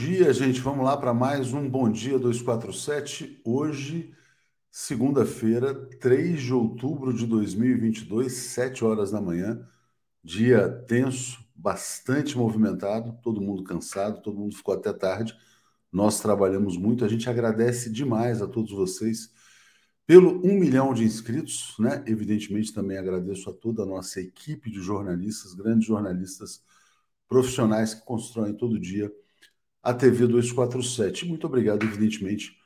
Dia, gente. Vamos lá para mais um Bom Dia 247. Hoje, segunda-feira, 3 de outubro de 2022, 7 horas da manhã. Dia tenso, bastante movimentado, todo mundo cansado, todo mundo ficou até tarde. Nós trabalhamos muito. A gente agradece demais a todos vocês pelo um milhão de inscritos, né? Evidentemente, também agradeço a toda a nossa equipe de jornalistas, grandes jornalistas profissionais que constroem todo dia a TV 247. Muito obrigado, evidentemente,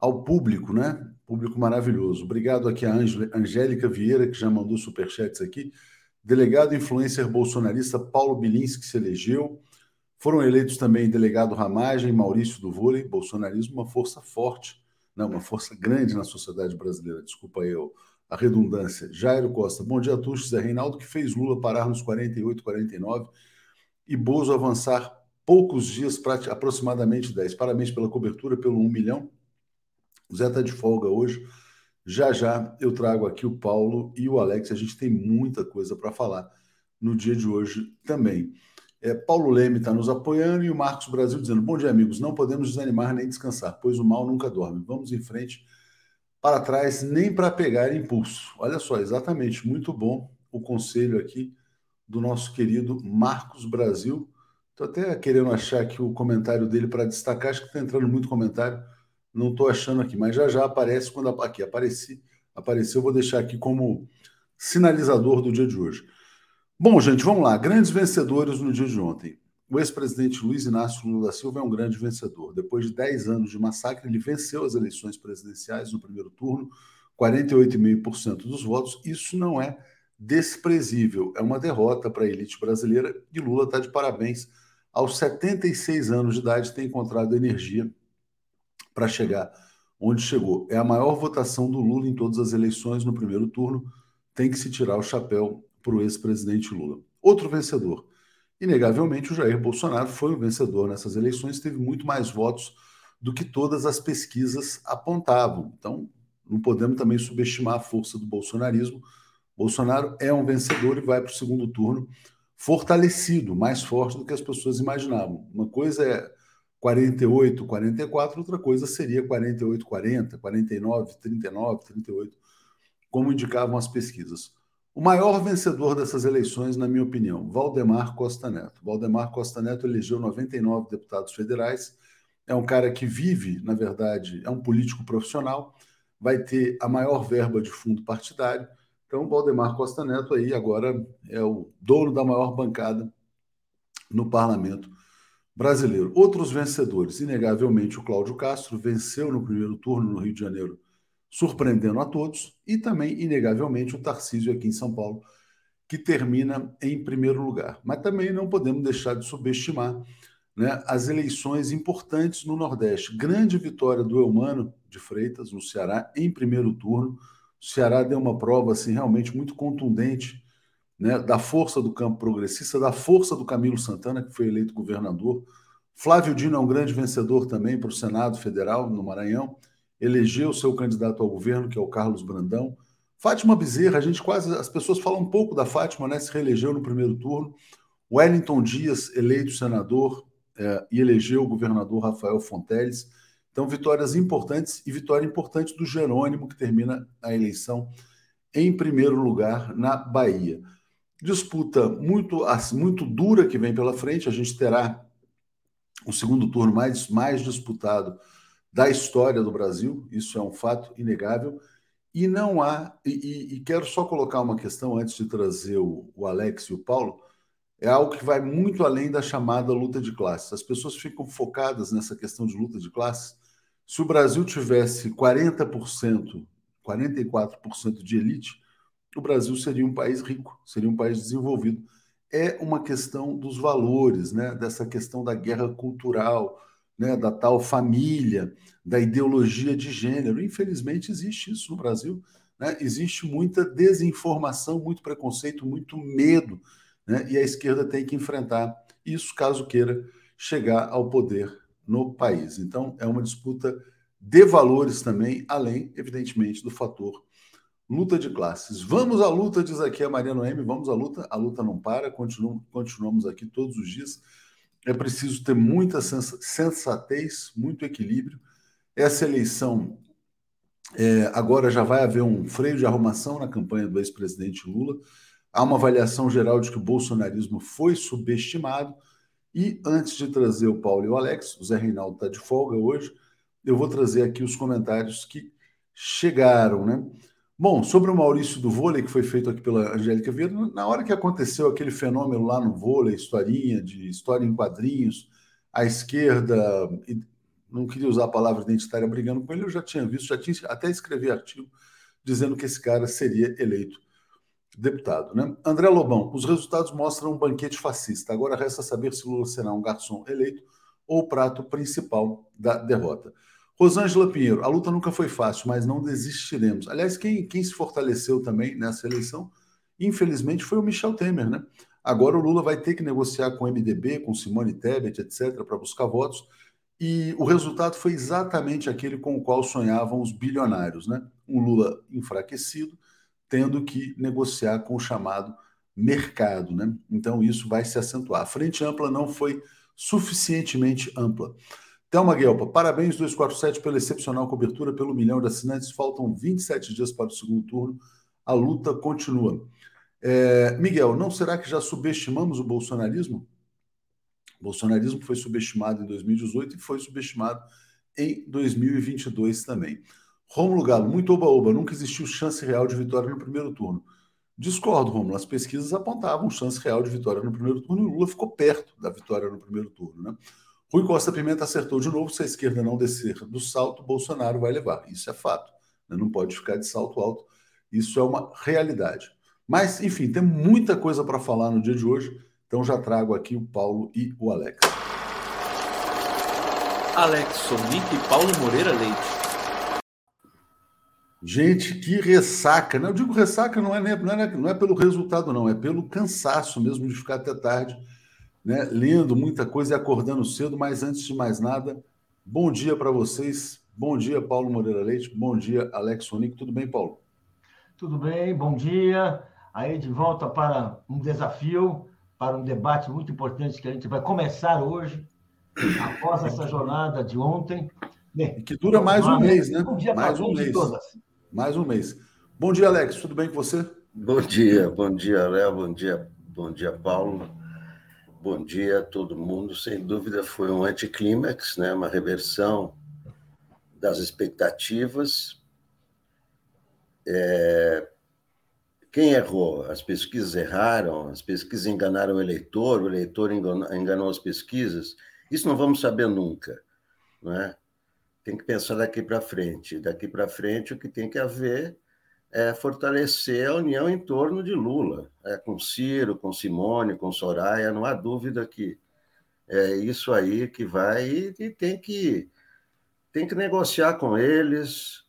ao público, né? Público maravilhoso. Obrigado aqui a Angélica Vieira, que já mandou superchats aqui. Delegado influencer bolsonarista Paulo Bilins, que se elegeu. Foram eleitos também delegado Ramagem, Maurício do Vôlei, bolsonarismo, uma força forte, não, uma força grande na sociedade brasileira. Desculpa eu a redundância. Jairo Costa, bom dia todos. Zé Reinaldo, que fez Lula parar nos 48, 49 e Bozo avançar poucos dias, aproximadamente 10. Parabéns pela cobertura, pelo 1 milhão. O Zé está de folga hoje. Já já eu trago aqui o Paulo e o Alex. A gente tem muita coisa para falar no dia de hoje também. É, Paulo Leme está nos apoiando e o Marcos Brasil dizendo: Bom dia, amigos. Não podemos desanimar nem descansar, pois o mal nunca dorme. Vamos em frente, para trás, nem para pegar impulso. Olha só, exatamente. Muito bom o conselho aqui do nosso querido Marcos Brasil Estou até querendo achar aqui o comentário dele para destacar, acho que está entrando muito comentário, não estou achando aqui, mas já já aparece quando aqui apareci, apareceu, vou deixar aqui como sinalizador do dia de hoje. Bom, gente, vamos lá. Grandes vencedores no dia de ontem. O ex-presidente Luiz Inácio Lula da Silva é um grande vencedor. Depois de 10 anos de massacre, ele venceu as eleições presidenciais no primeiro turno, 48,5% dos votos. Isso não é desprezível, é uma derrota para a elite brasileira e Lula está de parabéns aos 76 anos de idade, tem encontrado energia para chegar onde chegou. É a maior votação do Lula em todas as eleições no primeiro turno. Tem que se tirar o chapéu para o ex-presidente Lula. Outro vencedor. Inegavelmente, o Jair Bolsonaro foi o vencedor nessas eleições, teve muito mais votos do que todas as pesquisas apontavam. Então, não podemos também subestimar a força do bolsonarismo. Bolsonaro é um vencedor e vai para o segundo turno fortalecido, mais forte do que as pessoas imaginavam. Uma coisa é 48, 44, outra coisa seria 48, 40, 49, 39, 38, como indicavam as pesquisas. O maior vencedor dessas eleições, na minha opinião, Valdemar Costa Neto. Valdemar Costa Neto elegeu 99 deputados federais, é um cara que vive, na verdade, é um político profissional, vai ter a maior verba de fundo partidário então, Valdemar Costa Neto aí agora é o dono da maior bancada no parlamento brasileiro. Outros vencedores, inegavelmente o Cláudio Castro venceu no primeiro turno no Rio de Janeiro, surpreendendo a todos, e também, inegavelmente, o Tarcísio aqui em São Paulo, que termina em primeiro lugar. Mas também não podemos deixar de subestimar né, as eleições importantes no Nordeste. Grande vitória do Eumano de Freitas, no Ceará, em primeiro turno o Ceará deu uma prova assim realmente muito contundente né, da força do campo progressista, da força do Camilo Santana, que foi eleito governador. Flávio Dino é um grande vencedor também para o Senado Federal no Maranhão, elegeu seu candidato ao governo, que é o Carlos Brandão. Fátima Bezerra, a gente quase. As pessoas falam um pouco da Fátima, né? Se reelegeu no primeiro turno. Wellington Dias, eleito senador é, e elegeu o governador Rafael Fonteles. Então, vitórias importantes e vitória importante do Jerônimo, que termina a eleição em primeiro lugar na Bahia. Disputa muito, muito dura que vem pela frente, a gente terá o segundo turno mais, mais disputado da história do Brasil, isso é um fato inegável. E não há, e, e quero só colocar uma questão antes de trazer o, o Alex e o Paulo, é algo que vai muito além da chamada luta de classes. As pessoas ficam focadas nessa questão de luta de classes, se o Brasil tivesse 40%, 44% de elite, o Brasil seria um país rico, seria um país desenvolvido. É uma questão dos valores, né? dessa questão da guerra cultural, né? da tal família, da ideologia de gênero. Infelizmente, existe isso no Brasil. Né? Existe muita desinformação, muito preconceito, muito medo. Né? E a esquerda tem que enfrentar isso caso queira chegar ao poder no país. Então, é uma disputa de valores também, além, evidentemente, do fator luta de classes. Vamos à luta, diz aqui a Maria Noemi, vamos à luta. A luta não para, continuamos, continuamos aqui todos os dias. é preciso ter muita sensatez, muito equilíbrio. Essa eleição é, agora já vai haver um freio de arrumação na campanha do ex-presidente Lula. Há uma avaliação geral de que o bolsonarismo foi subestimado. E antes de trazer o Paulo e o Alex, o Zé Reinaldo está de folga hoje, eu vou trazer aqui os comentários que chegaram, né? Bom, sobre o Maurício do vôlei, que foi feito aqui pela Angélica Vieira, na hora que aconteceu aquele fenômeno lá no vôlei, historinha, de história em quadrinhos, a esquerda, não queria usar a palavra identitária brigando com ele, eu já tinha visto, já tinha até escrevi artigo dizendo que esse cara seria eleito deputado. Né? André Lobão, os resultados mostram um banquete fascista. Agora resta saber se Lula será um garçom eleito ou o prato principal da derrota. Rosângela Pinheiro, a luta nunca foi fácil, mas não desistiremos. Aliás, quem, quem se fortaleceu também nessa eleição, infelizmente, foi o Michel Temer, né? Agora o Lula vai ter que negociar com o MDB, com Simone Tebet, etc., para buscar votos. E o resultado foi exatamente aquele com o qual sonhavam os bilionários, né? Um Lula enfraquecido, tendo que negociar com o chamado mercado, né? Então isso vai se acentuar. A frente ampla não foi suficientemente ampla. Thelma Guelpa, parabéns 247 pela excepcional cobertura, pelo milhão de assinantes. Faltam 27 dias para o segundo turno. A luta continua. É, Miguel, não será que já subestimamos o bolsonarismo? O bolsonarismo foi subestimado em 2018 e foi subestimado em 2022 também. Rômulo Galo, muito oba-oba, nunca existiu chance real de vitória no primeiro turno. Discordo, Rômulo, as pesquisas apontavam chance real de vitória no primeiro turno e o Lula ficou perto da vitória no primeiro turno, né? Rui Costa Pimenta acertou de novo. Se a esquerda não descer do salto, Bolsonaro vai levar. Isso é fato. Né? Não pode ficar de salto alto. Isso é uma realidade. Mas, enfim, tem muita coisa para falar no dia de hoje. Então já trago aqui o Paulo e o Alex. Alex Sonic e Paulo Moreira Leite. Gente, que ressaca. Né? Eu digo ressaca não é, não é, não é pelo resultado, não. É pelo cansaço mesmo de ficar até tarde né, lendo muita coisa e acordando cedo, mas antes de mais nada, bom dia para vocês. Bom dia, Paulo Moreira Leite. Bom dia, Alex Sonic. Tudo bem, Paulo? Tudo bem, bom dia. Aí de volta para um desafio, para um debate muito importante que a gente vai começar hoje, após essa jornada de ontem. Bem, que dura mais um mês, né? Mais um mês. Todas. Mais um mês. Bom dia, Alex. Tudo bem com você? Bom dia, bom dia, Léo. Bom dia, bom dia, Paulo. Bom dia a todo mundo. Sem dúvida foi um anticlímax, né? uma reversão das expectativas. É... Quem errou? As pesquisas erraram, as pesquisas enganaram o eleitor, o eleitor enganou, enganou as pesquisas. Isso não vamos saber nunca. Não é? Tem que pensar daqui para frente. Daqui para frente, o que tem que haver é, fortalecer a união em torno de Lula, é, com Ciro, com Simone, com Soraya, não há dúvida que é isso aí que vai e, e tem que tem que negociar com eles,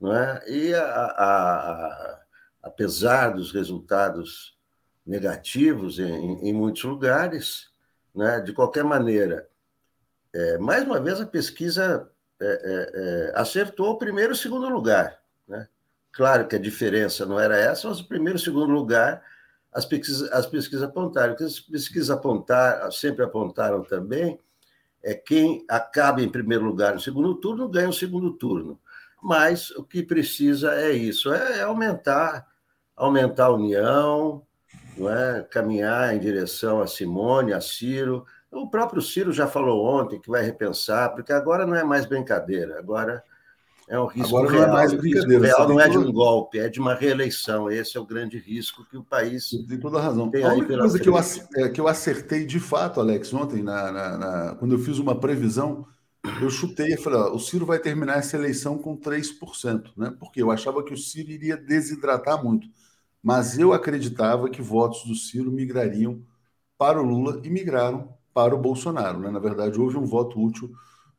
não é? E a, a, a, apesar dos resultados negativos em, em muitos lugares, né? De qualquer maneira, é, mais uma vez a pesquisa é, é, é acertou o primeiro e o segundo lugar, né? Claro que a diferença não era essa, mas o primeiro e o segundo lugar, as pesquisas, as pesquisas apontaram. O que as pesquisas apontaram, sempre apontaram também, é quem acaba em primeiro lugar no segundo turno ganha o segundo turno. Mas o que precisa é isso, é, é aumentar, aumentar a união, é? caminhar em direção a Simone, a Ciro. O próprio Ciro já falou ontem que vai repensar, porque agora não é mais brincadeira, agora é um risco Agora real. Não é mais brincadeira. O real não é de um golpe, é de uma reeleição. Esse é o grande risco que o país tem toda a razão. Tem a única coisa que eu, é, que eu acertei de fato, Alex, ontem, na, na, na, quando eu fiz uma previsão, eu chutei e falei: ó, o Ciro vai terminar essa eleição com 3%, né? Porque eu achava que o Ciro iria desidratar muito. Mas eu acreditava que votos do Ciro migrariam para o Lula e migraram para o Bolsonaro. Né? Na verdade, houve um voto útil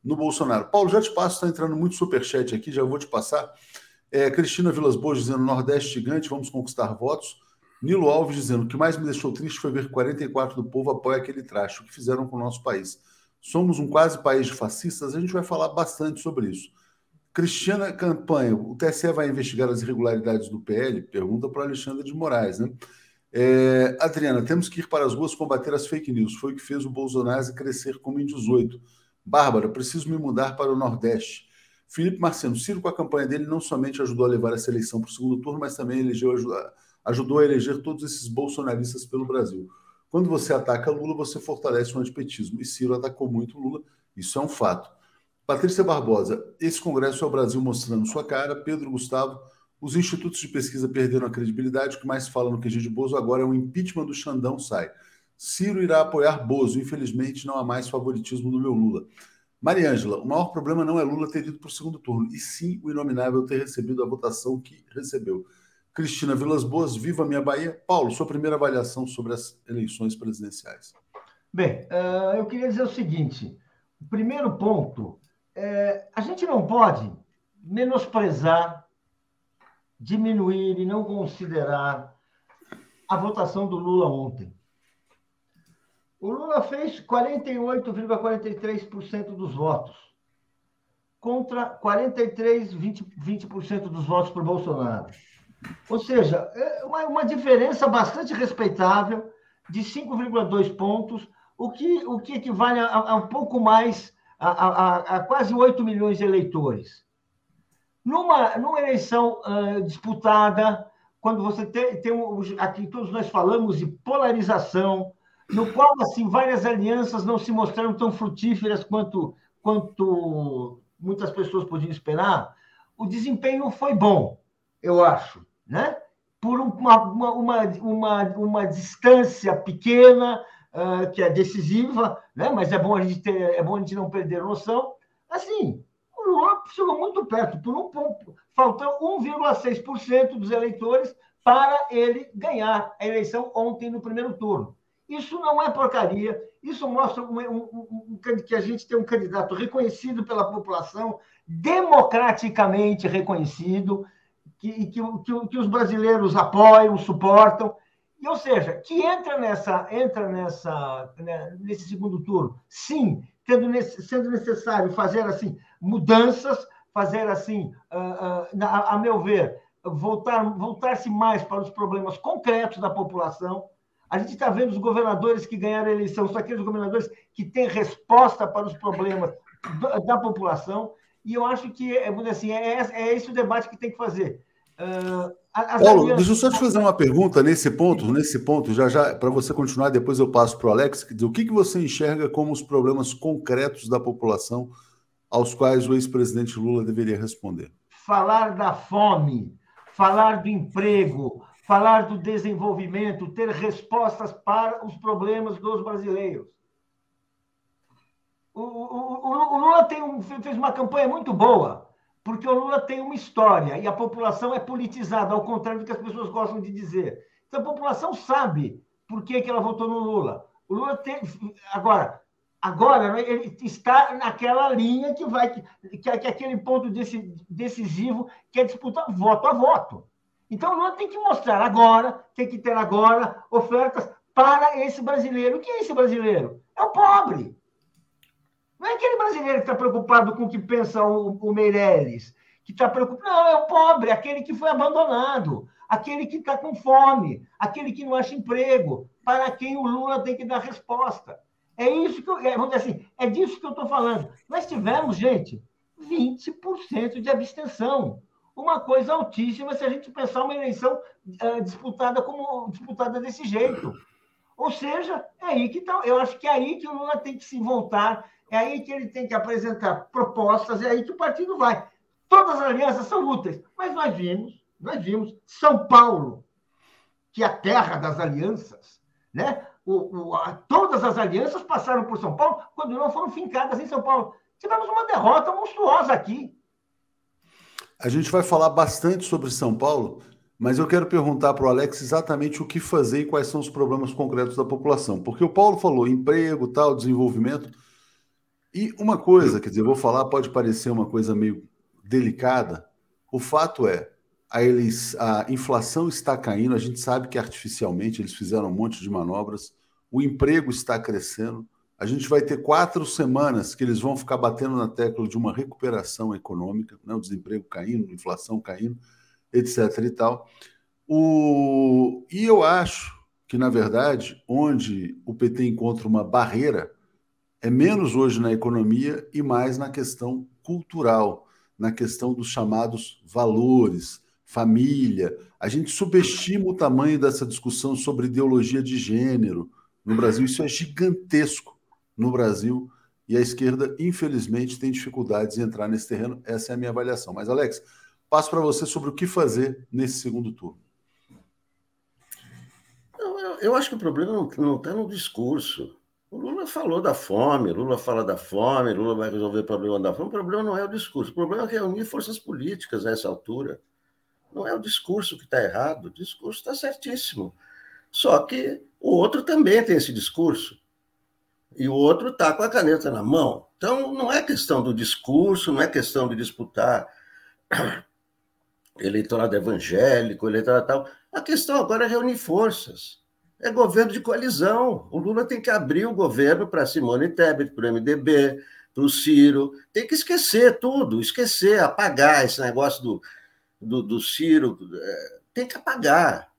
no Bolsonaro. Paulo, já te passo, está entrando muito superchat aqui, já vou te passar. É, Cristina Vilas Boas dizendo Nordeste gigante, vamos conquistar votos. Nilo Alves dizendo o que mais me deixou triste foi ver 44 do povo apoia aquele traste, o que fizeram com o nosso país. Somos um quase país de fascistas, a gente vai falar bastante sobre isso. Cristiana Campanha, o TSE vai investigar as irregularidades do PL? Pergunta para Alexandre de Moraes, né? É, Adriana, temos que ir para as ruas combater as fake news. Foi o que fez o Bolsonaro crescer como em 18. Bárbara, preciso me mudar para o Nordeste. Felipe Marciano, Ciro, com a campanha dele, não somente ajudou a levar essa eleição para o segundo turno, mas também elegeu, ajudou a eleger todos esses bolsonaristas pelo Brasil. Quando você ataca Lula, você fortalece o antipetismo. E Ciro atacou muito Lula, isso é um fato. Patrícia Barbosa, esse congresso é o Brasil mostrando sua cara. Pedro Gustavo, os institutos de pesquisa perderam a credibilidade. O que mais fala no QG de Bozo agora é o impeachment do Xandão sai. Ciro irá apoiar Bozo. Infelizmente, não há mais favoritismo no meu Lula. Mariângela, o maior problema não é Lula ter ido para o segundo turno, e sim o inominável ter recebido a votação que recebeu. Cristina Vilas Boas, viva minha Bahia. Paulo, sua primeira avaliação sobre as eleições presidenciais. Bem, uh, eu queria dizer o seguinte: o primeiro ponto é, a gente não pode menosprezar, diminuir e não considerar a votação do Lula ontem. O Lula fez 48,43% dos votos, contra 43,20% 20, 20 dos votos para o Bolsonaro. Ou seja, é uma, uma diferença bastante respeitável de 5,2 pontos, o que, o que equivale a, a um pouco mais a, a, a quase 8 milhões de eleitores. Numa, numa eleição uh, disputada, quando você tem, tem um, aqui todos nós falamos de polarização, no qual assim várias alianças não se mostraram tão frutíferas quanto quanto muitas pessoas podiam esperar, o desempenho foi bom, eu acho, né? Por uma, uma, uma, uma, uma distância pequena, uh, que é decisiva, né? mas é bom a gente ter, é bom a gente não perder noção. Assim, Lula chegou muito perto, por um ponto, faltou 1,6% dos eleitores para ele ganhar a eleição ontem no primeiro turno. Isso não é porcaria, isso mostra um, um, um, que a gente tem um candidato reconhecido pela população, democraticamente reconhecido, que, que, que, que os brasileiros apoiam, suportam, e, ou seja, que entra nessa, entra nessa, né, nesse segundo turno, sim, tendo, sendo necessário fazer assim mudanças, fazer assim, uh, uh, a, meu ver, voltar voltar-se mais para os problemas concretos da população. A gente está vendo os governadores que ganharam a eleição, são aqueles governadores que têm resposta para os problemas da, população. E eu acho que é, assim, é, é esse o debate que tem que fazer. Uh, Paulo, alianças... deixa eu só te fazer uma pergunta nesse ponto, nesse ponto, já já, para você continuar, depois eu passo para o Alex. O que, que você enxerga como os problemas concretos da população aos quais o ex-presidente Lula deveria responder? Falar da fome, falar do emprego, falar do desenvolvimento, ter respostas para os problemas dos brasileiros. O, o, o, Lula um, fez uma campanha muito boa porque o Lula tem uma história e a população é politizada, ao contrário do que as pessoas gostam de dizer. Então a população sabe por que, que ela votou no Lula. O Lula tem. Agora, agora né, ele está naquela linha que vai, que, que é aquele ponto decisivo que é disputar voto a voto. Então o Lula tem que mostrar agora, tem que ter agora ofertas para esse brasileiro. O que é esse brasileiro? É o pobre. Não é aquele brasileiro que está preocupado com o que pensa o, o Meirelles, que está preocupado. Não, é o pobre, aquele que foi abandonado, aquele que está com fome, aquele que não acha emprego, para quem o Lula tem que dar resposta. É isso que eu, é, vamos dizer assim, é disso que eu estou falando. Nós tivemos, gente, 20% de abstenção. Uma coisa altíssima se a gente pensar uma eleição uh, disputada como disputada desse jeito. Ou seja, é aí que tá, eu acho que é aí que o Lula tem que se voltar é aí que ele tem que apresentar propostas, é aí que o partido vai. Todas as alianças são úteis, mas nós vimos, nós vimos São Paulo, que é a terra das alianças, né? O, o, a, todas as alianças passaram por São Paulo quando não foram fincadas em São Paulo. Tivemos uma derrota monstruosa aqui. A gente vai falar bastante sobre São Paulo, mas eu quero perguntar para o Alex exatamente o que fazer e quais são os problemas concretos da população. Porque o Paulo falou emprego, tal, desenvolvimento. E uma coisa, quer dizer, eu vou falar, pode parecer uma coisa meio delicada. O fato é, a, eles, a inflação está caindo, a gente sabe que artificialmente eles fizeram um monte de manobras, o emprego está crescendo. A gente vai ter quatro semanas que eles vão ficar batendo na tecla de uma recuperação econômica, né? o desemprego caindo, inflação caindo, etc. e tal. O... E eu acho que, na verdade, onde o PT encontra uma barreira é menos hoje na economia e mais na questão cultural, na questão dos chamados valores, família. A gente subestima o tamanho dessa discussão sobre ideologia de gênero no Brasil. Isso é gigantesco no Brasil e a esquerda, infelizmente, tem dificuldades em entrar nesse terreno. Essa é a minha avaliação. Mas, Alex, passo para você sobre o que fazer nesse segundo turno. Eu, eu acho que o problema não está no discurso. O Lula falou da fome, Lula fala da fome, Lula vai resolver o problema da fome. O problema não é o discurso, o problema é reunir forças políticas a essa altura. Não é o discurso que está errado, o discurso está certíssimo. Só que o outro também tem esse discurso. E o outro está com a caneta na mão. Então, não é questão do discurso, não é questão de disputar eleitorado evangélico, eleitorado tal. A questão agora é reunir forças. É governo de coalizão. O Lula tem que abrir o governo para Simone Tebet, para o MDB, para o Ciro. Tem que esquecer tudo, esquecer, apagar esse negócio do, do, do Ciro. É, tem que apagar.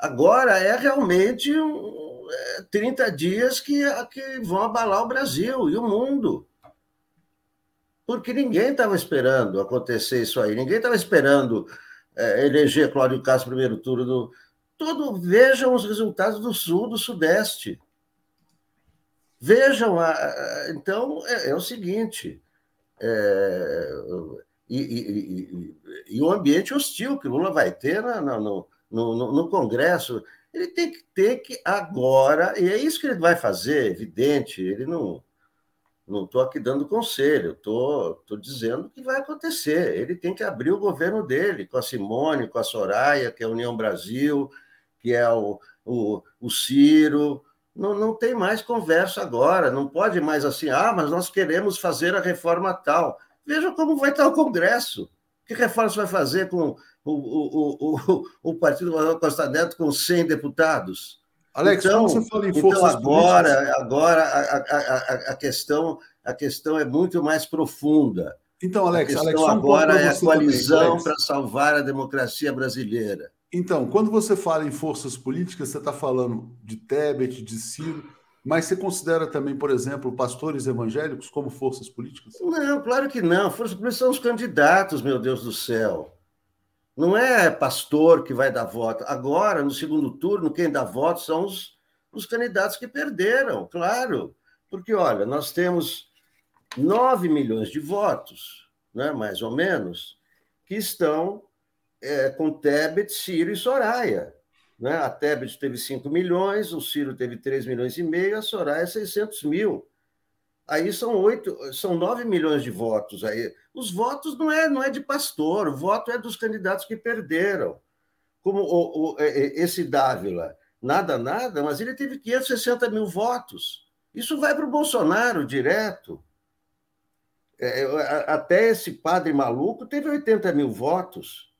Agora é realmente um, é, 30 dias que, que vão abalar o Brasil e o mundo. Porque ninguém estava esperando acontecer isso aí, ninguém estava esperando é, eleger Cláudio Castro primeiro turno. Do, tudo, vejam os resultados do Sul, do Sudeste. Vejam, a, a, então é, é, o seguinte, é, e, e, e, e, o ambiente hostil que Lula vai ter na, na, no, no, no, Congresso, ele tem que ter que agora, e é isso que ele vai fazer, evidente, ele não não estou aqui dando conselho, estou dizendo que vai acontecer. Ele tem que abrir o governo dele, com a Simone, com a Soraya, que é a União Brasil, que é o, o, o Ciro. Não, não tem mais conversa agora, não pode mais assim, ah, mas nós queremos fazer a reforma tal. Veja como vai estar o Congresso. Que reforma você vai fazer com o, o, o, o Partido Costa Neto com 100 deputados? Alex, então, você fala em então agora, políticas... agora a, a, a, questão, a questão é muito mais profunda. Então, Alex, a Alex, um agora é a coalizão para salvar a democracia brasileira. Então, quando você fala em forças políticas, você está falando de Tebet, de Ciro, mas você considera também, por exemplo, pastores evangélicos como forças políticas? Não, claro que não. Forças políticas são os candidatos, meu Deus do céu. Não é pastor que vai dar voto. Agora, no segundo turno, quem dá voto são os, os candidatos que perderam, claro. Porque, olha, nós temos 9 milhões de votos, né, mais ou menos, que estão é, com Tebet, Ciro e Soraya. Né? A Tebet teve 5 milhões, o Ciro teve 3 milhões e meio, a Soraya 600 mil. Aí são oito, são 9 milhões de votos. Aí os votos não é não é de pastor, o voto é dos candidatos que perderam. Como o, o, esse Dávila, nada, nada, mas ele teve 560 mil votos. Isso vai para o Bolsonaro direto. É, até esse padre maluco teve 80 mil votos.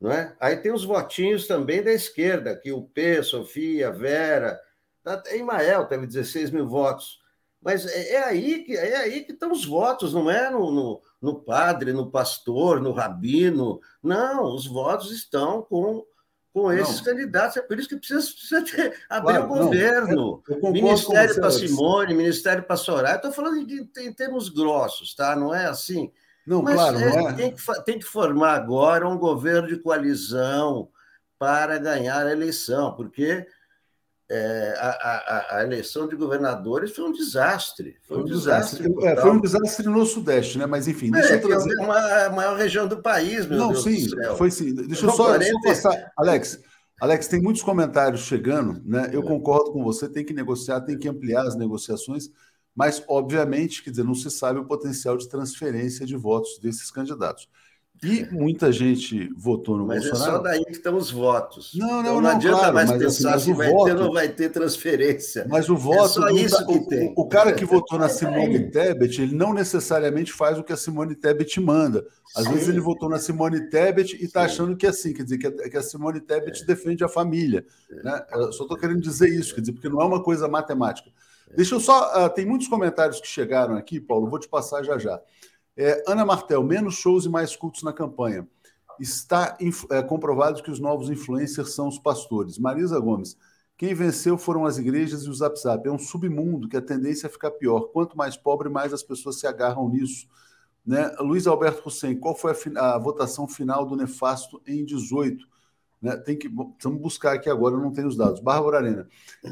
Não é? Aí tem os votinhos também da esquerda, que o P, Sofia, Vera, até Imael teve 16 mil votos. Mas é, é, aí que é aí que estão os votos, não é no, no, no, padre, no pastor, no rabino. Não, os votos estão com, com esses não. candidatos. É por isso que precisa, precisa ter, abrir claro, o governo. Não, ministério para Simone, Ministério para Soraya. Estou falando em, em termos grossos, tá? Não é assim. Não, Mas claro, é, não é. Tem, que, tem que formar agora um governo de coalizão para ganhar a eleição, porque é, a, a, a, eleição de governadores foi um desastre. Foi um, um desastre. desastre é, foi um desastre no Sudeste, né? Mas enfim, deixa é, eu trazer. É uma, a maior região do país, meu Não, Deus sim, foi sim. Deixa eu só, 40... só passar. Alex, Alex, tem muitos comentários chegando, né? Eu é. concordo com você, tem que negociar, tem que ampliar as negociações mas, obviamente, quer dizer, não se sabe o potencial de transferência de votos desses candidatos. E muita gente votou no mas Bolsonaro. Mas é só daí que estão os votos. Não, não, então, não, não adianta claro, mais pensar assim, se vai voto, ter ou não vai ter transferência. Mas o é voto. É só isso que o, tem. O, cara que votou na Simone Tebet, ele não necessariamente faz o que a Simone Tebet manda. Às Sim. vezes ele votou na Simone Tebet e está achando que é assim, quer dizer, que a, que a Simone Tebet é. defende a família. É. Né? Eu só estou querendo dizer isso, quer dizer, porque não é uma coisa matemática. Deixa eu só. Uh, tem muitos comentários que chegaram aqui, Paulo, vou te passar já já. É, Ana Martel, menos shows e mais cultos na campanha. Está é, comprovado que os novos influencers são os pastores. Marisa Gomes, Quem venceu foram as igrejas e o Zap Zap. É um submundo que a tendência é ficar pior. Quanto mais pobre, mais as pessoas se agarram nisso. Né? Luiz Alberto Hussein, qual foi a, a votação final do Nefasto em 18? Né? Tem que, vamos buscar aqui agora, eu não tenho os dados. Bárbara Arena.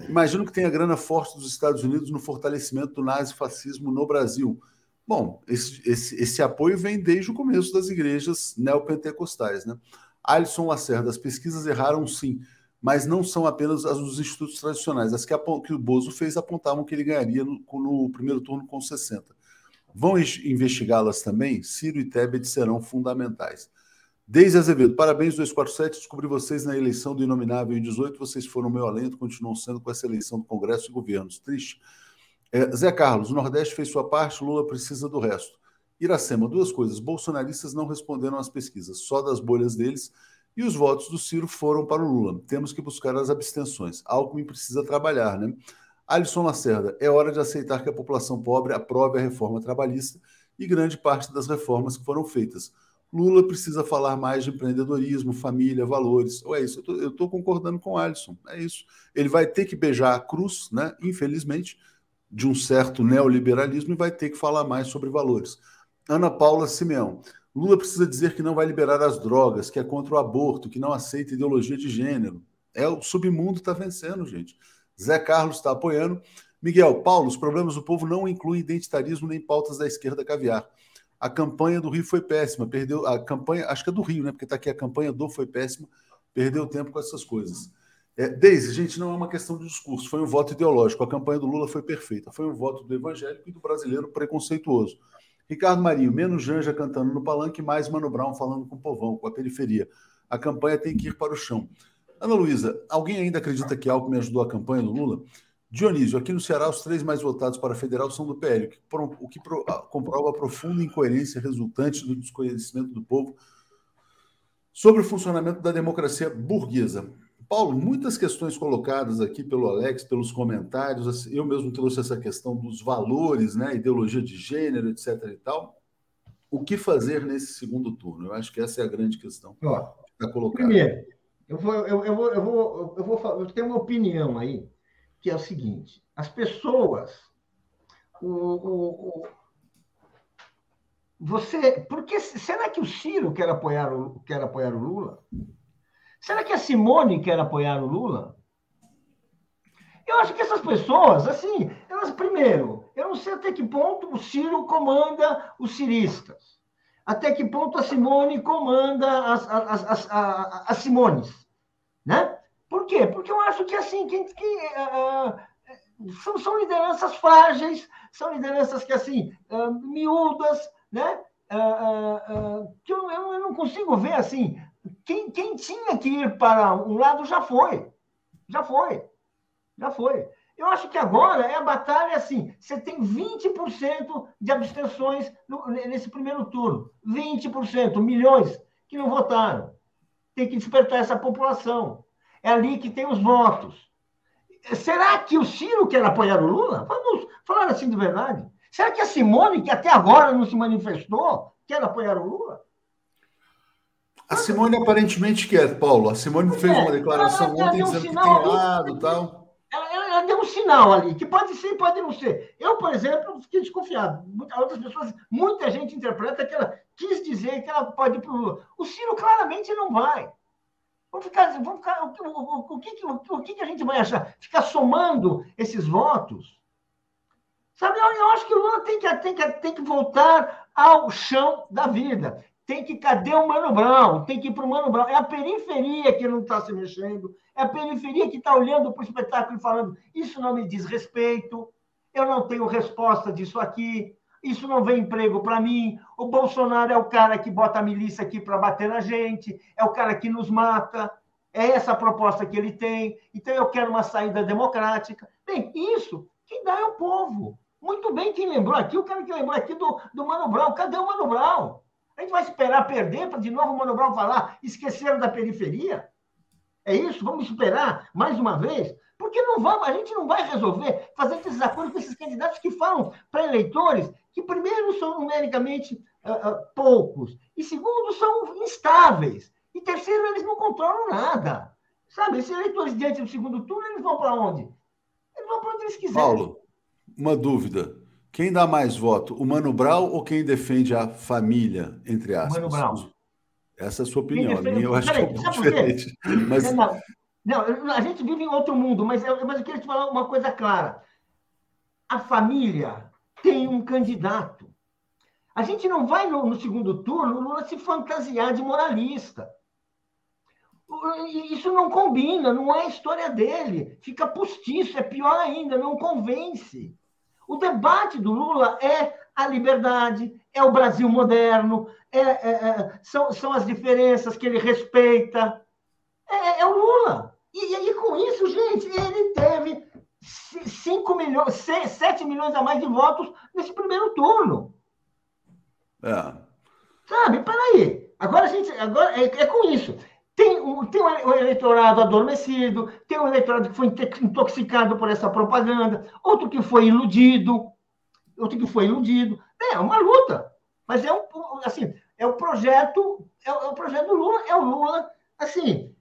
Imagino que tenha grana forte dos Estados Unidos no fortalecimento do nazifascismo no Brasil. Bom, esse, esse, esse apoio vem desde o começo das igrejas neopentecostais. Né? Alisson Lacerda, as pesquisas erraram sim mas não são apenas as dos institutos tradicionais. As que, que o Bozo fez apontavam que ele ganharia no, no primeiro turno com 60. Vão investigá-las também? Ciro e Tebet serão fundamentais. Deise Azevedo, parabéns 247, descobri vocês na eleição do Inominável em 18, vocês foram meu alento, continuam sendo com essa eleição do Congresso e governos. Triste. É, Zé Carlos, o Nordeste fez sua parte, Lula precisa do resto. Iracema, duas coisas. Bolsonaristas não responderam às pesquisas, só das bolhas deles e os votos do Ciro foram para o Lula. Temos que buscar as abstenções. Alckmin precisa trabalhar, né? Alisson Lacerda, é hora de aceitar que a população pobre aprove a reforma trabalhista e grande parte das reformas que foram feitas. Lula precisa falar mais de empreendedorismo, família, valores. Ou é isso? Eu estou concordando com o Alisson. É isso. Ele vai ter que beijar a cruz, né? Infelizmente, de um certo neoliberalismo e vai ter que falar mais sobre valores. Ana Paula Simeão. Lula precisa dizer que não vai liberar as drogas, que é contra o aborto, que não aceita ideologia de gênero. É o submundo está vencendo, gente. Zé Carlos está apoiando. Miguel, Paulo, os problemas do povo não incluem identitarismo nem pautas da esquerda caviar. A campanha do Rio foi péssima, perdeu a campanha, acho que é do Rio, né? Porque está aqui a campanha do foi péssima, perdeu tempo com essas coisas. É, Deise, gente, não é uma questão de discurso, foi um voto ideológico. A campanha do Lula foi perfeita, foi um voto do evangélico e do brasileiro preconceituoso. Ricardo Marinho, menos Janja cantando no palanque, mais Mano Brown falando com o povão, com a periferia. A campanha tem que ir para o chão. Ana Luísa, alguém ainda acredita que Alckmin ajudou a campanha do Lula? Dionísio, aqui no Ceará, os três mais votados para federal são do PL, o que comprova a profunda incoerência resultante do desconhecimento do povo sobre o funcionamento da democracia burguesa. Paulo, muitas questões colocadas aqui pelo Alex, pelos comentários. Assim, eu mesmo trouxe essa questão dos valores, né, ideologia de gênero, etc. e tal. O que fazer nesse segundo turno? Eu acho que essa é a grande questão Ó, que está colocada. Primeiro, eu vou, eu, eu, vou, eu, vou, eu, vou, eu tenho uma opinião aí, que é o seguinte: as pessoas. O, o, o, você, porque será que o Ciro quer apoiar o, quer apoiar o Lula? Será que a Simone quer apoiar o Lula? Eu acho que essas pessoas, assim, elas, primeiro, eu não sei até que ponto o Ciro comanda os ciristas. Até que ponto a Simone comanda as, as, as, as, as Simones. Né? Por quê? Porque eu acho que, assim, que, que uh, são, são lideranças frágeis, são lideranças que, assim, uh, miúdas, né? Uh, que eu, eu não consigo ver, assim, quem, quem tinha que ir para um lado já foi. Já foi. Já foi. Eu acho que agora é a batalha assim: você tem 20% de abstenções no, nesse primeiro turno. 20%, milhões que não votaram. Tem que despertar essa população. É ali que tem os votos. Será que o Ciro quer apoiar o Lula? Vamos falar assim de verdade. Será que a Simone, que até agora não se manifestou, quer apoiar o Lula? A Simone aparentemente quer, Paulo. A Simone fez uma declaração ela, ela ontem dizendo um que tem lado e tal. Ela, ela, deu um sinal ali, que pode ser e pode não ser. Eu, por exemplo, fiquei desconfiado. Outras pessoas, muita gente interpreta que ela quis dizer que ela pode ir para o Lula. O Ciro claramente não vai. Vamos ficar, vamos ficar o, o, o, o, que, o, o que a gente vai achar? Ficar somando esses votos? Sabe, eu, eu acho que o Lula tem que, tem, que, tem que voltar ao chão da vida tem que cadê o Mano Brown? Tem que ir para o Mano Brown. É a periferia que não está se mexendo, é a periferia que está olhando para o espetáculo e falando: isso não me diz respeito, eu não tenho resposta disso aqui, isso não vem emprego para mim. O Bolsonaro é o cara que bota a milícia aqui para bater na gente, é o cara que nos mata. É essa a proposta que ele tem. Então eu quero uma saída democrática. Bem, isso quem dá é o povo. Muito bem quem lembrou aqui, o cara que lembrou aqui do, do Mano Brown. Cadê o Mano Brown? A gente vai esperar perder para de novo o Mano Brown falar, esqueceram da periferia? É isso? Vamos esperar mais uma vez? Porque não vamos, a gente não vai resolver fazer esses acordos com esses candidatos que falam para eleitores que, primeiro, são numericamente uh, uh, poucos, e segundo, são instáveis, e terceiro, eles não controlam nada. Sabe, esses eleitores diante do segundo turno, eles vão para onde? Eles vão para onde eles quiserem. Paulo, uma dúvida. Quem dá mais voto, o Mano Brown ou quem defende a família, entre aspas? Mano Brown. Essa é a sua opinião. A minha eu acho Peraí, que é um pouco diferente. Mas... Não, não, a gente vive em outro mundo, mas, mas eu queria te falar uma coisa clara. A família tem um candidato. A gente não vai no, no segundo turno Lula se fantasiar de moralista. Isso não combina, não é a história dele. Fica postiço, é pior ainda, não convence. O debate do Lula é a liberdade, é o Brasil moderno, é, é, é, são, são as diferenças que ele respeita. É, é o Lula. E, e, com isso, gente, ele teve 5 milhões, 6, 7 milhões a mais de votos nesse primeiro turno. É. Sabe? Peraí. Agora a gente. Agora é, é com isso. Tem, um, tem um eleitorado adormecido, tem um eleitorado que foi intoxicado por essa propaganda, outro que foi iludido, outro que foi iludido. É uma luta. Mas é um, assim, é o projeto, é o, é o projeto do Lula, é o Lula, assim,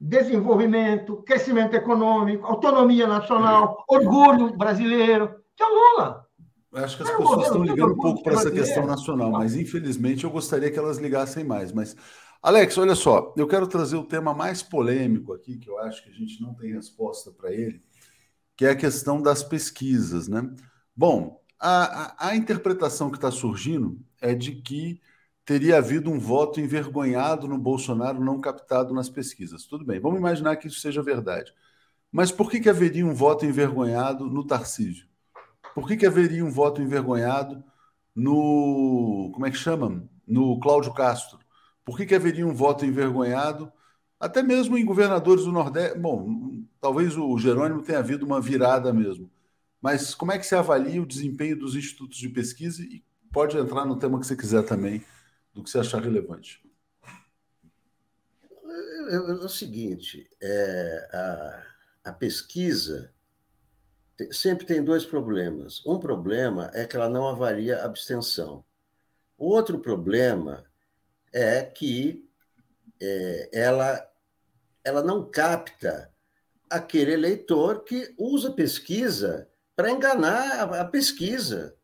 desenvolvimento, crescimento econômico, autonomia nacional, orgulho brasileiro, que é o Lula. Acho que as pessoas estão ligando um pouco para essa questão nacional, mas infelizmente eu gostaria que elas ligassem mais. Mas, Alex, olha só, eu quero trazer o tema mais polêmico aqui, que eu acho que a gente não tem resposta para ele, que é a questão das pesquisas, né? Bom, a, a, a interpretação que está surgindo é de que teria havido um voto envergonhado no Bolsonaro não captado nas pesquisas. Tudo bem, vamos imaginar que isso seja verdade. Mas por que, que haveria um voto envergonhado no Tarcísio? Por que, que haveria um voto envergonhado no. Como é que chama? No Cláudio Castro? Por que, que haveria um voto envergonhado até mesmo em governadores do Nordeste? Bom, talvez o Jerônimo tenha havido uma virada mesmo. Mas como é que você avalia o desempenho dos institutos de pesquisa? E pode entrar no tema que você quiser também, do que você achar relevante. É, é, é o seguinte, é, a, a pesquisa sempre tem dois problemas. Um problema é que ela não avalia abstenção. O outro problema é que é, ela, ela não capta aquele eleitor que usa pesquisa para enganar a, a, pesquisa.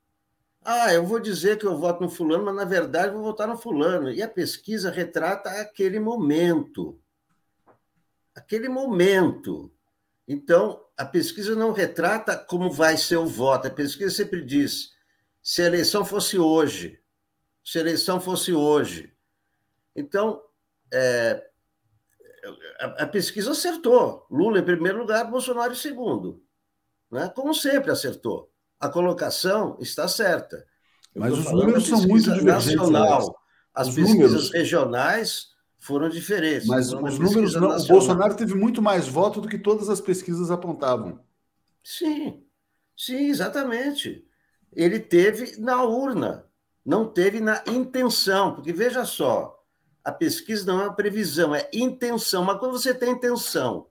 Ah, eu vou dizer que eu voto no fulano, mas na verdade vou votar no fulano. E a pesquisa retrata aquele momento. Aquele momento. Então, a pesquisa não retrata como vai ser o voto. A pesquisa sempre diz: se a eleição fosse hoje, se a eleição fosse hoje. Então, é, a, a, pesquisa acertou. Lula em primeiro lugar, Bolsonaro em segundo. Né? Como sempre acertou. A colocação está certa. Mas os números são muito divergentes. Nacional, as pesquisas números. regionais foram diferentes. Mas os números não, o Bolsonaro teve muito mais voto do que todas as pesquisas apontavam. Sim, sim, exatamente. Ele teve na urna, não teve na intenção, porque veja só, a pesquisa não é uma previsão, é intenção. Mas quando você tem intenção,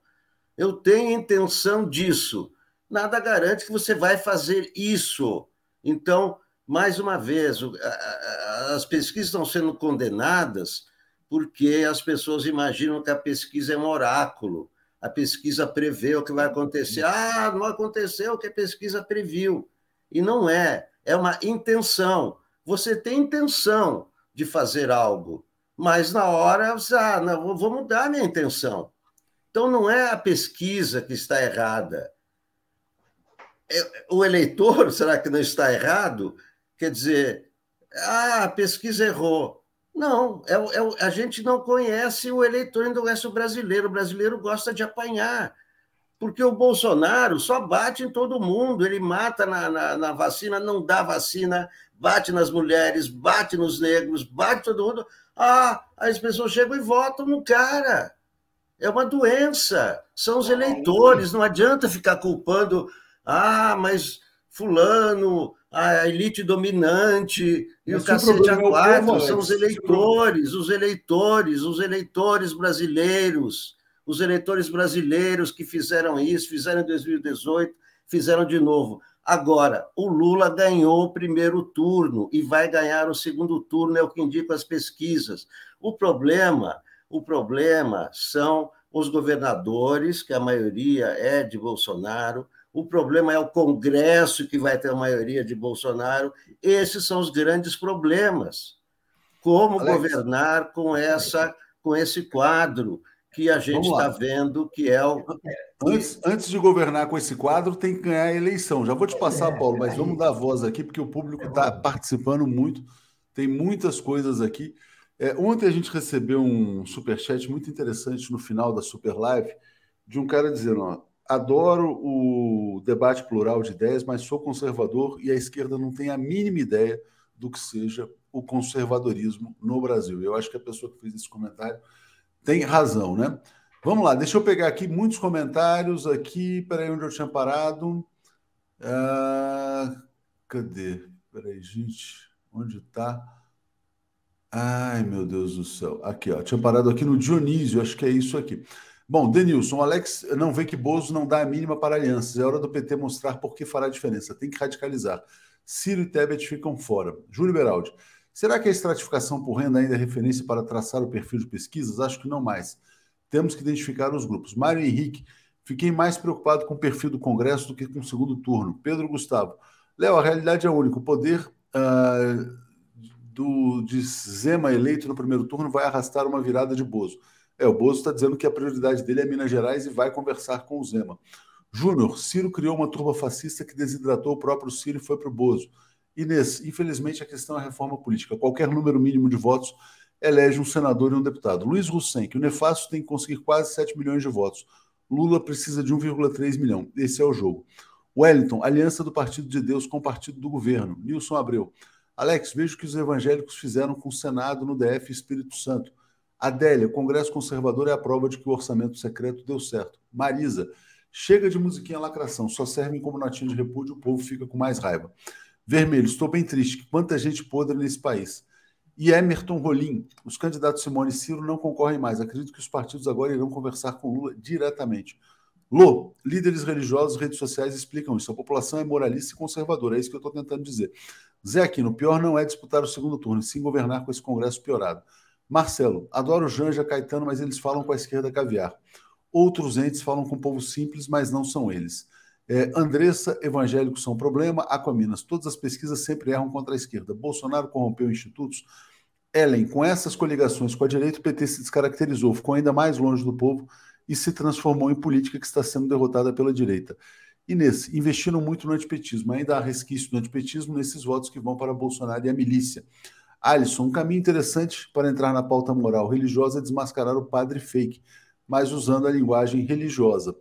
eu tenho intenção disso, nada garante que você vai fazer isso. Então, mais uma vez, as pesquisas estão sendo condenadas porque as pessoas imaginam que a pesquisa é um oráculo. A pesquisa prevê o que vai acontecer. Ah, não aconteceu o que a pesquisa previu. E não é. É uma intenção. Você tem intenção de fazer algo, mas na hora você, ah, não, vou mudar minha intenção. Então não é a pesquisa que está errada. É, o eleitor, será que não está errado? Quer dizer, ah, a pesquisa errou. Não, é, é, a gente não conhece o eleitor, conhece o brasileiro. O brasileiro gosta de apanhar, porque o Bolsonaro só bate em todo mundo, ele mata na, na, na vacina, não dá vacina, bate nas mulheres, bate nos negros, bate todo mundo. Ah, as pessoas chegam e votam no cara. É uma doença. São os eleitores. Não adianta ficar culpando. Ah, mas fulano a elite dominante e o cacete a quatro são os eleitores, os eleitores, os eleitores brasileiros, os eleitores brasileiros que fizeram isso, fizeram em 2018, fizeram de novo. Agora, o Lula ganhou o primeiro turno e vai ganhar o segundo turno, é o que indicam as pesquisas. O problema, o problema são os governadores, que a maioria é de Bolsonaro, o problema é o Congresso, que vai ter a maioria de Bolsonaro. Esses são os grandes problemas. Como Alex, governar com, essa, com esse quadro que a gente está vendo que é o. Antes, antes de governar com esse quadro, tem que ganhar a eleição. Já vou te passar, é, Paulo, mas vamos dar voz aqui, porque o público está participando muito. Tem muitas coisas aqui. É, ontem a gente recebeu um superchat muito interessante no final da Super Live de um cara dizendo: ó, adoro o debate plural de ideias, mas sou conservador e a esquerda não tem a mínima ideia do que seja o conservadorismo no Brasil. Eu acho que a pessoa que fez esse comentário tem razão, né? Vamos lá, deixa eu pegar aqui muitos comentários aqui. Peraí, onde eu tinha parado? Ah, cadê? Peraí, gente, onde está? Ai, meu Deus do céu. Aqui, ó. Tinha parado aqui no Dionísio, acho que é isso aqui. Bom, Denilson, Alex não vê que Bozo não dá a mínima para alianças. É hora do PT mostrar por que fará diferença. Tem que radicalizar. Ciro e Tebet ficam fora. Júlio Beraldi. Será que a estratificação por renda ainda é referência para traçar o perfil de pesquisas? Acho que não mais. Temos que identificar os grupos. Mário Henrique. Fiquei mais preocupado com o perfil do Congresso do que com o segundo turno. Pedro Gustavo. Léo, a realidade é única. O poder uh, do, de Zema eleito no primeiro turno vai arrastar uma virada de Bozo. É, o Bozo está dizendo que a prioridade dele é Minas Gerais e vai conversar com o Zema. Júnior, Ciro criou uma turba fascista que desidratou o próprio Ciro e foi para o Bozo. Inês, infelizmente a questão é a reforma política. Qualquer número mínimo de votos elege um senador e um deputado. Luiz Russen, que o Nefasto tem que conseguir quase 7 milhões de votos. Lula precisa de 1,3 milhão. Esse é o jogo. Wellington, aliança do Partido de Deus com o Partido do Governo. Nilson Abreu. Alex, vejo que os evangélicos fizeram com o Senado no DF Espírito Santo. Adélia, Congresso Conservador é a prova de que o orçamento secreto deu certo. Marisa, chega de musiquinha lacração, só servem como notinha de repúdio, o povo fica com mais raiva. Vermelho, estou bem triste. Quanta gente podre nesse país. E Emerton Rolim, os candidatos Simone e Ciro não concorrem mais. Acredito que os partidos agora irão conversar com Lula diretamente. Lô, líderes religiosos, redes sociais explicam isso. A população é moralista e conservadora, é isso que eu estou tentando dizer. Zé Aquino, pior não é disputar o segundo turno, sim governar com esse Congresso piorado. Marcelo, adoro Janja Caetano, mas eles falam com a esquerda caviar. Outros entes falam com o povo simples, mas não são eles. É, Andressa, evangélicos são problema. Aquaminas, todas as pesquisas sempre erram contra a esquerda. Bolsonaro corrompeu institutos. Ellen, com essas coligações com a direita, o PT se descaracterizou, ficou ainda mais longe do povo e se transformou em política que está sendo derrotada pela direita. Inês, investiram muito no antipetismo. Ainda há resquício do antipetismo nesses votos que vão para Bolsonaro e a milícia. Alisson, um caminho interessante para entrar na pauta moral religiosa é desmascarar o padre fake, mas usando a linguagem religiosa.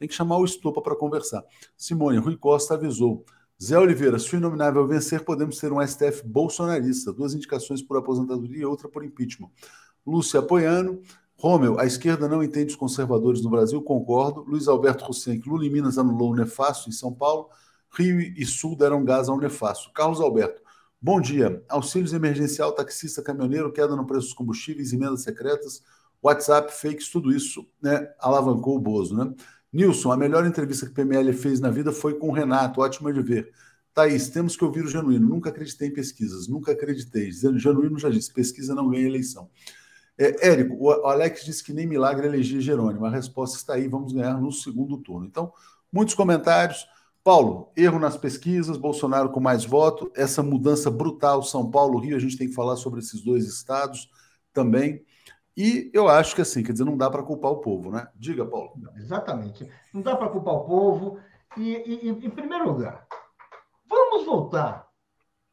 Tem que chamar o Estopa para conversar. Simone, Rui Costa avisou. Zé Oliveira, se o inominável vencer, podemos ter um STF bolsonarista. Duas indicações por aposentadoria e outra por impeachment. Lúcia apoiando. Romeu, a esquerda não entende os conservadores no Brasil, concordo. Luiz Alberto Hussein, Lula em Minas anulou o nefasto em São Paulo. Rio e Sul deram gás ao nefasto. Carlos Alberto, Bom dia. Auxílios emergencial, taxista, caminhoneiro, queda no preço dos combustíveis, emendas secretas, WhatsApp, fakes, tudo isso né, alavancou o Bozo. Né? Nilson, a melhor entrevista que o PML fez na vida foi com o Renato, ótimo de ver. Thaís, temos que ouvir o genuíno. Nunca acreditei em pesquisas, nunca acreditei. Genuíno já disse, pesquisa não ganha eleição. É, Érico, o Alex disse que nem milagre eleger Jerônimo. A resposta está aí, vamos ganhar no segundo turno. Então, muitos comentários. Paulo, erro nas pesquisas, Bolsonaro com mais voto, essa mudança brutal São Paulo, Rio, a gente tem que falar sobre esses dois estados também. E eu acho que assim, quer dizer, não dá para culpar o povo, né? Diga, Paulo. exatamente. Não dá para culpar o povo. E, e, e, em primeiro lugar, vamos voltar.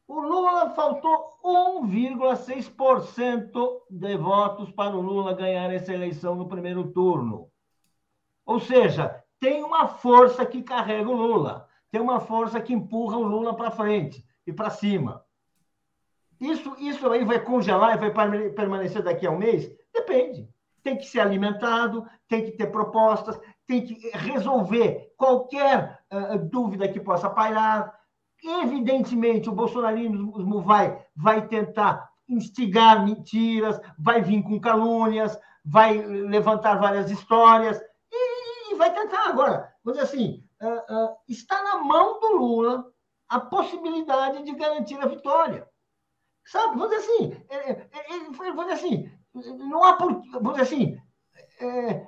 O Lula faltou 1,6% de votos para o Lula ganhar essa eleição no primeiro turno. Ou seja, tem uma força que carrega o Lula, tem uma força que empurra o Lula para frente e para cima. Isso, isso aí vai congelar e vai permanecer daqui a um mês? Depende. Tem que ser alimentado, tem que ter propostas, tem que resolver qualquer uh, dúvida que possa pairar. Evidentemente, o bolsonarismo vai, vai tentar instigar mentiras, vai vir com calúnias, vai levantar várias histórias vai tentar agora. Vamos dizer assim, uh, uh, está na mão do Lula a possibilidade de garantir a vitória. Sabe? Vamos dizer assim, é, vamos dizer assim, não há por, dizer assim, é,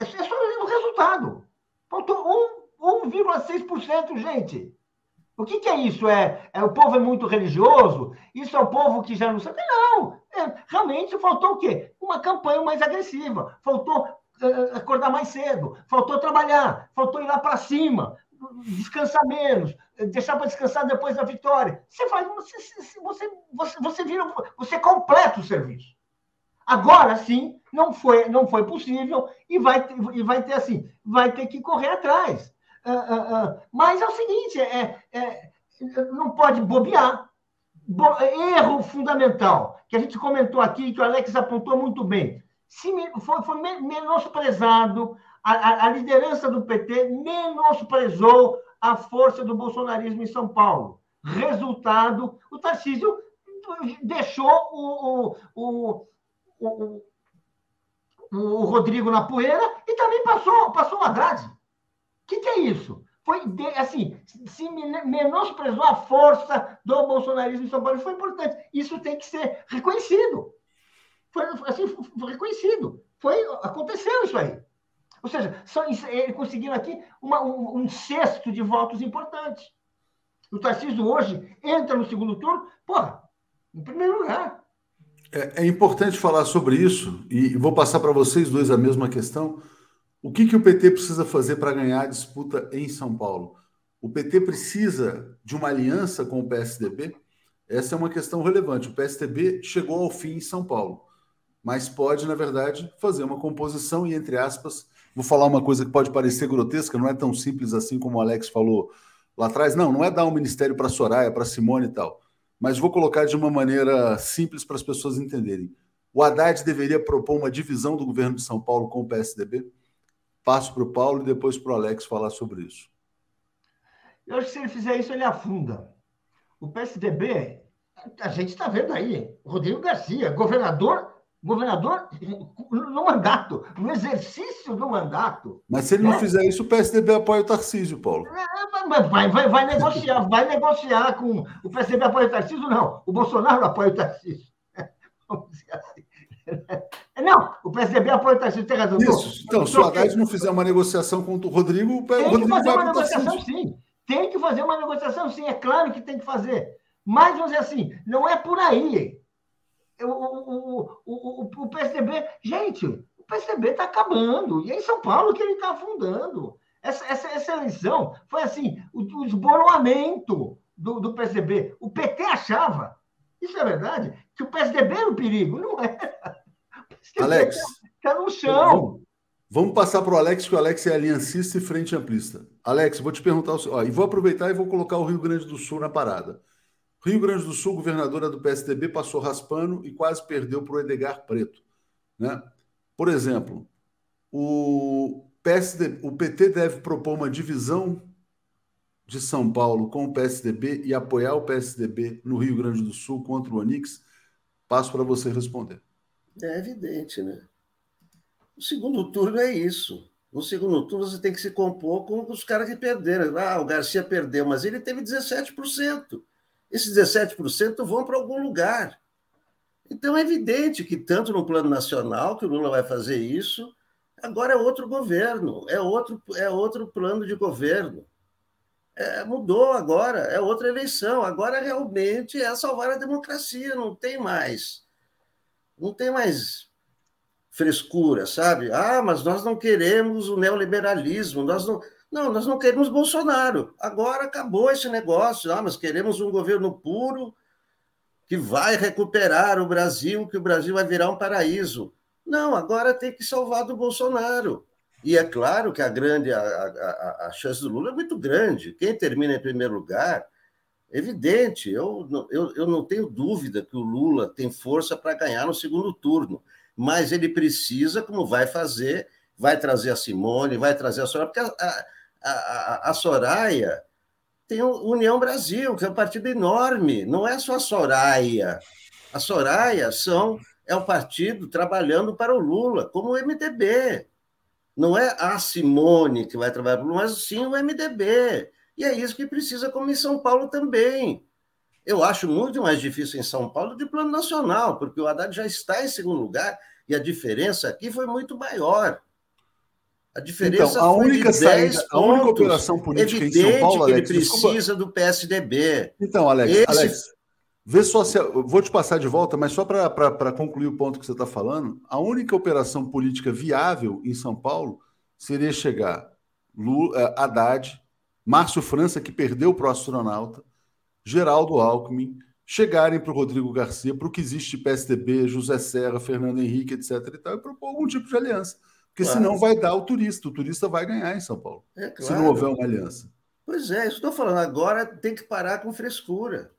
É só o resultado. Faltou 1,6%, gente. O que, que, é isso? É, é o povo é muito religioso? Isso é o povo que já não sabe? Não! É, realmente faltou o quê? Uma campanha mais agressiva. Faltou uh, acordar mais cedo. Faltou trabalhar. Faltou ir lá para cima. Descansar menos. Deixar para descansar depois da vitória. Você faz. Você, você, você, você vira. Você completa o serviço. Agora sim, não foi, não foi possível e vai, e vai ter assim, vai ter que correr atrás. Uh, uh, uh. Mas é o seguinte, é, é, não pode bobear. Bo erro fundamental, que a gente comentou aqui, que o Alex apontou muito bem. Se foi, foi menosprezado, a, a, a liderança do PT menosprezou a força do bolsonarismo em São Paulo. Resultado, o Tarcísio deixou o, o, o, o, Rodrigo na poeira e também passou, passou o Haddad. O que, que é isso? Foi assim, se menosprezou a força do bolsonarismo em São Paulo. Foi importante. Isso tem que ser reconhecido. Foi, assim, foi reconhecido. Foi, aconteceu isso aí. Ou seja, só, ele conseguiu aqui uma, um, um cesto de votos importantes. O Tarcísio hoje entra no segundo turno, porra, em primeiro lugar. É, é importante falar sobre isso, e vou passar para vocês dois a mesma questão. O que, que o PT precisa fazer para ganhar a disputa em São Paulo? O PT precisa de uma aliança com o PSDB? Essa é uma questão relevante. O PSDB chegou ao fim em São Paulo, mas pode, na verdade, fazer uma composição e, entre aspas, vou falar uma coisa que pode parecer grotesca, não é tão simples assim como o Alex falou lá atrás. Não, não é dar um ministério para Soraya, para Simone e tal mas vou colocar de uma maneira simples para as pessoas entenderem. O Haddad deveria propor uma divisão do governo de São Paulo com o PSDB? Passo para o Paulo e depois para o Alex falar sobre isso. Eu acho que se ele fizer isso, ele afunda. O PSDB, a gente está vendo aí, Rodrigo Garcia, governador governador no mandato, no exercício do mandato. Mas se ele não né? fizer isso, o PSDB apoia o Tarcísio, Paulo. É, vai, vai, vai negociar, vai negociar com o PSDB apoia o Tarcísio, não. O Bolsonaro apoia o Tarcísio. Vamos dizer assim. Não, o PSDB apoia o Tarcísio, tem razão. Isso, então, se o Haddad não fizer uma negociação com o Rodrigo, o tem Rodrigo que fazer uma negociação, sim. Tem que fazer uma negociação, sim. É claro que tem que fazer. Mas, vamos dizer assim, não é por aí o, o, o, o, PSDB. Gente, o PSDB está acabando. E é em São Paulo que ele está afundando. Essa, essa, essa, eleição foi assim: o, o esboroamento do, do PSDB. O PT achava, isso é verdade, que o PSDB era o perigo. Não é. Alex. Está tá no chão. Vamos, passar para o Alex, que o Alex é aliancista e frente amplista. Alex, vou te perguntar, ó, e vou aproveitar e vou colocar o Rio Grande do Sul na parada. Rio Grande do Sul, governadora do PSDB, passou raspando e quase perdeu para o Edgar Preto. Né? Por exemplo, o, o PT deve propor uma divisão de São Paulo com o PSDB e apoiar o PSDB no Rio Grande do Sul contra o Onix? Passo para você responder. É evidente, né? O segundo turno é isso. No segundo turno você tem que se compor com os caras que perderam. Ah, o Garcia perdeu, mas ele teve 17%. Esses 17% vão para algum lugar. Então é evidente que, tanto no plano nacional, que o Lula vai fazer isso, agora é outro governo, é outro, é outro plano de governo. É, mudou agora, é outra eleição. Agora realmente é salvar a democracia, não tem mais. Não tem mais frescura, sabe? Ah, mas nós não queremos o neoliberalismo, nós não. Não, nós não queremos Bolsonaro. Agora acabou esse negócio. Ah, nós queremos um governo puro que vai recuperar o Brasil, que o Brasil vai virar um paraíso. Não, agora tem que salvar do Bolsonaro. E é claro que a grande a, a, a chance do Lula é muito grande. Quem termina em primeiro lugar, evidente, eu, eu, eu não tenho dúvida que o Lula tem força para ganhar no segundo turno, mas ele precisa, como vai fazer, vai trazer a Simone, vai trazer a Soraya, porque a, a, a, Soraya tem o União Brasil, que é um partido enorme, não é só a Soraya. A Soraya são, é um partido trabalhando para o Lula, como o MDB. Não é a Simone que vai trabalhar para o Lula, mas sim o MDB. E é isso que precisa, como em São Paulo também. Eu acho muito mais difícil em São Paulo de plano nacional, porque o Haddad já está em segundo lugar e a diferença aqui foi muito maior. A diferença então, a única saída, a única operação política em São Paulo, que Alex, ele precisa desculpa. do PSDB. Então, Alex, Esse... Alex vê só se vou te passar de volta, mas só para concluir o ponto que você está falando, a única operação política viável em São Paulo seria chegar Lula, eh, Haddad, Márcio França, que perdeu para o astronauta, Geraldo Alckmin, chegarem para o Rodrigo Garcia, para o que existe PSDB, José Serra, Fernando Henrique, etc. e tal, e propor algum tipo de aliança. Porque claro. senão vai dar o turista, o turista vai ganhar em São Paulo, é, claro. se não houver uma aliança. Pois é, isso estou falando. Agora tem que parar com frescura.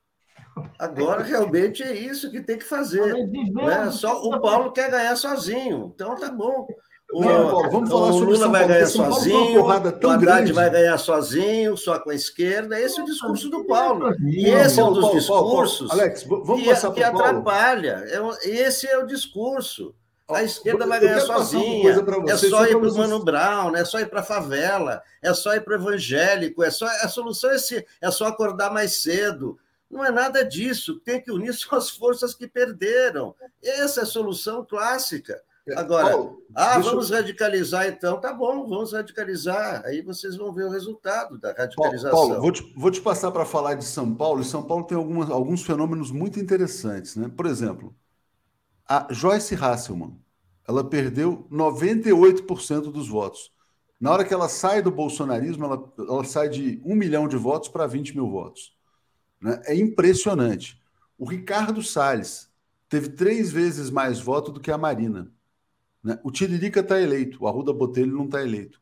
Agora realmente é isso que tem que fazer. Né? Só o Paulo quer ganhar sozinho, então tá bom. O, não, vamos falar o Lula vai ganhar sozinho, o Haddad grande. vai ganhar sozinho, só com a esquerda. Esse é o discurso do Paulo. E esse é um dos discursos Alex, vamos que, passar que atrapalha. Esse é o discurso. A esquerda vai ganhar sozinha. É só ir para o Mano Brown, é só ir para a favela, é só ir para o evangélico, é só a solução é, se, é só acordar mais cedo. Não é nada disso. Tem que unir só as forças que perderam. Essa é a solução clássica. Agora, Paulo, ah, vamos eu... radicalizar então, tá bom, vamos radicalizar. Aí vocês vão ver o resultado da radicalização. Paulo, vou te, vou te passar para falar de São Paulo, e São Paulo tem algumas, alguns fenômenos muito interessantes. Né? Por exemplo, a Joyce Hasselman, ela perdeu 98% dos votos. Na hora que ela sai do bolsonarismo, ela, ela sai de 1 milhão de votos para 20 mil votos. Né? É impressionante. O Ricardo Salles teve três vezes mais voto do que a Marina. Né? O Tiririca está eleito, o Arruda Botelho não está eleito.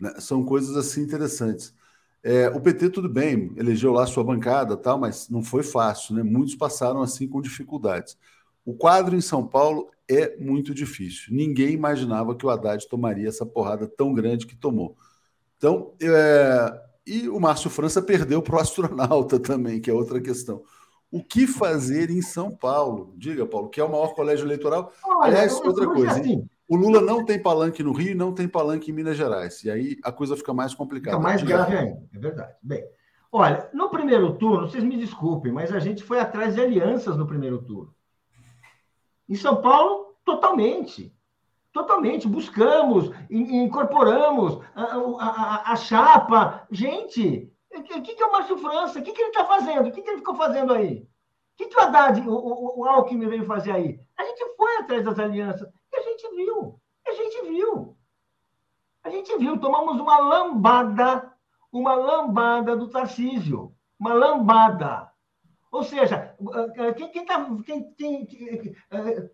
Né? São coisas assim interessantes. É, o PT, tudo bem, elegeu lá sua bancada, tal, mas não foi fácil, né? Muitos passaram assim com dificuldades. O quadro em São Paulo é muito difícil. Ninguém imaginava que o Haddad tomaria essa porrada tão grande que tomou. Então, é... e o Márcio França perdeu para o astronauta também, que é outra questão. O que fazer em São Paulo? Diga, Paulo, que é o maior colégio eleitoral. Olha, Aliás, outra coisa. Assim, o Lula não tem palanque no Rio e não tem palanque em Minas Gerais. E aí a coisa fica mais complicada. Fica mais grave ainda, é verdade. Bem, olha, no primeiro turno, vocês me desculpem, mas a gente foi atrás de alianças no primeiro turno. Em São Paulo, totalmente. Totalmente. Buscamos, incorporamos a, a, a chapa. Gente, o que, que é o Márcio França? O que, que ele está fazendo? O que, que ele ficou fazendo aí? O que, que o Haddad, o, o, o Alckmin veio fazer aí? A gente foi atrás das alianças a gente viu. A gente viu. A gente viu. Tomamos uma lambada, uma lambada do Tarcísio. Uma lambada. Ou seja, quem, quem, tá, quem, quem,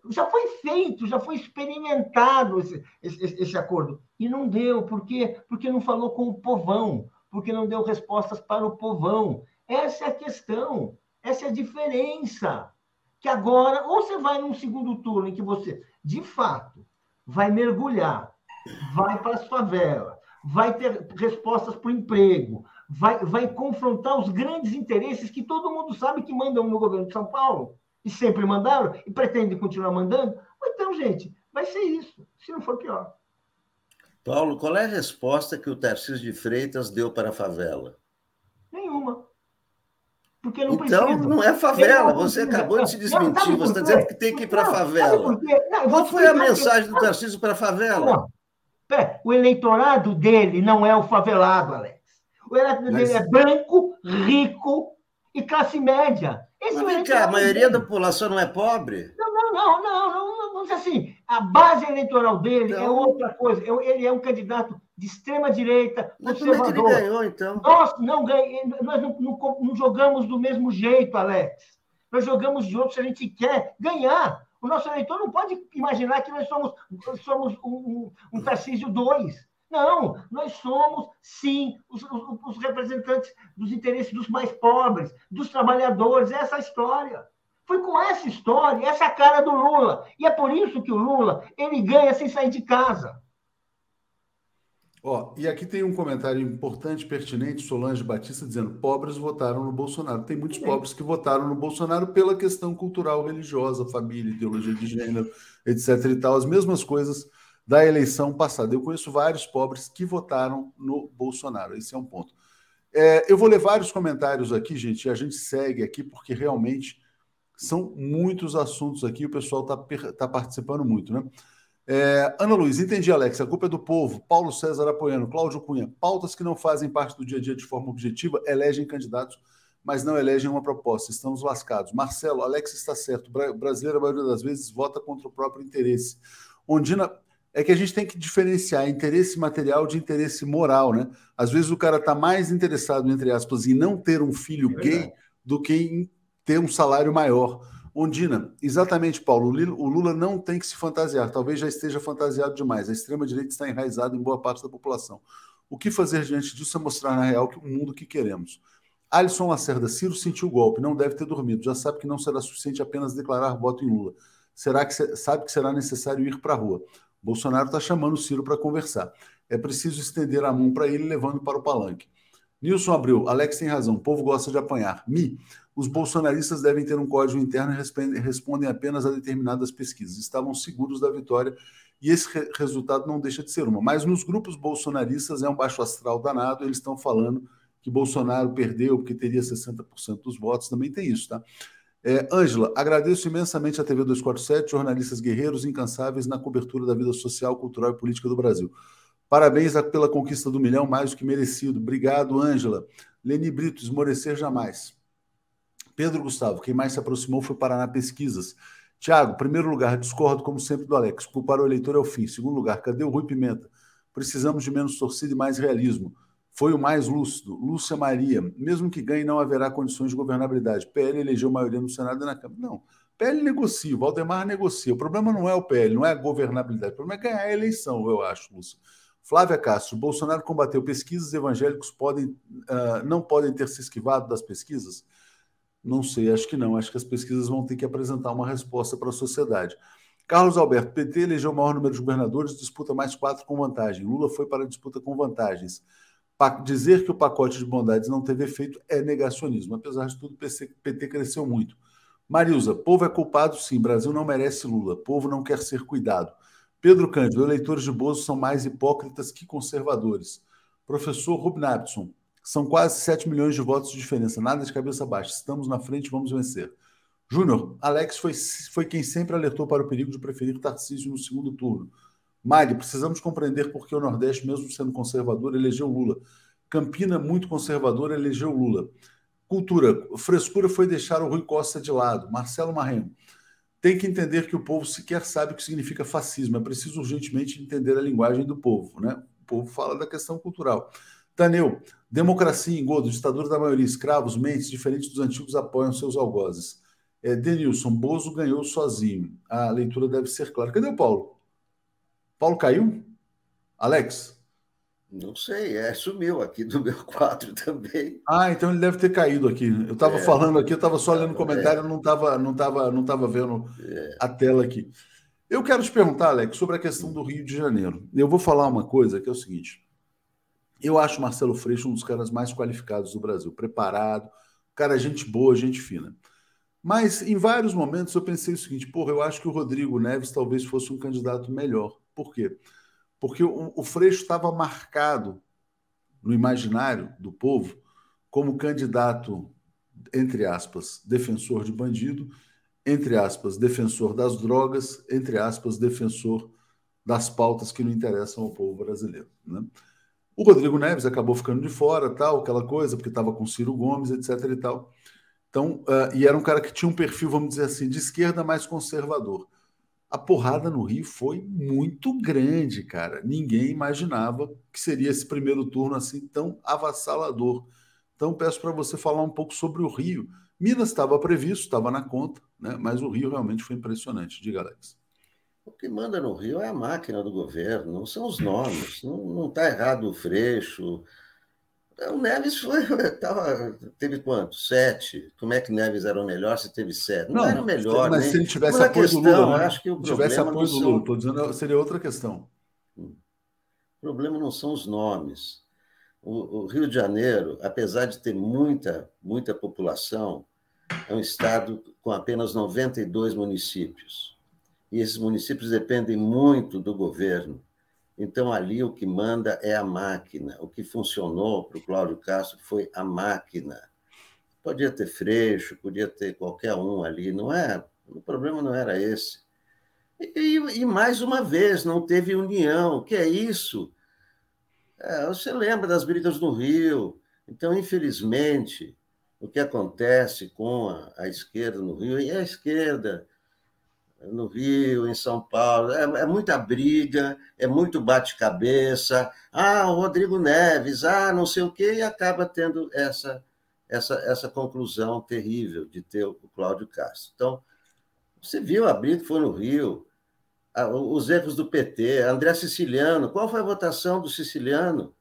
já foi feito, já foi experimentado esse, esse, esse, acordo. E não deu. Por quê? Porque não falou com o povão, porque não deu respostas para o povão. Essa é a questão, essa é a diferença. Que agora, ou você vai num segundo turno em que você de fato, vai mergulhar, vai para as favelas, vai ter respostas para o emprego, vai, vai confrontar os grandes interesses que todo mundo sabe que mandam no governo de São Paulo, e sempre mandaram, e pretendem continuar mandando. Então, gente, vai ser isso, se não for pior. Paulo, qual é a resposta que o Tarcísio de Freitas deu para a favela? Nenhuma. Porque não então, precisa. não é favela. Você acabou de se desmentir. Você está dizendo que tem que ir para a favela. Não, Qual foi a mensagem do Tarcísio para a favela? Não. O eleitorado dele não é o favelado, Alex. O eleitorado Mas... dele é branco, rico e classe média. Esse Mas vem cá, a maioria dele. da população não é pobre? Não, não, não, não, não, não, não assim. A base eleitoral dele é outra coisa. Ele é um candidato de extrema-direita, conservador. Como é que ele ganhou, então? Nós não, ganhamos, nós não, não, não, jogamos do mesmo jeito, Alex. Nós jogamos de outro se a gente quer ganhar. O nosso eleitor não pode imaginar que nós somos, somos um, um, um Tarcísio 2. Não, nós somos, sim, os, os, os, representantes dos interesses dos mais pobres, dos trabalhadores, essa é história. Foi com essa história, essa é cara do Lula. E é por isso que o Lula, ele ganha sem sair de casa. Ó, e aqui tem um comentário importante, pertinente, Solange Batista dizendo: pobres votaram no Bolsonaro. Tem muitos pobres que votaram no Bolsonaro pela questão cultural, religiosa, família, ideologia de gênero, etc. e tal, as mesmas coisas da eleição passada. Eu conheço vários pobres que votaram no Bolsonaro. Esse é um ponto. É, eu vou ler vários comentários aqui, gente, e a gente segue aqui, porque realmente são muitos assuntos aqui, o pessoal está tá participando muito, né? É, Ana Luiz, entendi, Alex. A culpa é do povo. Paulo César apoiando. Cláudio Cunha. Pautas que não fazem parte do dia a dia de forma objetiva elegem candidatos, mas não elegem uma proposta. Estamos lascados. Marcelo, Alex está certo. Brasileiro, a maioria das vezes, vota contra o próprio interesse. Ondina, é que a gente tem que diferenciar interesse material de interesse moral, né? Às vezes o cara está mais interessado, entre aspas, em não ter um filho é gay do que em ter um salário maior. Ondina, exatamente, Paulo. O Lula não tem que se fantasiar. Talvez já esteja fantasiado demais. A extrema-direita está enraizada em boa parte da população. O que fazer diante disso é mostrar na real que o mundo que queremos. Alisson Lacerda, Ciro sentiu o golpe, não deve ter dormido. Já sabe que não será suficiente apenas declarar voto em Lula. Será que sabe que será necessário ir para a rua? Bolsonaro está chamando o Ciro para conversar. É preciso estender a mão para ele, levando para o palanque. Nilson Abreu, Alex tem razão, o povo gosta de apanhar. Mi, os bolsonaristas devem ter um código interno e respondem apenas a determinadas pesquisas. Estavam seguros da vitória e esse re resultado não deixa de ser uma. Mas nos grupos bolsonaristas é um baixo astral danado, eles estão falando que Bolsonaro perdeu porque teria 60% dos votos, também tem isso, tá? É, Ângela, agradeço imensamente a TV 247, jornalistas guerreiros incansáveis na cobertura da vida social, cultural e política do Brasil. Parabéns pela conquista do milhão, mais do que merecido. Obrigado, Ângela. Leni Brito, esmorecer jamais. Pedro Gustavo, quem mais se aproximou foi Paraná Pesquisas. Tiago, primeiro lugar, discordo como sempre do Alex. Culpar o eleitor é o fim. Segundo lugar, cadê o Rui Pimenta? Precisamos de menos torcida e mais realismo. Foi o mais lúcido. Lúcia Maria, mesmo que ganhe, não haverá condições de governabilidade. PL elegeu maioria no Senado e na Câmara. Não. PL negocia, o Valdemar negocia. O problema não é o PL, não é a governabilidade. O problema é ganhar a eleição, eu acho, Lúcia. Flávia Castro, Bolsonaro combateu pesquisas evangélicos podem, uh, não podem ter se esquivado das pesquisas? Não sei, acho que não. Acho que as pesquisas vão ter que apresentar uma resposta para a sociedade. Carlos Alberto, PT elegeu o maior número de governadores, disputa mais quatro com vantagem. Lula foi para a disputa com vantagens. Dizer que o pacote de bondades não teve efeito é negacionismo. Apesar de tudo, o PT cresceu muito. Marilza, povo é culpado sim, Brasil não merece Lula, povo não quer ser cuidado. Pedro Cândido, eleitores de Bozo são mais hipócritas que conservadores. Professor Rubnapson, são quase 7 milhões de votos de diferença, nada de cabeça baixa. Estamos na frente, vamos vencer. Júnior, Alex foi, foi quem sempre alertou para o perigo de preferir Tarcísio no segundo turno. Mari, precisamos compreender por que o Nordeste, mesmo sendo conservador, elegeu Lula. Campina, muito conservador, elegeu Lula. Cultura, frescura foi deixar o Rui Costa de lado. Marcelo Marremo, tem que entender que o povo sequer sabe o que significa fascismo. É preciso urgentemente entender a linguagem do povo. Né? O povo fala da questão cultural. Taneu, democracia engodo, ditadura da maioria, escravos, mentes diferentes dos antigos apoiam seus algozes. É, Denilson, Bozo ganhou sozinho. A leitura deve ser clara. Cadê o Paulo? Paulo caiu? Alex? Não sei, é, sumiu aqui do meu quadro também. Ah, então ele deve ter caído aqui. Eu estava é, falando aqui, eu estava só lendo o comentário, é. não estava não tava, não tava vendo é. a tela aqui. Eu quero te perguntar, Alex, sobre a questão do Rio de Janeiro. Eu vou falar uma coisa que é o seguinte. Eu acho o Marcelo Freixo um dos caras mais qualificados do Brasil, preparado, cara, gente boa, gente fina. Mas em vários momentos eu pensei o seguinte: porra, eu acho que o Rodrigo Neves talvez fosse um candidato melhor. Por quê? Porque o, o Freixo estava marcado no imaginário do povo como candidato, entre aspas, defensor de bandido, entre aspas, defensor das drogas, entre aspas, defensor das pautas que não interessam ao povo brasileiro. Né? O Rodrigo Neves acabou ficando de fora, tal, aquela coisa, porque estava com Ciro Gomes, etc. e tal. Então, uh, e era um cara que tinha um perfil, vamos dizer assim, de esquerda mais conservador. A porrada no Rio foi muito grande, cara. Ninguém imaginava que seria esse primeiro turno assim tão avassalador. Então, peço para você falar um pouco sobre o Rio. Minas estava previsto, estava na conta, né? mas o Rio realmente foi impressionante. Diga, Alex. O que manda no Rio é a máquina do governo, não são os nomes. Não está errado o Freixo. O Neves foi, tava, teve quanto? Sete. Como é que Neves era o melhor se teve sete? Não, não era o melhor. Mas nem... se ele tivesse apoio questão, do Lula, né? acho que o tivesse apoio do Lula, estou dizendo, seria outra questão. O problema não são os nomes. O, o, Rio de Janeiro, apesar de ter muita, muita população, é um estado com apenas 92 municípios e esses municípios dependem muito do governo. Então, ali o que manda é a máquina. O que funcionou para o Cláudio Castro foi a máquina. Podia ter Freixo, podia ter qualquer um ali, não é? O problema não era esse. E, e, mais uma vez, não teve união. O que é isso? É, você lembra das brigas no Rio. Então, infelizmente, o que acontece com a, a esquerda no Rio, e a esquerda no Rio, em São Paulo, é, é muita briga, é muito bate-cabeça. Ah, o Rodrigo Neves, ah, não sei o quê, e acaba tendo essa, essa, essa conclusão terrível de ter o Cláudio Castro. Então, você viu a briga que foi no Rio, os erros do PT, André Siciliano, qual foi a votação do Siciliano?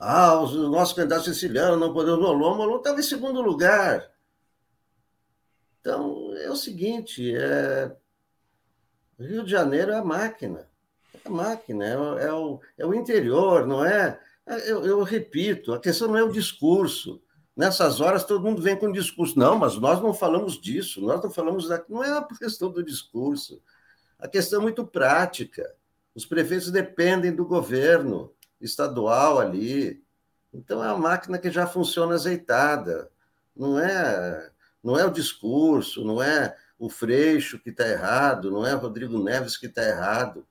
Ah, o nosso candidato siciliano não podemos. Molon, Molon estava em segundo lugar. Então, é o seguinte: é... Rio de Janeiro é a máquina. É a máquina, é o, é o, é o interior, não é? é eu, eu, repito, a questão não é o discurso. Nessas horas todo mundo vem com discurso. Não, mas nós não falamos disso, nós não falamos da... Não é a questão do discurso. A questão é muito prática. Os prefeitos dependem do governo estadual ali. Então é uma máquina que já funciona azeitada. Não é, não é o discurso, não é o Freixo que está errado, não é Rodrigo Neves que está errado.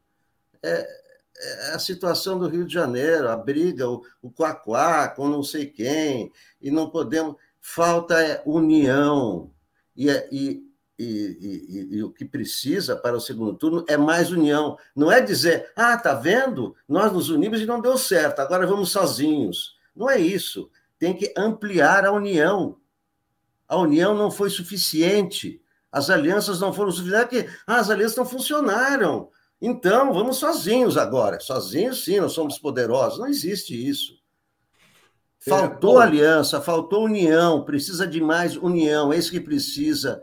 É, é, a situação do Rio de Janeiro, a briga, o, o quaquá com não sei quem, e não podemos. Falta é união. É, e, e, e, e, o que precisa para o segundo turno é mais união. Não é dizer, ah, tá vendo? Nós nos unimos e não deu certo, agora vamos sozinhos. Não é isso. Tem que ampliar a união. A união não foi suficiente. As alianças não foram suficientes, porque ah, as alianças não funcionaram. Então, vamos sozinhos agora. Sozinhos, sim, nós somos poderosos. Não existe isso. Faltou é, aliança, faltou união, precisa de mais união, é isso que precisa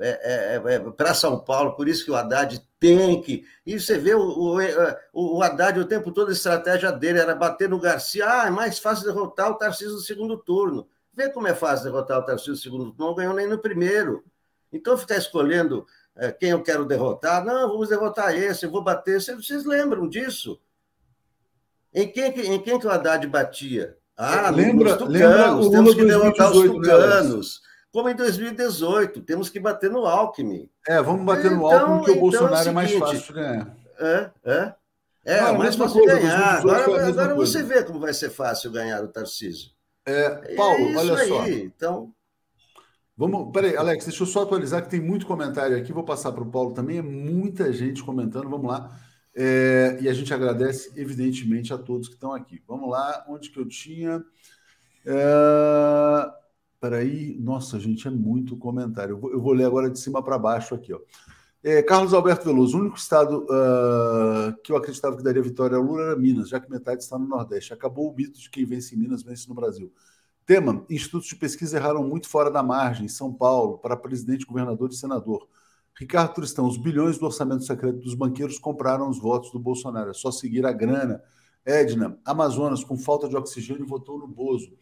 é, é, é, é para São Paulo, por isso que o Haddad tem que. E você vê o, o, o Haddad o tempo todo, a estratégia dele era bater no Garcia. Ah, é mais fácil derrotar o Tarcísio no segundo turno. Vê como é fácil derrotar o Tarcísio no segundo turno, não ganhou nem no primeiro. Então, ficar escolhendo é, quem eu quero derrotar, não, vamos derrotar esse, eu vou bater. Vocês, vocês lembram disso? Em quem, em quem que o Haddad batia? Ah, lembra, tucanos, lembra temos que derrotar os né, tucanos. Né, como em 2018, temos que bater no Alckmin. É, vamos bater no então, Alckmin, que o então Bolsonaro é, o seguinte, é, mais fácil ganhar. É, é. É, não, mais fácil de ganhar. Agora, agora você vê como vai ser fácil ganhar o Tarcísio. É, Paulo, é olha aí. só. Então. Vamos, peraí, Alex, deixa eu só atualizar que tem muito comentário aqui. Vou passar para o Paulo também. É muita gente comentando. Vamos lá. É, e a gente agradece, evidentemente, a todos que estão aqui. Vamos lá, onde que eu tinha. É... Peraí, nossa, gente, é muito comentário. Eu vou, eu vou ler agora de cima para baixo aqui. Ó. É, Carlos Alberto Veloso, o único estado uh, que eu acreditava que daria vitória ao Lula era Minas, já que metade está no Nordeste. Acabou o mito de quem vence em Minas, vence no Brasil. Tema: institutos de pesquisa erraram muito fora da margem, São Paulo, para presidente, governador e senador. Ricardo Tristão, os bilhões do orçamento secreto dos banqueiros compraram os votos do Bolsonaro. É só seguir a grana. Edna, Amazonas, com falta de oxigênio, votou no Bozo.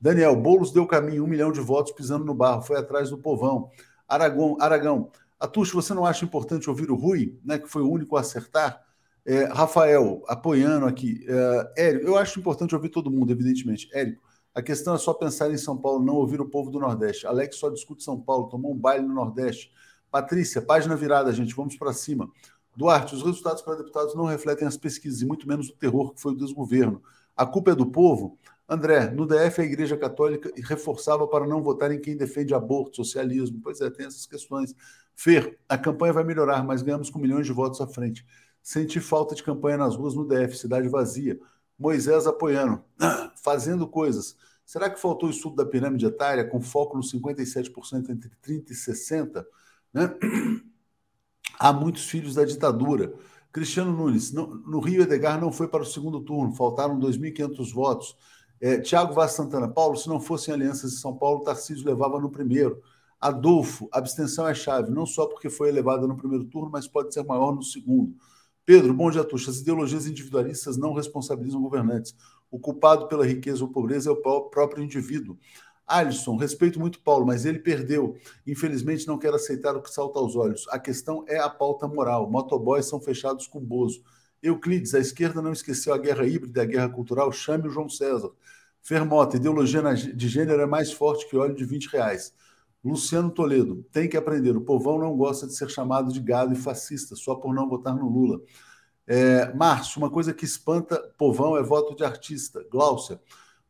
Daniel, Boulos deu caminho, um milhão de votos pisando no barro, foi atrás do povão. Aragão, Aragão, Atucho, você não acha importante ouvir o Rui, né, que foi o único a acertar? É, Rafael, apoiando aqui. É, Érico, eu acho importante ouvir todo mundo, evidentemente. Érico, a questão é só pensar em São Paulo, não ouvir o povo do Nordeste. Alex só discute São Paulo, tomou um baile no Nordeste. Patrícia, página virada, gente, vamos para cima. Duarte, os resultados para deputados não refletem as pesquisas, e muito menos o terror que foi o desgoverno. A culpa é do povo? André, no DF a Igreja Católica reforçava para não votar em quem defende aborto, socialismo. Pois é, tem essas questões. Fer, a campanha vai melhorar, mas ganhamos com milhões de votos à frente. Senti falta de campanha nas ruas no DF, cidade vazia. Moisés apoiando, fazendo coisas. Será que faltou o estudo da pirâmide etária com foco nos 57% entre 30 e 60? Né? Há muitos filhos da ditadura. Cristiano Nunes, no, no Rio Edgar não foi para o segundo turno, faltaram 2.500 votos. É, Tiago Vaz Santana, Paulo, se não fossem alianças de São Paulo, Tarcísio levava no primeiro. Adolfo, abstenção é chave, não só porque foi elevada no primeiro turno, mas pode ser maior no segundo. Pedro, bom dia, Tuxa. As ideologias individualistas não responsabilizam governantes. O culpado pela riqueza ou pobreza é o próprio indivíduo. Alisson, respeito muito Paulo, mas ele perdeu. Infelizmente, não quero aceitar o que salta aos olhos. A questão é a pauta moral. Motoboys são fechados com Bozo. Euclides, a esquerda não esqueceu a guerra híbrida, a guerra cultural, chame o João César. Fermota, ideologia de gênero é mais forte que óleo de 20 reais. Luciano Toledo, tem que aprender. O povão não gosta de ser chamado de gado e fascista, só por não votar no Lula. É, Márcio, uma coisa que espanta povão é voto de artista. Gláucia,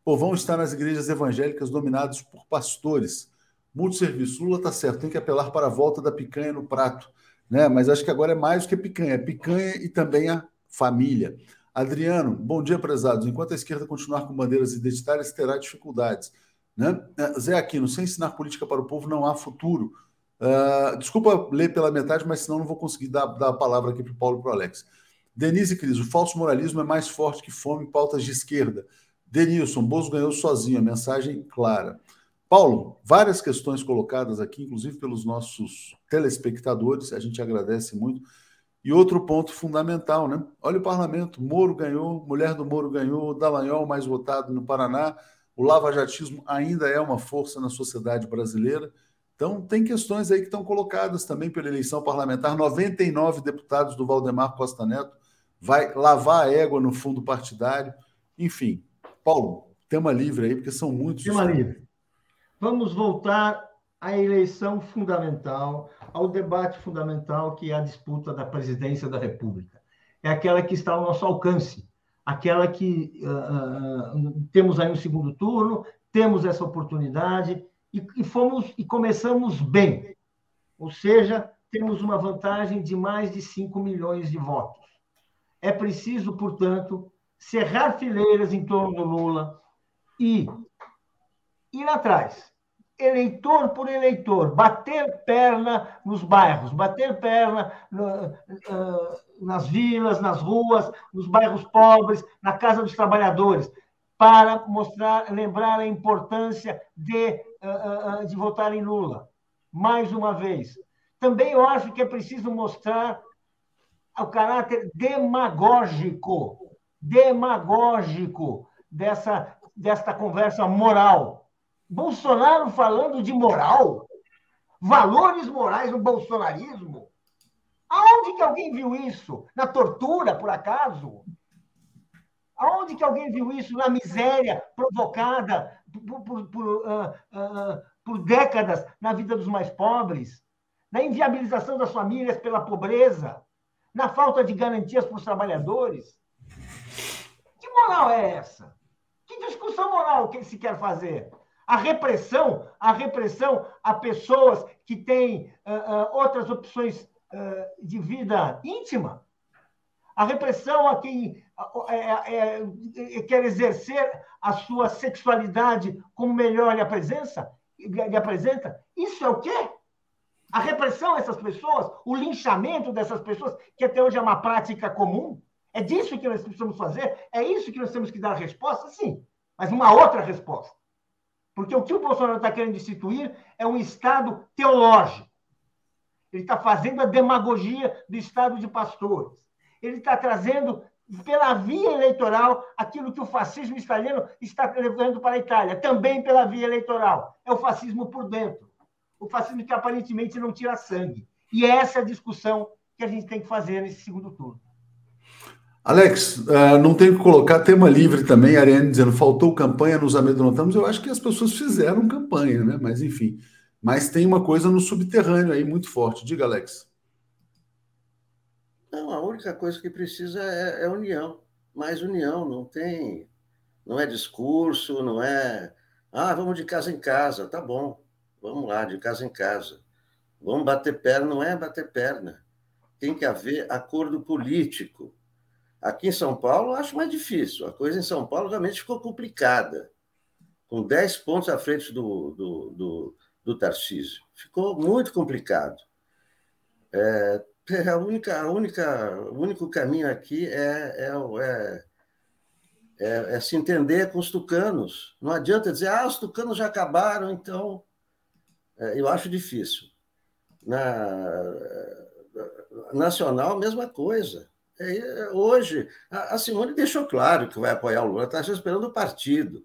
povão está nas igrejas evangélicas dominadas por pastores. Multisserviço. Lula está certo, tem que apelar para a volta da picanha no prato. Né? Mas acho que agora é mais do que picanha, é picanha e também a família. Adriano, bom dia, prezados. Enquanto a esquerda continuar com bandeiras identitárias, terá dificuldades. Né? É, Zé Aquino, sem ensinar política para o povo não há futuro. Uh, desculpa ler pela metade, mas senão não vou conseguir dar, dar a palavra aqui para o Paulo e para o Alex. Denise Cris, o falso moralismo é mais forte que fome e pautas de esquerda. Denilson, Bozo ganhou sozinho, a mensagem clara. Paulo, várias questões colocadas aqui, inclusive pelos nossos telespectadores, a gente agradece muito. E outro ponto fundamental, né? Olha o parlamento, Moro ganhou, mulher do Moro ganhou, Dallagnol mais votado no Paraná, o lavajatismo ainda é uma força na sociedade brasileira. Então, tem questões aí que estão colocadas também pela eleição parlamentar. 99 deputados do Valdemar Costa Neto vai lavar a égua no fundo partidário. Enfim, Paulo, tema livre aí, porque são muitos. Tema livre. Vamos voltar à eleição fundamental, ao debate fundamental que é a disputa da presidência da República. É aquela que está ao nosso alcance, aquela que uh, uh, temos aí um segundo turno, temos essa oportunidade e, e fomos e começamos bem. Ou seja, temos uma vantagem de mais de 5 milhões de votos. É preciso, portanto, cerrar fileiras em torno do Lula e ir atrás, eleitor por eleitor, bater perna nos bairros, bater perna nas vilas, nas ruas, nos bairros pobres, na casa dos trabalhadores, para mostrar, lembrar a importância de, de votar em Lula. Mais uma vez. Também eu acho que é preciso mostrar o caráter demagógico, demagógico dessa, desta conversa moral. Bolsonaro falando de moral, valores morais no bolsonarismo. Aonde que alguém viu isso? Na tortura, por acaso? Aonde que alguém viu isso? Na miséria provocada por, por, por, uh, uh, por décadas na vida dos mais pobres? Na inviabilização das famílias pela pobreza? na falta de garantias para os trabalhadores. Que moral é essa? Que discussão moral que se quer fazer? A repressão, a repressão a pessoas que têm uh, outras opções de vida íntima. A repressão a quem é, é, quer exercer a sua sexualidade como melhor lhe apresenta, lhe apresenta. Isso é o quê? A repressão dessas pessoas, o linchamento dessas pessoas, que até hoje é uma prática comum, é disso que nós precisamos fazer? É isso que nós temos que dar a resposta? Sim, mas uma outra resposta. Porque o que o Bolsonaro está querendo instituir é um Estado teológico. Ele está fazendo a demagogia do Estado de pastores. Ele está trazendo, pela via eleitoral, aquilo que o fascismo italiano está levando para a Itália, também pela via eleitoral. É o fascismo por dentro o fascismo que aparentemente não tira sangue. E é essa a discussão que a gente tem que fazer nesse segundo turno. Alex, uh, não tem que colocar tema livre também, Ariane dizendo faltou campanha, nos amedrontamos. Eu acho que as pessoas fizeram campanha, né? Mas enfim. Mas tem uma coisa no subterrâneo aí muito forte. Diga, Alex. Não, a única coisa que precisa é, é união. Mais união, não tem. Não é discurso, não é. Ah, vamos de casa em casa, tá bom. Vamos lá, de casa em casa. Vamos bater perna, não é bater perna. Tem que haver acordo político. Aqui em São Paulo, acho mais difícil. A coisa em São Paulo realmente ficou complicada. Com 10 pontos à frente do, do, do, do Tarcísio. Ficou muito complicado. É, é, a única, a única, o único caminho aqui é, é, é, é, é se entender com os tucanos. Não adianta dizer, ah, os tucanos já acabaram, então é, eu acho difícil. Na nacional, mesma coisa. É, hoje, a Simone deixou claro que vai apoiar o Lula, está esperando o partido.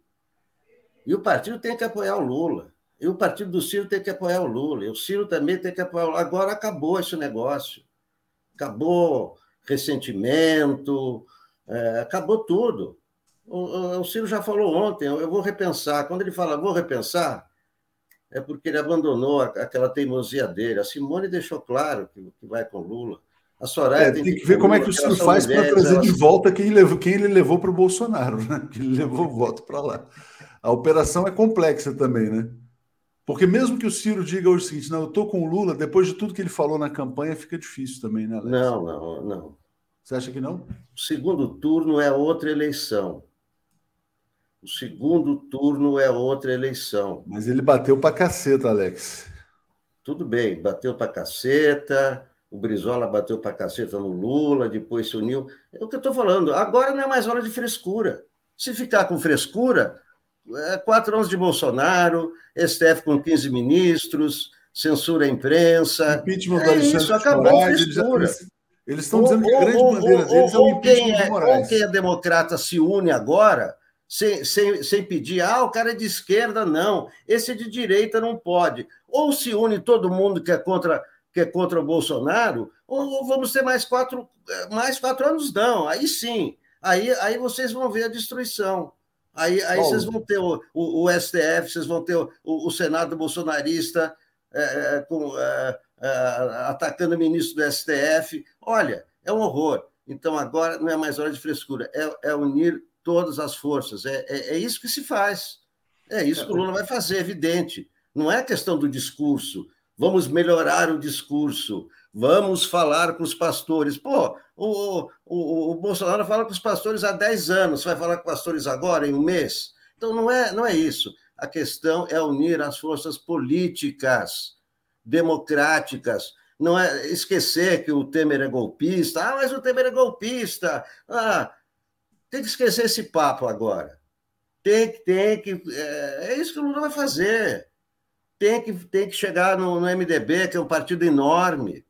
E o partido tem que apoiar o Lula. E o partido do Ciro tem que apoiar o Lula. E o Ciro também tem que apoiar o Lula. Agora acabou esse negócio. Acabou ressentimento, é, acabou tudo. O, o, Ciro já falou ontem, eu vou repensar. Quando ele fala, vou repensar, é porque ele abandonou aquela teimosia dele. A Simone deixou claro que, que vai com Lula. A Soraya é, tem, tem, que ver como é que o Ciro faz para trazer elas... de volta quem, levou, quem ele levou para o Bolsonaro, né? Que ele levou o voto para lá. A operação é complexa também, né? Porque mesmo que o Ciro diga hoje o seguinte, não, eu estou com o Lula, depois de tudo que ele falou na campanha, fica difícil também, né, Alex? Não, não, não. Você acha que não? O segundo turno é outra eleição. O segundo turno é outra eleição. Mas ele bateu para caceta, Alex. Tudo bem, bateu para caceta, o Brizola bateu para caceta no Lula, depois se uniu. É o que eu estou falando. Agora não é mais hora de frescura. Se ficar com frescura, quatro anos de Bolsonaro, STF com 15 ministros, censura a imprensa. Impeachment é isso, acabou a frescura. Eles, estão dizendo que a grande ou, bandeira deles ou, é o impeachment quem é, Ou quem é democrata se une agora sem, sem, sem pedir, ah, o cara é de esquerda, não, esse é de direita não pode. Ou se une todo mundo que é contra, que é contra o Bolsonaro, ou, ou vamos ter mais quatro, mais quatro anos, não. Aí sim, aí, aí vocês vão ver a destruição. Aí, aí vocês vão ter o, o, o, STF, vocês vão ter o, o Senado bolsonarista é, é, com, é, é, atacando o ministro do STF. Olha, é um horror. Então agora não é mais hora de frescura, é, é unir todas as forças. É, é, é isso que se faz. É isso que o Lula vai fazer, evidente. Não é questão do discurso. Vamos melhorar o discurso. Vamos falar com os pastores. Pô, o, o, o Bolsonaro fala com os pastores há 10 anos. Vai falar com pastores agora, em um mês? Então, não é, não é isso. A questão é unir as forças políticas, democráticas. Não é esquecer que o Temer é golpista. Ah, mas o Temer é golpista. Ah, tem que esquecer esse papo agora. Tem que, tem que. É, é isso que o Lula vai fazer. Tem que, tem que chegar no, no MDB, que é um partido enorme.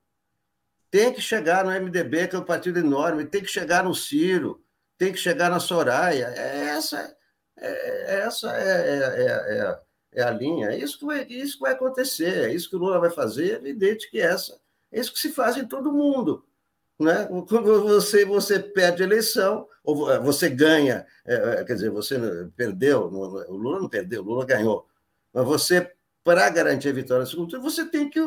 Tem que chegar no MDB, que é um partido enorme. Tem que chegar no Ciro. Tem que chegar na Soraya. É essa, é, essa é, é, é, é, a linha. É isso que, vai, isso que vai acontecer. É isso que o Lula vai fazer. É evidente que essa. É isso que se faz em todo mundo. Né? Quando você, você perde a eleição, ou você ganha, é, quer dizer, você perdeu, o Lula não perdeu, o Lula ganhou, mas você, para garantir a vitória no segundo turno, você tem que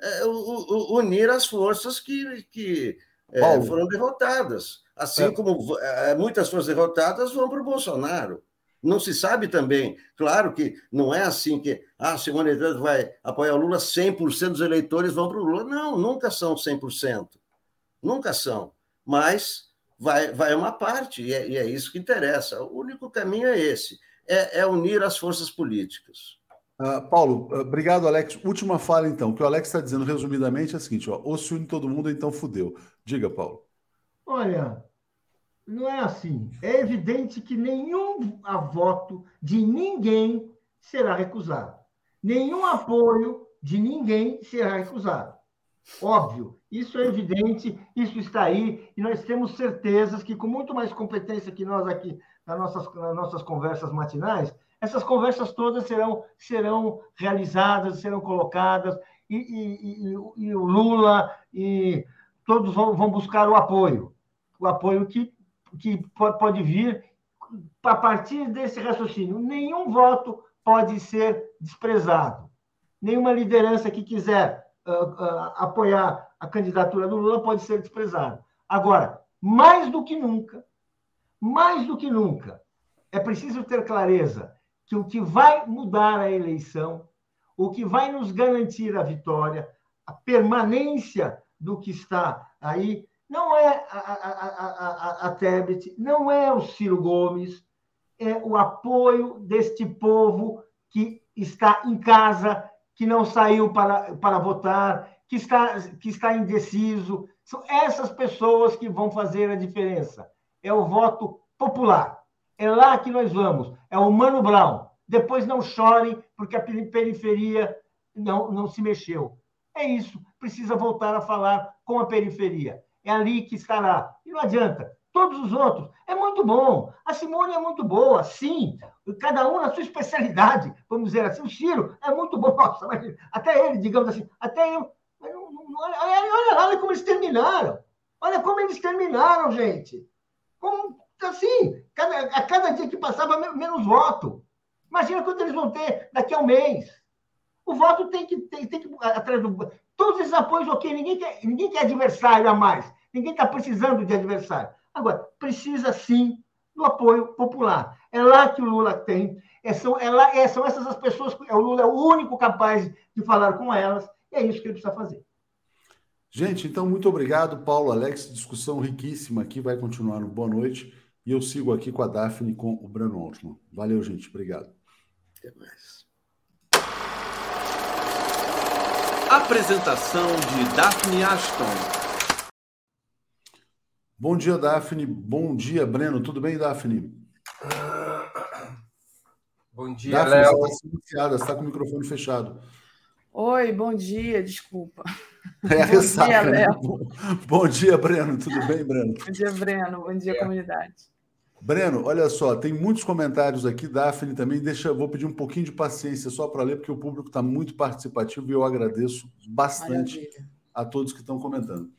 é, unir as forças que, que é, foram derrotadas. Assim é. como muitas forças derrotadas vão para o Bolsonaro. Não se sabe também, claro que não é assim que ah, Simone Tebet vai apoiar o Lula, 100% dos eleitores vão para o Lula. Não, nunca são 100%. Nunca são. Mas vai, vai uma parte, e é, e é isso que interessa. O único caminho é esse: é, é unir as forças políticas. Uh, Paulo, uh, obrigado, Alex. Última fala, então. O que o Alex está dizendo resumidamente é o seguinte: ó, ou se une todo mundo, então fudeu. Diga, Paulo. Olha, não é assim. É evidente que nenhum voto de ninguém será recusado. Nenhum apoio de ninguém será recusado. Óbvio, isso é evidente, isso está aí, e nós temos certezas que, com muito mais competência que nós aqui nas nossas, nas nossas conversas matinais, essas conversas todas serão, serão realizadas, serão colocadas, e, e, e, e o Lula e todos vão, vão, buscar o apoio, o apoio que, que pode vir a partir desse raciocínio. Nenhum voto pode ser desprezado. Nenhuma liderança que quiser uh, uh, apoiar a candidatura do Lula pode ser desprezada. Agora, mais do que nunca, mais do que nunca, é preciso ter clareza que o que vai mudar a eleição, o que vai nos garantir a vitória, a permanência do que está aí, não é a, a, a, a, Tebet, não é o Ciro Gomes, é o apoio deste povo que está em casa, que não saiu para, para votar, que está, que está indeciso. São essas pessoas que vão fazer a diferença. É o voto popular. É lá que nós vamos. É o Mano Brown. Depois não chorem, porque a periferia não, não se mexeu. É isso. Precisa voltar a falar com a periferia. É ali que estará. E não adianta. Todos os outros. É muito bom. A Simone é muito boa, sim. Cada um na sua especialidade, vamos dizer assim. O Ciro é muito bom. Nossa, até ele, digamos assim, até eu olha, olha, olha como eles terminaram. Olha como eles terminaram, gente. Como, assim, cada, a cada dia que passava, menos voto. Imagina quanto eles vão ter daqui a um mês. O voto tem que, tem, tem que atrás do. Todos esses apoios, ok, ninguém quer, ninguém quer adversário a mais. Ninguém está precisando de adversário. Agora, precisa sim do apoio popular. É lá que o Lula tem. É, são, é lá, é, são essas as pessoas. É, o Lula é o único capaz de falar com elas. E é isso que ele precisa fazer. Gente, então, muito obrigado, Paulo, Alex. Discussão riquíssima aqui. Vai continuar no Boa Noite. E eu sigo aqui com a Daphne com o Breno Altman. Valeu, gente. Obrigado. Até mais. Apresentação de Daphne Ashton. Bom dia, Daphne. Bom dia, Breno. Tudo bem, Daphne? Bom dia, Léo. Você está silenciada, está com o microfone fechado. Oi, bom dia, desculpa. É a ressaca, dia, né? Bom dia, Breno. Tudo bem, Breno? Bom dia, Breno. Bom dia, é. comunidade. Breno, olha só, tem muitos comentários aqui, Daphne também. Deixa, vou pedir um pouquinho de paciência só para ler, porque o público está muito participativo e eu agradeço bastante Maravilha. a todos que estão comentando.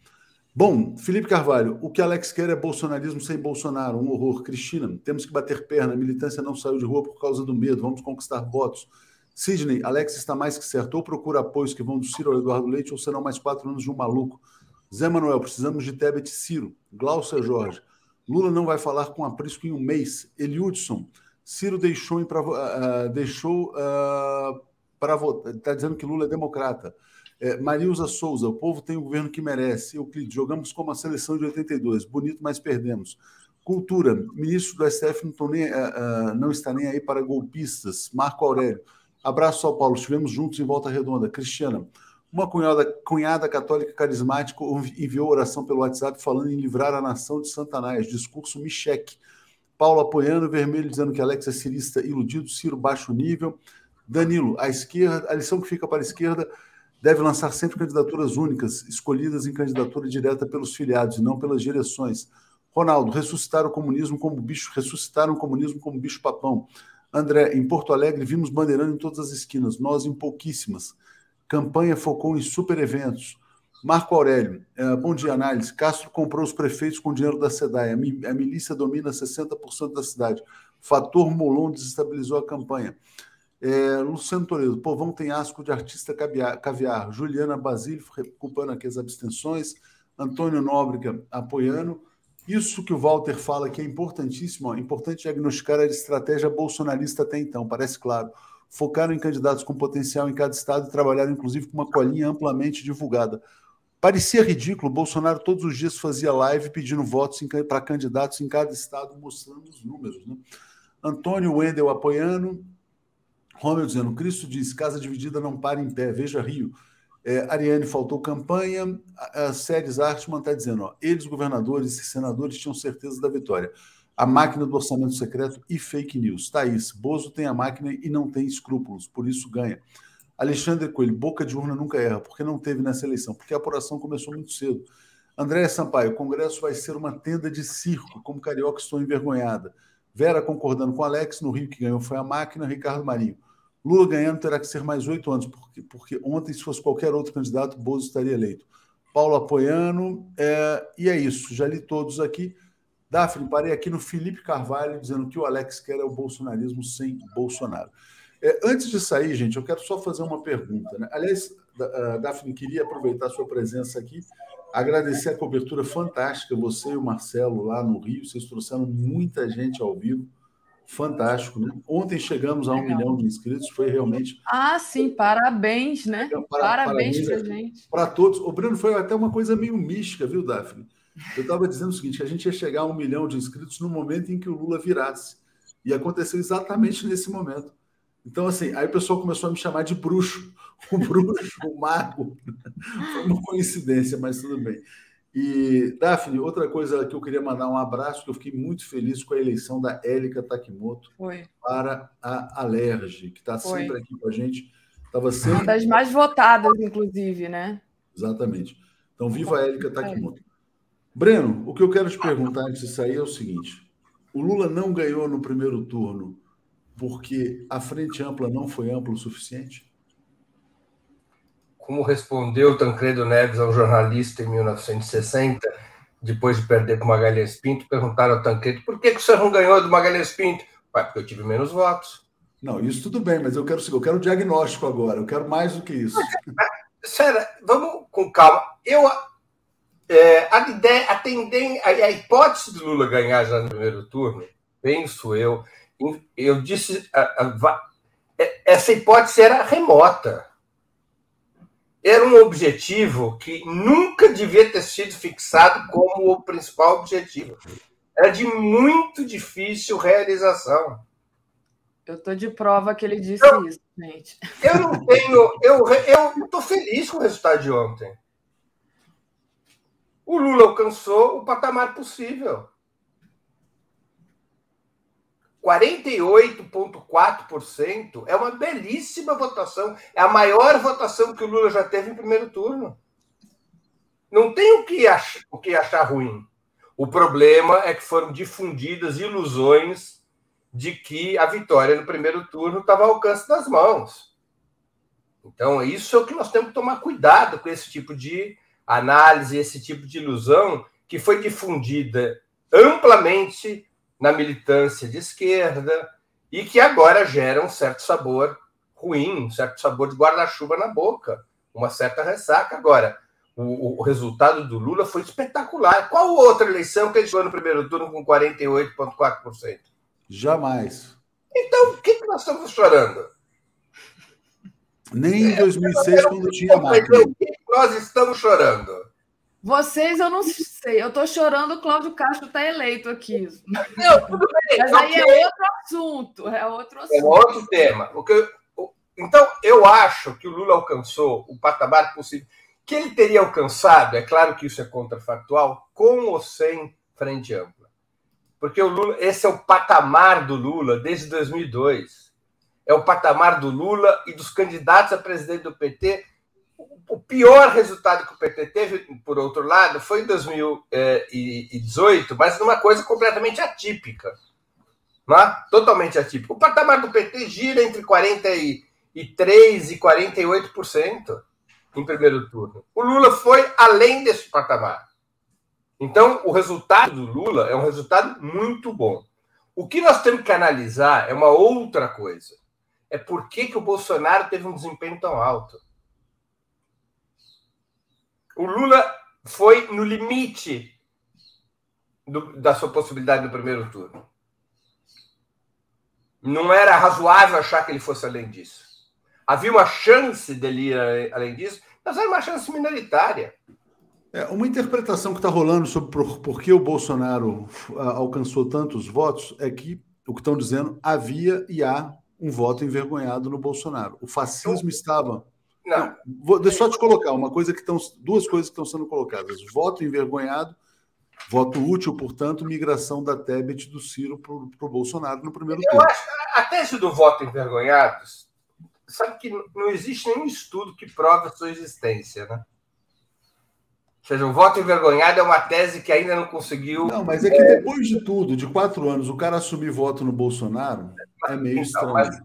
Bom, Felipe Carvalho, o que Alex quer é bolsonarismo sem Bolsonaro, um horror. Cristina, temos que bater perna, a militância não saiu de rua por causa do medo, vamos conquistar votos. Sidney, Alex está mais que certo, ou procura apoios que vão do Ciro ao Eduardo Leite, ou serão mais quatro anos de um maluco. Zé Manuel, precisamos de Tebet Ciro. Glaucia Jorge, Lula não vai falar com aprisco em um mês. Eliudson, Ciro deixou, uh, deixou uh, para votar, está dizendo que Lula é democrata. É, Marilza Souza, o povo tem o governo que merece. Euclides, jogamos como a seleção de 82, bonito, mas perdemos. Cultura, ministro do STF não, nem, uh, não está nem aí para golpistas. Marco Aurélio, abraço São Paulo, estivemos juntos em Volta Redonda. Cristiana, uma cunhada, cunhada católica carismática enviou oração pelo WhatsApp falando em livrar a nação de Santanás. Discurso Micheque. Paulo apoiando, Vermelho dizendo que Alex é cirista iludido, Ciro baixo nível. Danilo, a esquerda, a lição que fica para a esquerda deve lançar sempre candidaturas únicas, escolhidas em candidatura direta pelos filiados e não pelas direções. Ronaldo, ressuscitar o comunismo como bicho, ressuscitar o comunismo como bicho papão. André, em Porto Alegre vimos bandeirando em todas as esquinas, nós em pouquíssimas. Campanha focou em super eventos. Marco Aurélio, uh, bom dia, análise. Castro comprou os prefeitos com dinheiro da SEDAI. A, mi a milícia domina 60% da cidade. Fator Molon desestabilizou a campanha. É, Luciano Toledo, povão tem asco de artista caviar. Juliana Basílio, culpando aqui as abstenções. Antônio Nóbrega apoiando. Isso que o Walter fala que é importantíssimo, ó, importante diagnosticar a estratégia bolsonarista até então, parece claro. Focaram em candidatos com potencial em cada estado e trabalharam, inclusive, com uma colinha amplamente divulgada. Parecia ridículo, Bolsonaro todos os dias fazia live pedindo votos para candidatos em cada estado, mostrando os números. Né? Antônio Wendel apoiando, Romeu dizendo: Cristo diz, casa dividida não para em pé, veja Rio. É, Ariane faltou campanha. A, a Séries Artman está dizendo: ó, eles, governadores e senadores, tinham certeza da vitória. A máquina do orçamento secreto e fake news. Thaís, Bozo tem a máquina e não tem escrúpulos, por isso ganha. Alexandre Coelho, boca de urna nunca erra, porque não teve nessa eleição, porque a apuração começou muito cedo. André Sampaio, o Congresso vai ser uma tenda de circo, como carioca estou envergonhada. Vera concordando com Alex, no Rio que ganhou foi a máquina, Ricardo Marinho. Lula ganhando terá que ser mais oito anos, porque, porque ontem, se fosse qualquer outro candidato, Bozo estaria eleito. Paulo apoiando, é, e é isso, já li todos aqui. Daphne, parei aqui no Felipe Carvalho, dizendo que o Alex quer é o bolsonarismo sem Bolsonaro. É, antes de sair, gente, eu quero só fazer uma pergunta. Né? Aliás, Daphne, queria aproveitar a sua presença aqui, agradecer a cobertura fantástica, você e o Marcelo lá no Rio, vocês trouxeram muita gente ao vivo fantástico, né? Ontem chegamos a um Legal. milhão de inscritos, foi realmente. Ah, sim, parabéns, né? Para, parabéns para gente. Para todos. O Breno foi até uma coisa meio mística, viu, Daphne? Eu estava dizendo o seguinte: que a gente ia chegar a um milhão de inscritos no momento em que o Lula virasse. E aconteceu exatamente nesse momento. Então, assim, aí o pessoal começou a me chamar de bruxo, o bruxo, o mago. Foi uma coincidência, mas tudo bem. E, Daphne, outra coisa que eu queria mandar um abraço, que eu fiquei muito feliz com a eleição da Élica Takimoto para a Alerj, que está sempre aqui com a gente. Tava sempre... Uma das mais votadas, inclusive, né? Exatamente. Então, viva a Élica Takimoto. Breno, o que eu quero te perguntar antes de sair é o seguinte: o Lula não ganhou no primeiro turno porque a frente ampla não foi ampla o suficiente? como respondeu Tancredo Neves a um jornalista em 1960, depois de perder com Magalhães Pinto, perguntaram ao Tancredo por que, que o senhor não ganhou do Magalhães Pinto? Pai, porque eu tive menos votos. Não, isso tudo bem, mas eu quero eu quero diagnóstico agora, eu quero mais do que isso. Sério, vamos com calma. Eu, é, a, ideia, a, tendência, a, a, hipótese do Lula ganhar já no primeiro turno, penso eu, eu disse, a, é, essa hipótese era remota. Era um objetivo que nunca devia ter sido fixado como o principal objetivo. Era de muito difícil realização. Eu estou de prova que ele disse eu, isso, gente. Eu não tenho. Eu estou feliz com o resultado de ontem. O Lula alcançou o patamar possível. 48,4% é uma belíssima votação. É a maior votação que o Lula já teve em primeiro turno. Não tem o que achar, o que achar ruim. O problema é que foram difundidas ilusões de que a vitória no primeiro turno estava ao alcance das mãos. Então, isso é o que nós temos que tomar cuidado com esse tipo de análise, esse tipo de ilusão que foi difundida amplamente na militância de esquerda e que agora gera um certo sabor ruim, um certo sabor de guarda-chuva na boca, uma certa ressaca. Agora, o, o, resultado do Lula foi espetacular. Qual outra eleição que ele chegou no primeiro turno com 48,4%? Jamais. Então, o que, que nós estamos chorando? Nem em 2006, quando tinha máquina. O que nós estamos chorando? Vocês, eu não sei. Eu estou chorando, o Cláudio Castro está eleito aqui. Não, tudo bem. Mas aí é okay. é outro assunto. É outro assunto. É outro tema. Então, eu acho que o Lula alcançou o patamar possível. Que ele teria alcançado, é claro que isso é contrafactual, com ou sem frente ampla. Porque o Lula, esse é o patamar do Lula desde 2002. É o patamar do Lula e dos candidatos a presidente do PT. O pior resultado que o PT teve, por outro lado, foi em 2018, mas numa coisa completamente atípica. É? Totalmente atípica. O patamar do PT gira entre 43% e 48% em primeiro turno. O Lula foi além desse patamar. Então, o resultado do Lula é um resultado muito bom. O que nós temos que analisar é uma outra coisa. É por que, que o Bolsonaro teve um desempenho tão alto. O Lula foi no limite do, da sua possibilidade no primeiro turno. Não era razoável achar que ele fosse além disso. Havia uma chance dele ir além disso, mas era uma chance minoritária. É, uma interpretação que está rolando sobre por, por, que o Bolsonaro ah, alcançou tantos votos é que o que estão dizendo havia e há um voto envergonhado no Bolsonaro. O fascismo estava. Não. Vou, deixa eu só te colocar uma coisa que estão. Duas coisas que estão sendo colocadas: voto envergonhado, voto útil, portanto, migração da Tebet do Ciro para o Bolsonaro no primeiro eu turno. Acho, a tese do voto envergonhado, sabe que não existe nenhum estudo que prove a sua existência, né? Seja, o voto envergonhado é uma tese que ainda não conseguiu. Não, mas é que depois de tudo, de quatro anos, o cara assumir voto no Bolsonaro é meio então, estranho. Mas,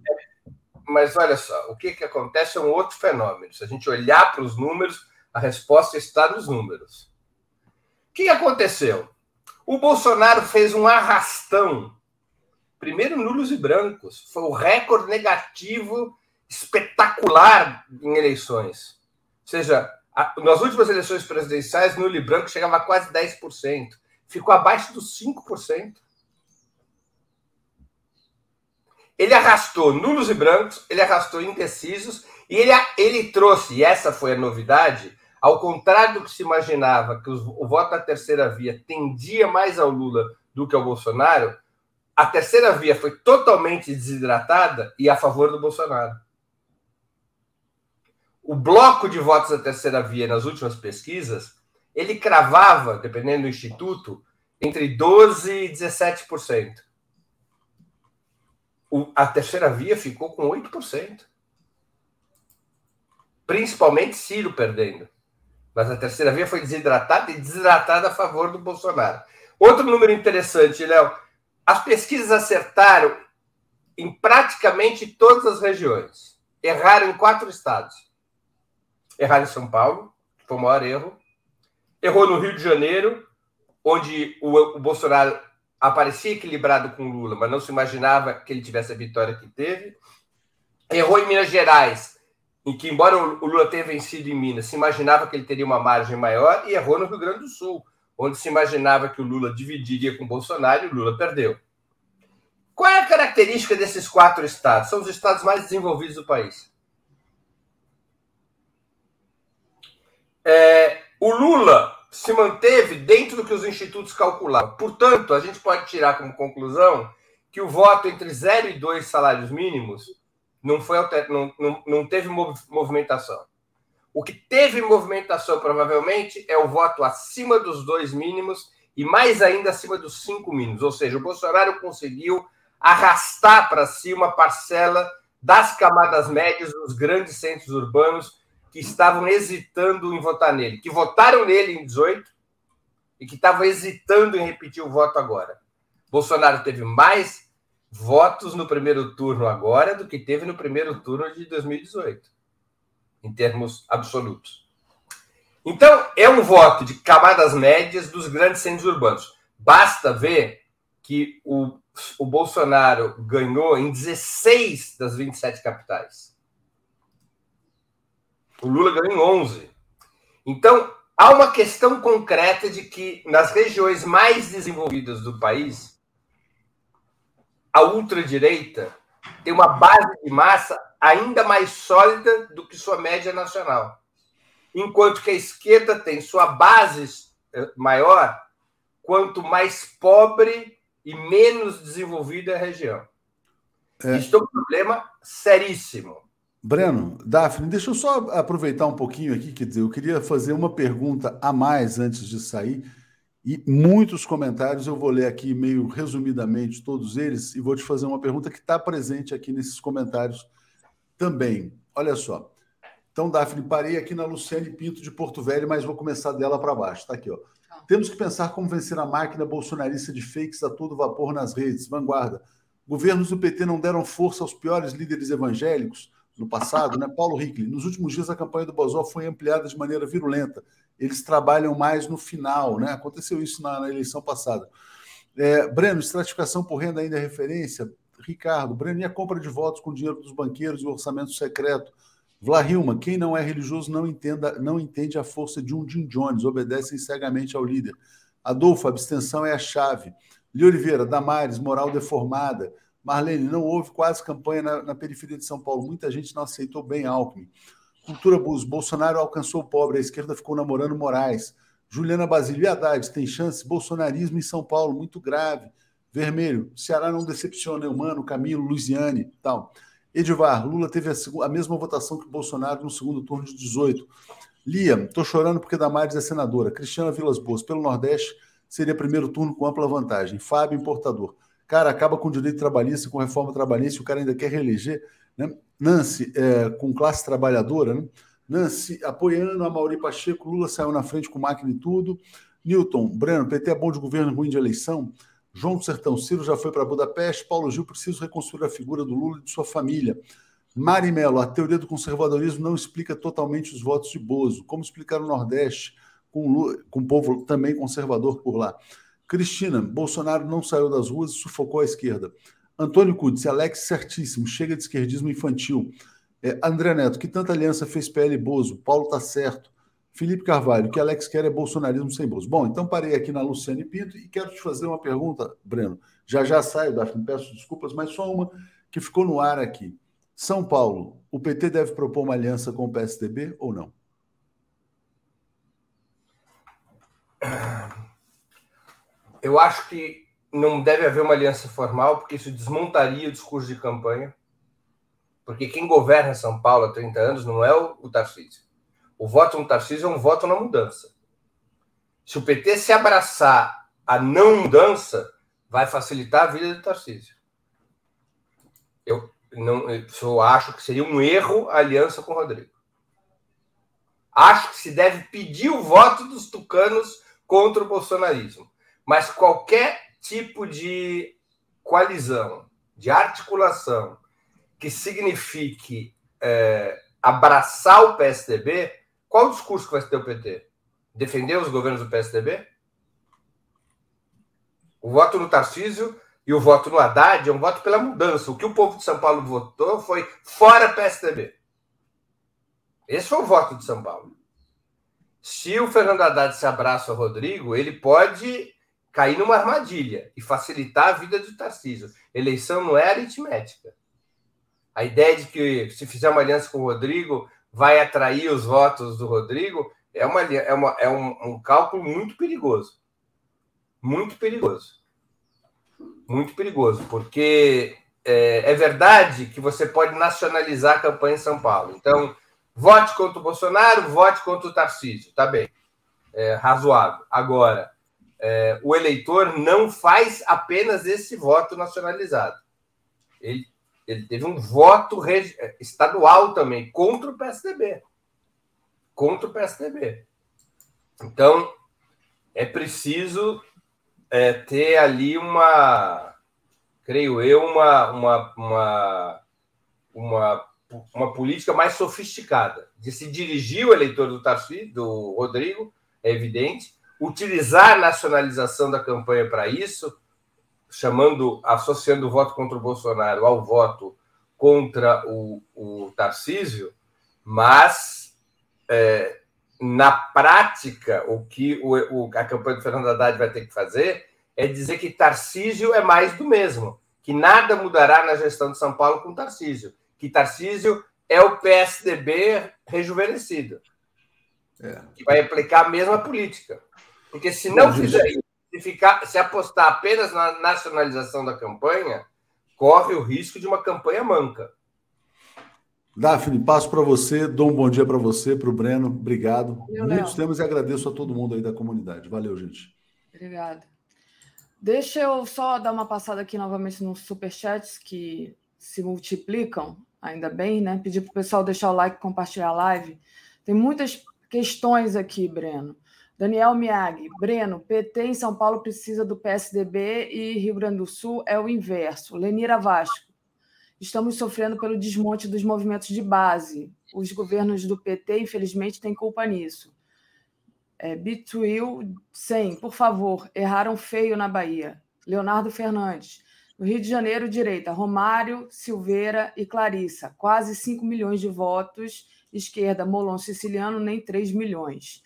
mas, olha só, o que, que acontece é um outro fenômeno. Se a gente olhar para os números, a resposta está nos números. O que aconteceu? O Bolsonaro fez um arrastão. Primeiro, nulos e brancos. Foi o recorde negativo espetacular em eleições. Ou seja, nas últimas eleições presidenciais, nulo e branco chegava a quase 10%. Ficou abaixo dos 5%. Ele arrastou nulos e brancos, ele arrastou indecisos, e ele, ele trouxe, e essa foi a novidade, ao contrário do que se imaginava, que o voto da terceira via tendia mais ao Lula do que ao Bolsonaro, a terceira via foi totalmente desidratada e a favor do Bolsonaro o bloco de votos da terceira via nas últimas pesquisas, ele cravava, dependendo do instituto, entre 12% e 17%. O, a terceira via ficou com 8%. Principalmente Ciro perdendo. Mas a terceira via foi desidratada e desidratada a favor do Bolsonaro. Outro número interessante, Léo. As pesquisas acertaram em praticamente todas as regiões. Erraram em quatro estados errar em São Paulo, foi o maior erro. Errou no Rio de Janeiro, onde o, o Bolsonaro aparecia equilibrado com Lula, mas não se imaginava que ele tivesse a vitória que teve. Errou em Minas Gerais, em que, embora o Lula tenha vencido em Minas, se imaginava que ele teria uma margem maior, e errou no Rio Grande do Sul, onde se imaginava que o Lula dividiria com o Bolsonaro e o Lula perdeu. Qual é a característica desses quatro estados? São os estados mais desenvolvidos do país. É, o Lula se manteve dentro do que os institutos calculavam. Portanto, a gente pode tirar como conclusão que o voto entre 0 e 2 salários mínimos não, foi não, não, não teve movimentação. O que teve movimentação, provavelmente, é o voto acima dos dois mínimos e mais ainda acima dos cinco mínimos. Ou seja, o Bolsonaro conseguiu arrastar para si uma parcela das camadas médias dos grandes centros urbanos que estavam hesitando em votar nele, que votaram nele em 18 e que estavam hesitando em repetir o voto agora. Bolsonaro teve mais votos no primeiro turno agora do que teve no primeiro turno de 2018, em termos absolutos. Então, é um voto de camadas médias dos grandes centros urbanos. Basta ver que o, o Bolsonaro ganhou em 16 das 27 capitais. O Lula ganhou em 11. Então, há uma questão concreta de que nas regiões mais desenvolvidas do país, a ultradireita tem uma base de massa ainda mais sólida do que sua média nacional. Enquanto que a esquerda tem sua base eh, maior quanto mais pobre e menos desenvolvida a região. É. Isso é um problema seríssimo. Breno, Daphne, deixa eu só aproveitar um pouquinho aqui, quer dizer, eu queria fazer uma pergunta a mais antes de sair, e muitos comentários eu vou ler aqui meio resumidamente todos eles, e vou te fazer uma pergunta que está presente aqui nesses comentários também. Olha só. Então, Daphne, parei aqui na Luciane Pinto de Porto Velho, mas vou começar dela para baixo. Está aqui, ó. Tá. Temos que pensar como vencer a máquina bolsonarista de fakes a todo vapor nas redes. Vanguarda. Governos do PT não deram força aos piores líderes evangélicos no passado, né? Paulo Hickley, nos últimos dias a campanha do Bozó foi ampliada de maneira virulenta. Eles trabalham mais no final, né? Aconteceu isso na, na eleição passada. É, Breno, estratificação por renda ainda é referência? Ricardo, Breno, e a compra de votos com dinheiro dos banqueiros e o orçamento secreto? Vlarilma, quem não é religioso não, entenda, não entende a força de um Jim Jones, obedecem cegamente ao líder. Adolfo, abstenção é a chave. Li Oliveira, Damares, moral deformada. Marlene, não houve quase campanha na, na, periferia de São Paulo. Muita gente não aceitou bem Alckmin. Cultura Bus, Bolsonaro alcançou o pobre, a esquerda ficou namorando Moraes. Juliana Basílio, Haddad, tem chance? Bolsonarismo em São Paulo, muito grave. Vermelho, Ceará não decepciona, Humano, Camilo, Luiziane tal. Edivar, Lula teve a, a, mesma votação que Bolsonaro no segundo turno de 18. Lia, tô chorando porque Damares é senadora. Cristiana Vilas Boas, pelo Nordeste, seria primeiro turno com ampla vantagem. Fábio, importador. Cara, acaba com o direito trabalhista, com reforma trabalhista, o cara ainda quer reeleger. Né? Nancy, é, com classe trabalhadora, né? Nancy apoiando a Mauri Pacheco, Lula saiu na frente com máquina e tudo. Newton, Breno, PT é bom de governo, ruim de eleição. João do Sertão, Ciro já foi para Budapeste. Paulo Gil, preciso reconstruir a figura do Lula e de sua família. Mari Mello, a teoria do conservadorismo não explica totalmente os votos de Bozo. Como explicar o Nordeste com, Lula, com o povo também conservador por lá? Cristina, Bolsonaro não saiu das ruas e sufocou a esquerda. Antônio Cudes, Alex, certíssimo, chega de esquerdismo infantil. É, André Neto, que tanta aliança fez PL Bozo? Paulo tá certo. Felipe Carvalho, que Alex quer é bolsonarismo sem Bozo. Bom, então parei aqui na Luciane Pinto e quero te fazer uma pergunta, Breno. Já já saio, Daphne, peço desculpas, mas só uma que ficou no ar aqui. São Paulo, o PT deve propor uma aliança com o PSDB ou não? Eu acho que não deve haver uma aliança formal, porque isso desmontaria o discurso de campanha. Porque quem governa São Paulo há 30 anos não é o, o Tarcísio. O voto no Tarcísio é um voto na mudança. Se o PT se abraçar a não mudança, vai facilitar a vida do Tarcísio. Eu, não, eu acho que seria um erro a aliança com o Rodrigo. Acho que se deve pedir o voto dos tucanos contra o bolsonarismo. Mas qualquer tipo de coalizão, de articulação, que signifique é, abraçar o PSDB, qual o discurso que vai ter o PT? Defender os governos do PSDB? O voto no Tarcísio e o voto no Haddad é um voto pela mudança. O que o povo de São Paulo votou foi fora PSDB. Esse foi o voto de São Paulo. Se o Fernando Haddad se abraça ao Rodrigo, ele pode cair numa armadilha e facilitar a vida do Tarcísio. Eleição não é aritmética. A ideia de que se fizer uma aliança com o Rodrigo vai atrair os votos do Rodrigo é, uma, é, uma, é um, um cálculo muito perigoso. Muito perigoso. Muito perigoso, porque é, é, verdade que você pode nacionalizar a campanha em São Paulo. Então, vote contra o Bolsonaro, vote contra o Tarcísio. Tá bem. É, razoável. Agora, é, o eleitor não faz apenas esse voto nacionalizado. Ele, ele teve um voto estadual também contra o PSDB. Contra o PSDB. Então, é preciso é, ter ali uma, creio eu, uma, uma, uma, uma, uma política mais sofisticada de se dirigir o eleitor do Tarcísio, do Rodrigo, é evidente, utilizar a nacionalização da campanha para isso, chamando, associando o voto contra o Bolsonaro ao voto contra o, o Tarcísio, mas é, na prática, o que o, o, a campanha do Fernando Haddad vai ter que fazer é dizer que Tarcísio é mais do mesmo, que nada mudará na gestão de São Paulo com Tarcísio, que Tarcísio é o PSDB rejuvenescido, é. que vai aplicar a mesma política. Porque se não fizer isso, se, ficar, se apostar apenas na nacionalização da campanha, corre o risco de uma campanha manca. Daphne, passo para você, dou um bom dia para você, para o Breno. Obrigado. Eu, Muitos Léo. temas e agradeço a todo mundo aí da comunidade. Valeu, gente. Obrigada. Deixa eu só dar uma passada aqui novamente nos superchats que se multiplicam, ainda bem, né? Pedir para o pessoal deixar o like, compartilhar a live. Tem muitas questões aqui, Breno. Daniel Miag, Breno, PT em São Paulo precisa do PSDB e Rio Grande do Sul é o inverso. Lenira Vasco, estamos sofrendo pelo desmonte dos movimentos de base. Os governos do PT, infelizmente, têm culpa nisso. É, Bitwil 100, por favor, erraram feio na Bahia. Leonardo Fernandes, no Rio de Janeiro, direita, Romário, Silveira e Clarissa, quase 5 milhões de votos. Esquerda, Molon Siciliano, nem 3 milhões.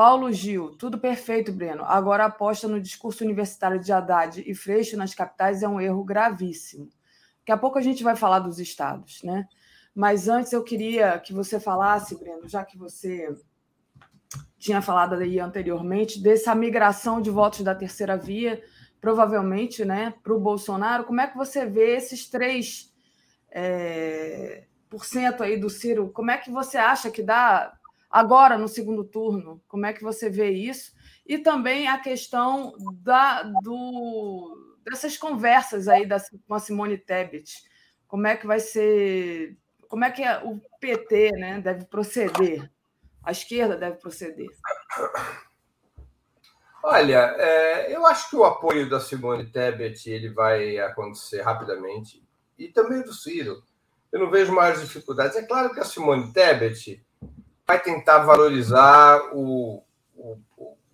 Paulo Gil, tudo perfeito, Breno. Agora a aposta no discurso universitário de Haddad e Freixo nas capitais é um erro gravíssimo. Daqui a pouco a gente vai falar dos estados, né? Mas antes eu queria que você falasse, Breno, já que você tinha falado aí anteriormente, dessa migração de votos da terceira via, provavelmente, né, para o Bolsonaro. Como é que você vê esses três é, por cento aí do Ciro? Como é que você acha que dá agora no segundo turno. Como é que você vê isso? E também a questão da, do, dessas conversas aí da, com a Simone Tebet. Como é que vai ser. Como é que o PT né, deve proceder? A esquerda deve proceder? Olha, é, eu acho que o apoio da Simone Tebet ele vai acontecer rapidamente e também do Ciro. Eu não vejo maiores dificuldades. É claro que a Simone Tebet vai tentar valorizar o, o,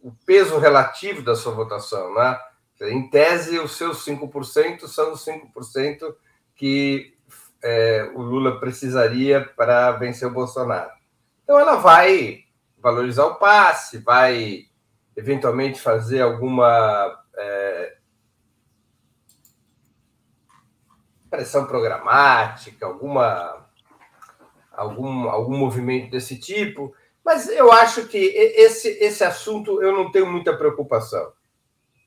o peso relativo da sua votação. Né? Em tese, os seus 5% são os 5% que é, o Lula precisaria para vencer o Bolsonaro. Então, ela vai valorizar o passe, vai eventualmente fazer alguma é, pressão programática, alguma algum, algum movimento desse tipo, mas eu acho que esse, esse assunto eu não tenho muita preocupação.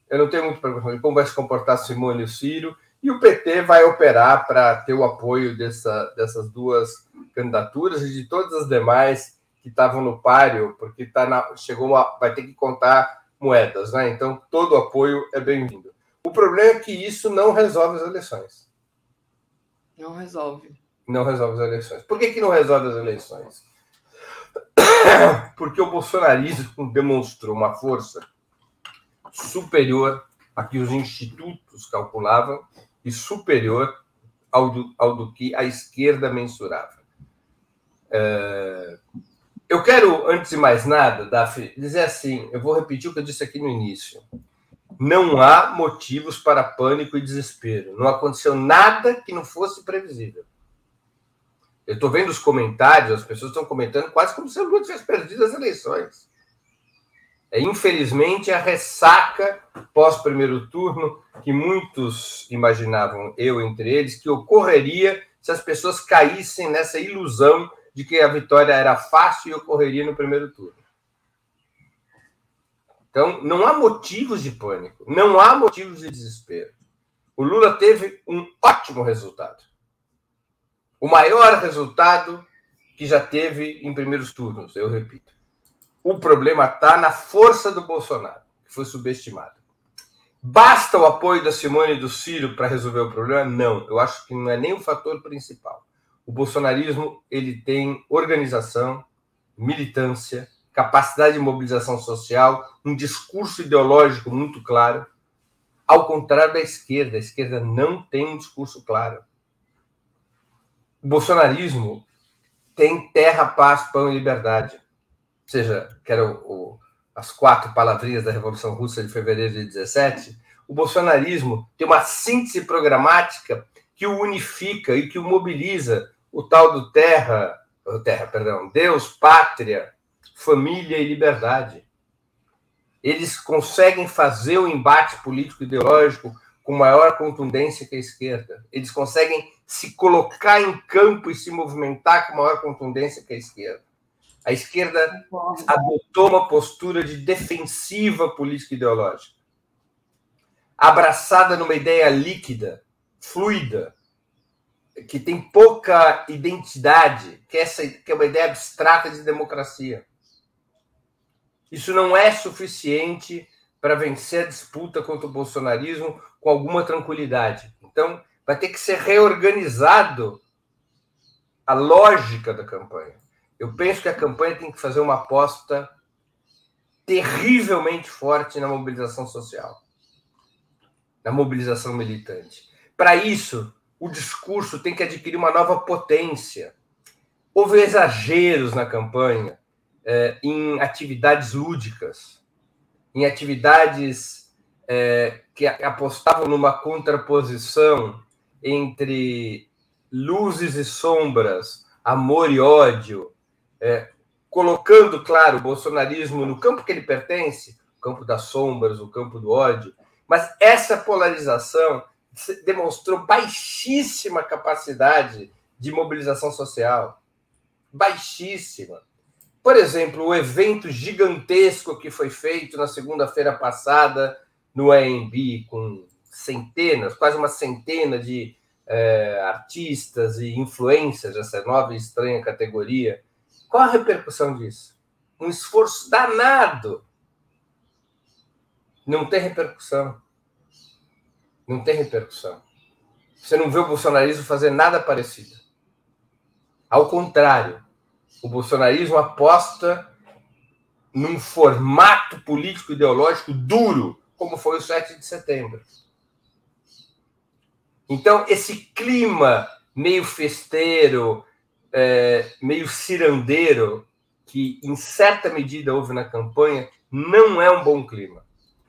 Eu não tenho muita preocupação de como vai se comportar Simone e o Ciro, e o PT vai operar para ter o apoio dessa, dessas duas candidaturas e de todas as demais que estavam no páreo, porque tá na, chegou uma, vai ter que contar moedas, né? Então todo apoio é bem-vindo. O problema é que isso não resolve as eleições. Não resolve não resolve as eleições. Por que, que não resolve as eleições? Porque o bolsonarismo demonstrou uma força superior a que os institutos calculavam e superior ao do, ao do que a esquerda mensurava. É... Eu quero, antes de mais nada, Daphne, dizer assim: eu vou repetir o que eu disse aqui no início. não há motivos para pânico e desespero. Não aconteceu nada que não fosse previsível. Eu estou vendo os comentários, as pessoas estão comentando quase como se o Lula tivesse perdido as eleições. É, infelizmente, a ressaca pós-primeiro turno, que muitos imaginavam, eu entre eles, que ocorreria se as pessoas caíssem nessa ilusão de que a vitória era fácil e ocorreria no primeiro turno. Então, não há motivos de pânico, não há motivos de desespero. O Lula teve um ótimo resultado. O maior resultado que já teve em primeiros turnos, eu repito. O problema está na força do Bolsonaro, que foi subestimado. Basta o apoio da Simone e do Ciro para resolver o problema? Não, eu acho que não é nem o fator principal. O bolsonarismo ele tem organização, militância, capacidade de mobilização social, um discurso ideológico muito claro, ao contrário da esquerda. A esquerda não tem um discurso claro. O bolsonarismo tem terra, paz, pão e liberdade. Ou seja, que eram as quatro palavrinhas da Revolução Russa de fevereiro de 17, o bolsonarismo tem uma síntese programática que o unifica e que o mobiliza o tal do terra, terra, perdão, Deus, pátria, família e liberdade. Eles conseguem fazer o embate político ideológico com maior contundência que a esquerda. Eles conseguem se colocar em campo e se movimentar com maior contundência que a esquerda. A esquerda adotou uma postura de defensiva política ideológica, abraçada numa ideia líquida, fluida, que tem pouca identidade, que, é essa, que é uma ideia abstrata de democracia. Isso não é suficiente para vencer a disputa contra o bolsonarismo com alguma tranquilidade. Então, vai ter que ser reorganizado a lógica da campanha. Eu penso que a campanha tem que fazer uma aposta terrivelmente forte na mobilização social, na mobilização militante. Para isso, o discurso tem que adquirir uma nova potência. Houve exageros na campanha é, em atividades lúdicas, em atividades é, que apostavam numa contraposição entre luzes e sombras, amor e ódio, é, colocando, claro, o bolsonarismo no campo que ele pertence, o campo das sombras, o campo do ódio, mas essa polarização demonstrou baixíssima capacidade de mobilização social. Baixíssima. Por exemplo, o evento gigantesco que foi feito na segunda-feira passada no AMB, com centenas, quase uma centena de é, artistas e influências dessa nova e estranha categoria. Qual a repercussão disso? Um esforço danado. Não tem repercussão. Não tem repercussão. Você não vê o bolsonarismo fazer nada parecido. Ao contrário, o bolsonarismo aposta num formato político ideológico duro, como foi o 7 de setembro. Então, esse clima meio festeiro, é, meio cirandeiro, que em certa medida houve na campanha, não é um bom clima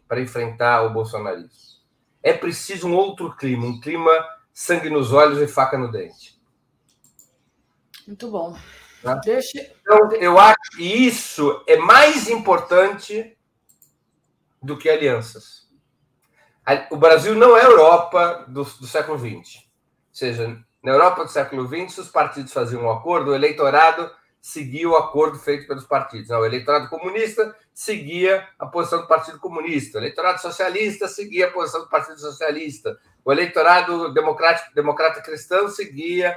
para enfrentar o bolsonarismo. É preciso um outro clima, um clima sangue nos olhos e faca no dente. Muito bom. Tá? Deixa... Então, eu acho que isso é mais importante do que alianças. O Brasil não é a Europa do, do século XX. Ou seja, na Europa do século XX, os partidos faziam um acordo, o eleitorado seguia o acordo feito pelos partidos. Não, o eleitorado comunista seguia a posição do Partido Comunista, o eleitorado socialista seguia a posição do Partido Socialista, o eleitorado democrático, democrata cristão seguia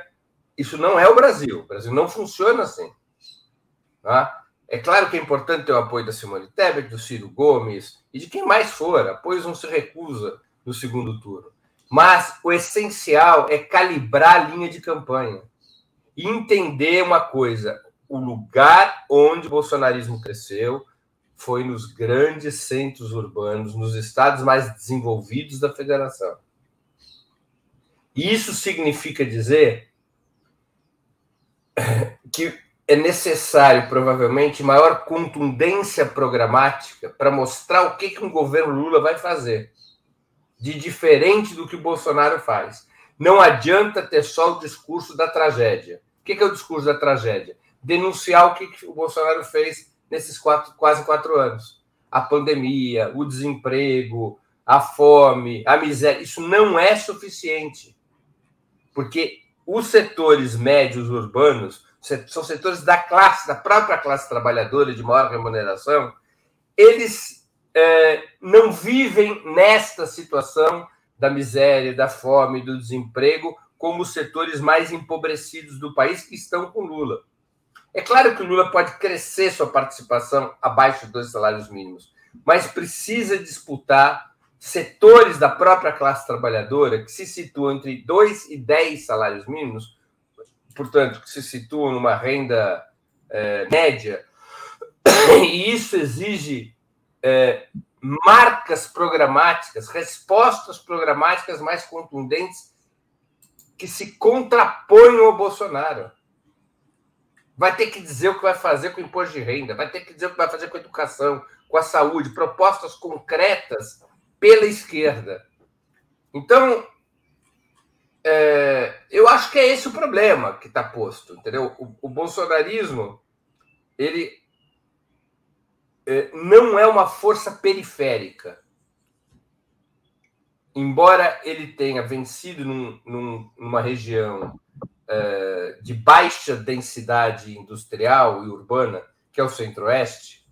isso não é o Brasil. O Brasil não funciona assim. Tá? É claro que é importante ter o apoio da Simone Tebet, do Ciro Gomes e de quem mais for. Apoios não se recusa no segundo turno. Mas o essencial é calibrar a linha de campanha e entender uma coisa: o lugar onde o bolsonarismo cresceu foi nos grandes centros urbanos, nos estados mais desenvolvidos da federação. Isso significa dizer que é necessário, provavelmente, maior contundência programática para mostrar o que, que um governo Lula vai fazer, de diferente do que o Bolsonaro faz. Não adianta ter só o discurso da tragédia. O que, que é o discurso da tragédia? Denunciar o que, que o Bolsonaro fez nesses quatro, quase quatro anos. A pandemia, o desemprego, a fome, a miséria. Isso não é suficiente. Porque os setores médios urbanos são setores da classe, da própria classe trabalhadora de maior remuneração, eles é, não vivem nesta situação da miséria, da fome, do desemprego, como os setores mais empobrecidos do país que estão com Lula. É claro que o Lula pode crescer sua participação abaixo dos salários mínimos, mas precisa disputar setores da própria classe trabalhadora que se situam entre 2 e 10 salários mínimos, portanto, que se situam numa renda é, média, e isso exige é, marcas programáticas, respostas programáticas mais contundentes que se contraponham ao Bolsonaro. Vai ter que dizer o que vai fazer com o imposto de renda, vai ter que dizer o que vai fazer com a educação, com a saúde, propostas concretas pela esquerda. Então, é, eu acho que é esse o problema que está posto, entendeu? O, o bolsonarismo, ele é, não é uma força periférica. Embora ele tenha vencido num, num, numa região é, de baixa densidade industrial e urbana, que é o Centro-Oeste,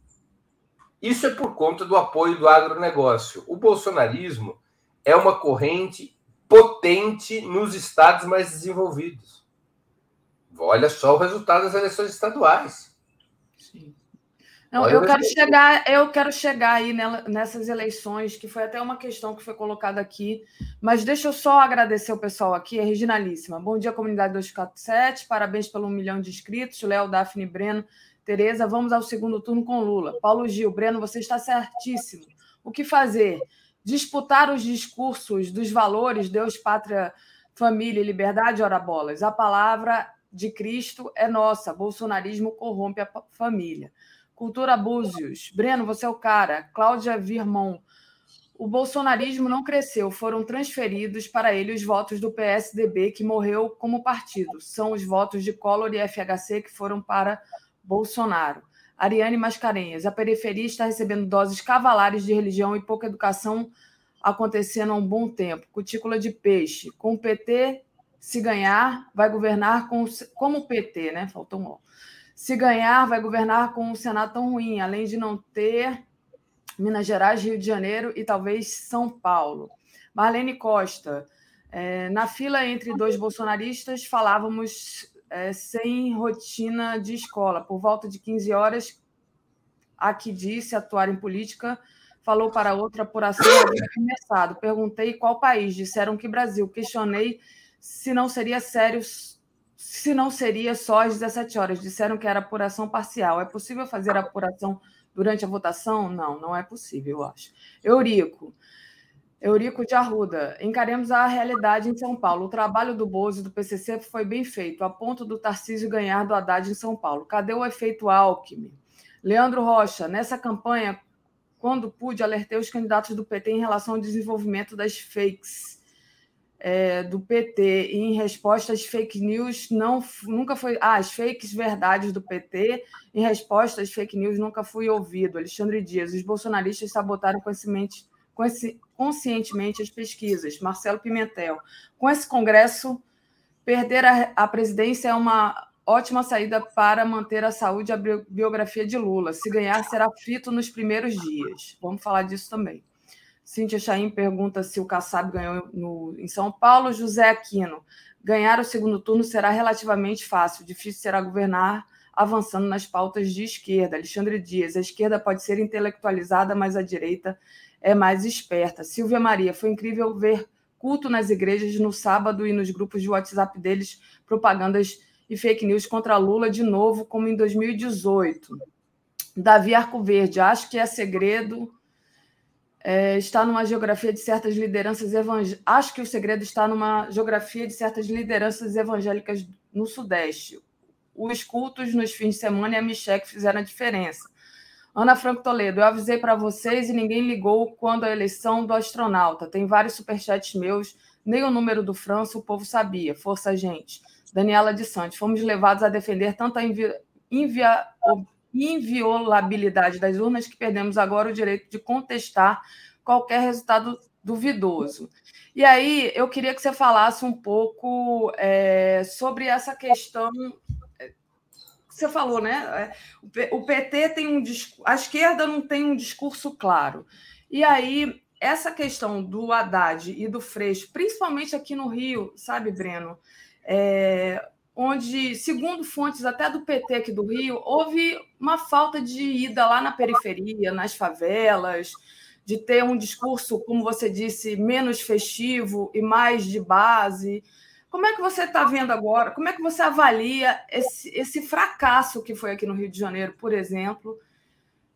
isso é por conta do apoio do agronegócio. O bolsonarismo é uma corrente potente nos estados mais desenvolvidos. Olha só o resultado das eleições estaduais. Sim. Não, eu quero chegar, eu quero chegar aí nessas eleições, que foi até uma questão que foi colocada aqui, mas deixa eu só agradecer o pessoal aqui, é Reginalíssima. Bom dia, comunidade 247, parabéns pelo um milhão de inscritos, Léo, Daphne Breno, Tereza, vamos ao segundo turno com Lula. Paulo Gil, Breno, você está certíssimo. O que fazer? Disputar os discursos dos valores Deus, pátria, família e liberdade, ora bolas. A palavra de Cristo é nossa. Bolsonarismo corrompe a família. Cultura Búzios. Breno, você é o cara. Cláudia Virmon. O bolsonarismo não cresceu, foram transferidos para ele os votos do PSDB, que morreu como partido. São os votos de Collor e FHC que foram para Bolsonaro. Ariane Mascarenhas, a periferia está recebendo doses cavalares de religião e pouca educação acontecendo há um bom tempo. Cutícula de peixe. Com o PT, se ganhar, vai governar com. Como o PT, né? Faltou um. Se ganhar, vai governar com um Senado tão ruim, além de não ter Minas Gerais, Rio de Janeiro e talvez São Paulo. Marlene Costa. É, na fila entre dois bolsonaristas, falávamos é, sem rotina de escola. Por volta de 15 horas, a que disse atuar em política falou para outra apuração começado. Perguntei qual país, disseram que Brasil. Questionei se não seria sério, se não seria só às 17 horas. Disseram que era apuração parcial. É possível fazer apuração durante a votação? Não, não é possível, eu acho. Eurico, Eurico de Arruda, encaremos a realidade em São Paulo. O trabalho do Bozo e do PCC foi bem feito, a ponto do Tarcísio ganhar do Haddad em São Paulo. Cadê o efeito Alckmin? Leandro Rocha, nessa campanha, quando pude, alertei os candidatos do PT em relação ao desenvolvimento das fakes é, do PT. E em resposta às fake news, não, nunca foi. Ah, as fakes verdades do PT. Em resposta às fake news, nunca fui ouvido. Alexandre Dias, os bolsonaristas sabotaram conhecimento conscientemente as pesquisas. Marcelo Pimentel. Com esse Congresso, perder a, a presidência é uma ótima saída para manter a saúde e a biografia de Lula. Se ganhar, será fito nos primeiros dias. Vamos falar disso também. Cíntia Chaim pergunta se o Kassab ganhou no, em São Paulo. José Aquino. Ganhar o segundo turno será relativamente fácil. Difícil será governar avançando nas pautas de esquerda. Alexandre Dias. A esquerda pode ser intelectualizada, mas a direita é mais esperta. Silvia Maria, foi incrível ver culto nas igrejas no sábado e nos grupos de WhatsApp deles, propagandas e fake news contra Lula de novo, como em 2018. Davi Arcoverde, acho que é segredo. É, está numa geografia de certas lideranças evangélicas. Acho que o segredo está numa geografia de certas lideranças evangélicas no Sudeste. os cultos nos fins de semana e a Michelle fizeram a diferença. Ana Franco Toledo, eu avisei para vocês e ninguém ligou quando a eleição do astronauta. Tem vários superchats meus, nem o número do França o povo sabia. Força, gente. Daniela de Santos, fomos levados a defender tanto a invi invia inviolabilidade das urnas que perdemos agora o direito de contestar qualquer resultado duvidoso. E aí, eu queria que você falasse um pouco é, sobre essa questão. Você falou, né? É, o PT tem um discurso. A esquerda não tem um discurso claro. E aí, essa questão do Haddad e do Freixo, principalmente aqui no Rio, sabe, Breno? É, onde, segundo fontes até do PT aqui do Rio, houve uma falta de ida lá na periferia, nas favelas, de ter um discurso, como você disse, menos festivo e mais de base. Como é que você está vendo agora? Como é que você avalia esse, esse fracasso que foi aqui no Rio de Janeiro, por exemplo?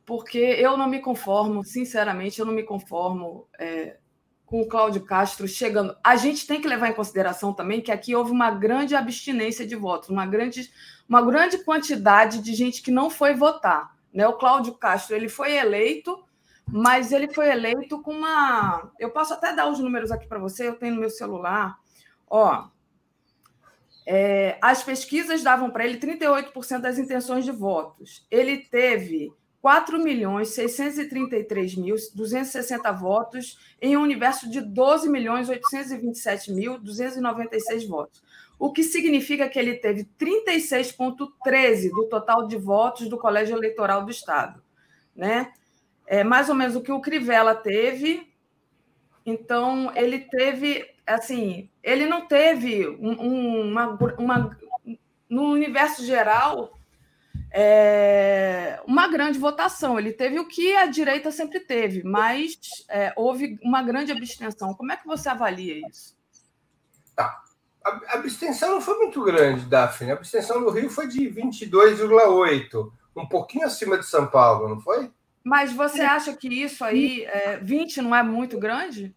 Porque eu não me conformo, sinceramente, eu não me conformo é, com o Cláudio Castro chegando. A gente tem que levar em consideração também que aqui houve uma grande abstinência de votos, uma grande, uma grande quantidade de gente que não foi votar. Né? O Cláudio Castro ele foi eleito, mas ele foi eleito com uma. Eu posso até dar os números aqui para você, eu tenho no meu celular. Ó, é, as pesquisas davam para ele 38% das intenções de votos. Ele teve 4.633.260 votos em um universo de 12.827.296 votos, o que significa que ele teve 36,13% do total de votos do Colégio Eleitoral do Estado. Né? É mais ou menos o que o Crivella teve. Então, ele teve, assim, ele não teve um, uma, uma. No universo geral, é, uma grande votação. Ele teve o que a direita sempre teve, mas é, houve uma grande abstenção. Como é que você avalia isso? Tá. A abstenção não foi muito grande, Daphne. A abstenção no Rio foi de 22,8, um pouquinho acima de São Paulo, não foi? Mas você acha que isso aí, é, 20 não é muito grande?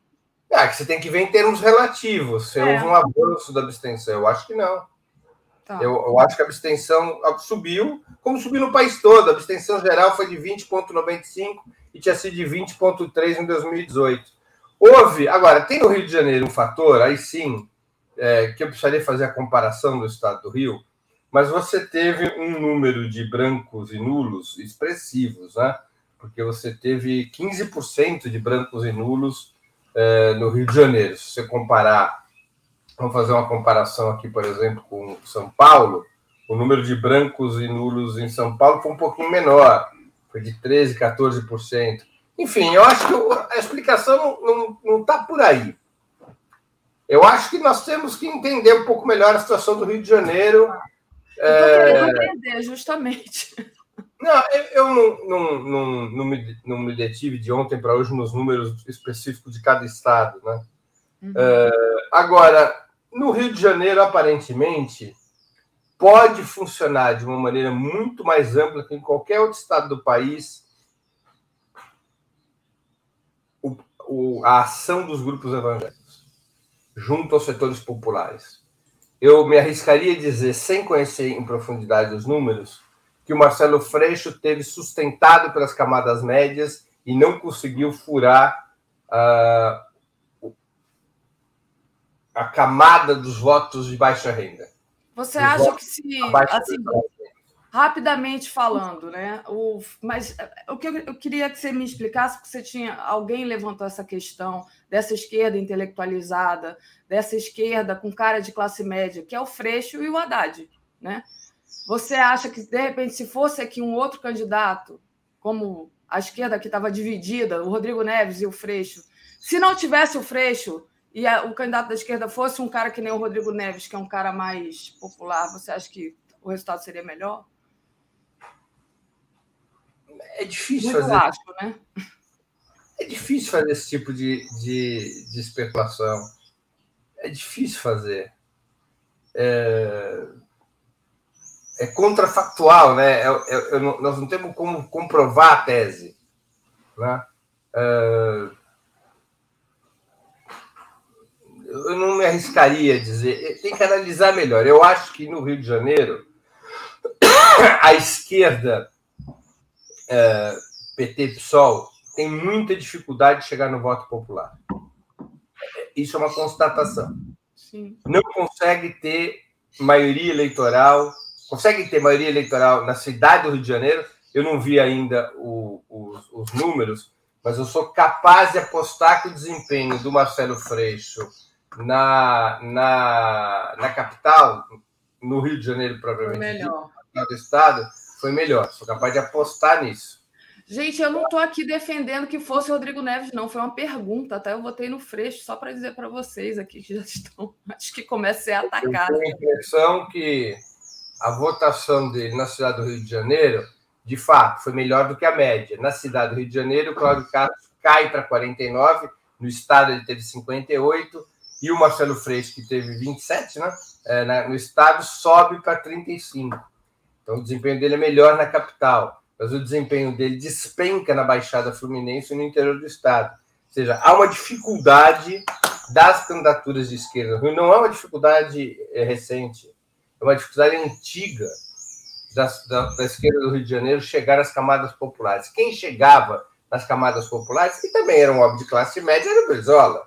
É, que você tem que ver em termos relativos. Se é. houve um avanço da abstenção, eu acho que não. Tá. Eu, eu, acho que a abstenção subiu, como subiu no país todo. A abstenção geral foi de 20,95 e tinha sido de 20,3 em 2018. Houve, agora, tem no Rio de Janeiro um fator, aí sim, é, que eu precisaria fazer a comparação do estado do Rio, mas você teve um número de brancos e nulos expressivos, né? Porque você teve 15% de brancos e nulos é, no Rio de Janeiro. Se você comparar Vamos fazer uma comparação aqui, por exemplo, com São Paulo. O número de brancos e nulos em São Paulo foi um pouquinho menor, foi de 13%, 14%. Enfim, eu acho que a explicação não está por aí. Eu acho que nós temos que entender um pouco melhor a situação do Rio de Janeiro. Eu é... entender, justamente. Não, eu não, não, não, não, me, não me detive de ontem para hoje nos números específicos de cada estado. Né? Uhum. É, agora, no Rio de Janeiro, aparentemente, pode funcionar de uma maneira muito mais ampla que em qualquer outro estado do país o, o, a ação dos grupos evangélicos junto aos setores populares. Eu me arriscaria a dizer, sem conhecer em profundidade os números, que o Marcelo Freixo teve sustentado pelas camadas médias e não conseguiu furar uh, a camada dos votos de baixa renda. Você acha que se assim, rapidamente falando, né? O, mas o que eu, eu, queria que você me explicasse, porque você tinha alguém levantou essa questão dessa esquerda intelectualizada, dessa esquerda com cara de classe média, que é o Freixo e o Haddad, né? Você acha que de repente se fosse aqui um outro candidato, como a esquerda que estava dividida, o Rodrigo Neves e o Freixo, se não tivesse o Freixo, e a, o candidato da esquerda fosse um cara que nem o Rodrigo Neves, que é um cara mais popular, você acha que o resultado seria melhor? É difícil Muito fazer. Acho, né? É difícil fazer esse tipo de, de, de especulação. É difícil fazer. É, é contrafactual, né? É, é, é nós não temos como comprovar a tese. Né? É, eu não me arriscaria a dizer, tem que analisar melhor. Eu acho que no Rio de Janeiro a esquerda, PT, PSOL, tem muita dificuldade de chegar no voto popular. Isso é uma constatação. Sim. Não consegue ter maioria eleitoral, consegue ter maioria eleitoral na cidade do Rio de Janeiro. Eu não vi ainda o, o, os números, mas eu sou capaz de apostar que o desempenho do Marcelo Freixo na, na, na capital, no Rio de Janeiro, provavelmente, melhor. do estado, foi melhor. Sou capaz de apostar nisso. Gente, eu não estou aqui defendendo que fosse Rodrigo Neves, não. Foi uma pergunta, até tá? eu votei no Freixo só para dizer para vocês aqui que já estão. Acho que começa a ser atacado. Eu tenho a impressão que a votação dele na cidade do Rio de Janeiro, de fato, foi melhor do que a média. Na cidade do Rio de Janeiro, o Cláudio Castro cai para 49, no estado ele teve 58, e o Marcelo Freixo, que teve 27, né? É, no estado, sobe para 35. Então, o desempenho dele é melhor na capital mas o desempenho dele despenca na Baixada Fluminense e no interior do estado. Ou seja, há uma dificuldade das candidaturas de esquerda. Não é uma dificuldade eh, recente, é uma dificuldade antiga da, da, da, esquerda do Rio de Janeiro chegar às camadas populares. Quem chegava nas camadas populares, que também era um homem de classe média, era o Brizola.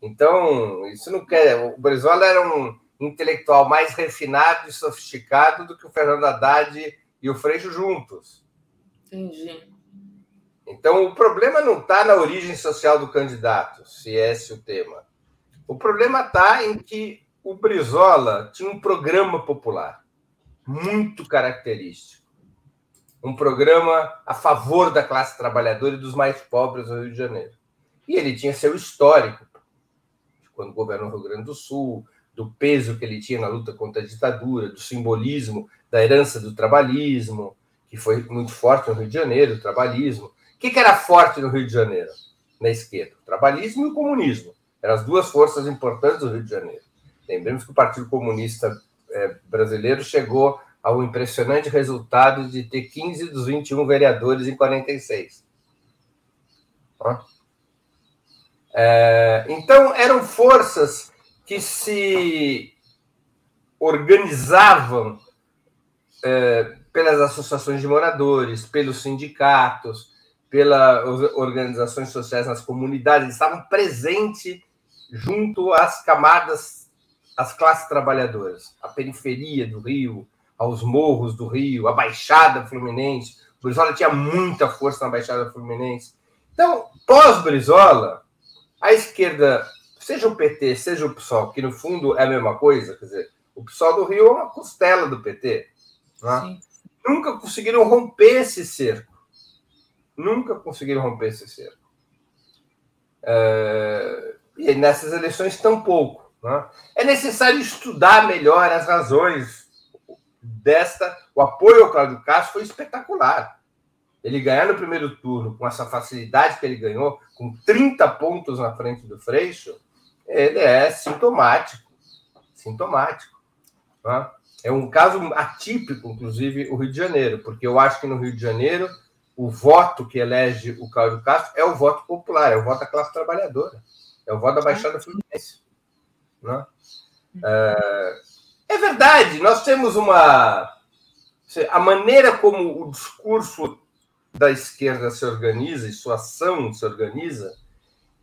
Então, isso não quer. O Brizola era um intelectual mais refinado e sofisticado do que o Fernando Haddad e o Freixo juntos. Entendi. Então, o problema não está na origem social do candidato, se é esse o tema. O problema está em que o Brizola tinha um programa popular muito característico. Um programa a favor da classe trabalhadora e dos mais pobres do Rio de Janeiro. E ele tinha seu histórico, quando governou o Rio Grande do Sul, do peso que ele tinha na luta contra a ditadura, do simbolismo da herança do trabalhismo, que foi muito forte no Rio de Janeiro, o trabalhismo. O que, era forte no Rio de Janeiro, na esquerda? O trabalhismo e o comunismo. Eram as duas forças importantes do Rio de Janeiro. Lembremos que o Partido Comunista é, Brasileiro chegou ao impressionante resultado de ter 15 dos 21 vereadores em 46. É, então, eram forças que se organizavam é, pelas associações de moradores, pelos sindicatos, pelas organizações sociais nas comunidades, estavam presentes junto às camadas, às classes trabalhadoras, à periferia do Rio, aos morros do Rio, à Baixada Fluminense. O Brizola tinha muita força na Baixada Fluminense. Então, pós-Brizola, a esquerda, seja o PT, seja o PSOL, que no fundo é a mesma coisa, quer dizer, o PSOL do Rio é uma costela do PT. Né? nunca conseguiram romper esse cerco. Nunca conseguiram romper esse cerco. É, e nessas eleições, tampouco. Né? É necessário estudar melhor as razões desta. O apoio ao Cláudio Castro foi espetacular. Ele ganhar no primeiro turno com essa facilidade que ele ganhou, com 30 pontos na frente do Freixo, ele é sintomático. Sintomático. Né? É um caso atípico, inclusive, o Rio de Janeiro, porque eu acho que no Rio de Janeiro o voto que elege o Cláudio Castro é o voto popular, é o voto da classe trabalhadora, é o voto da Baixada Fluminense. Né? É, é verdade, nós temos uma. A maneira como o discurso da esquerda se organiza e sua ação se organiza,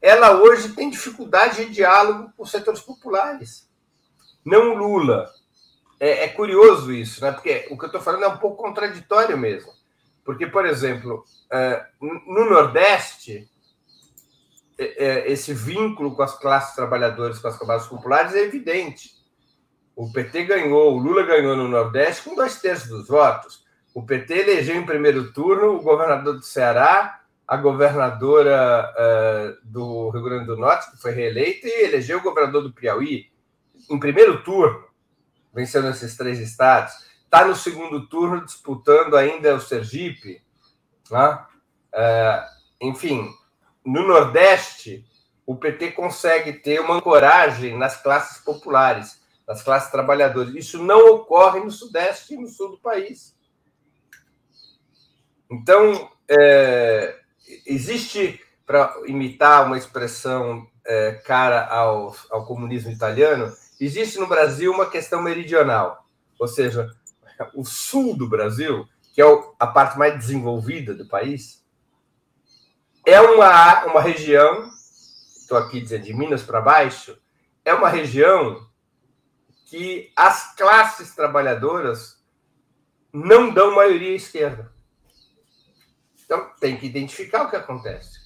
ela hoje tem dificuldade de diálogo com os setores populares. Não Lula, é, é, curioso isso, né? Porque o que eu estou falando é um pouco contraditório mesmo. Porque, por exemplo, é, no Nordeste, esse vínculo com as classes trabalhadoras, com as classes populares é evidente. O PT ganhou, o Lula ganhou no Nordeste com dois terços dos votos. O PT elegeu em primeiro turno o governador do Ceará, a governadora uh, do Rio Grande do Norte, que foi reeleita, e elegeu o governador do Piauí em primeiro turno vencendo esses três estados. Está no segundo turno disputando ainda o Sergipe. Né? É, enfim, no Nordeste, o PT consegue ter uma ancoragem nas classes populares, nas classes trabalhadoras. Isso não ocorre no Sudeste e no Sul do país. Então, é, existe, para imitar uma expressão é, cara ao, ao comunismo italiano, Existe no Brasil uma questão meridional, ou seja, o sul do Brasil, que é a parte mais desenvolvida do país, é uma, uma região, estou aqui dizendo de Minas para baixo, é uma região que as classes trabalhadoras não dão maioria à esquerda. Então, tem que identificar o que acontece.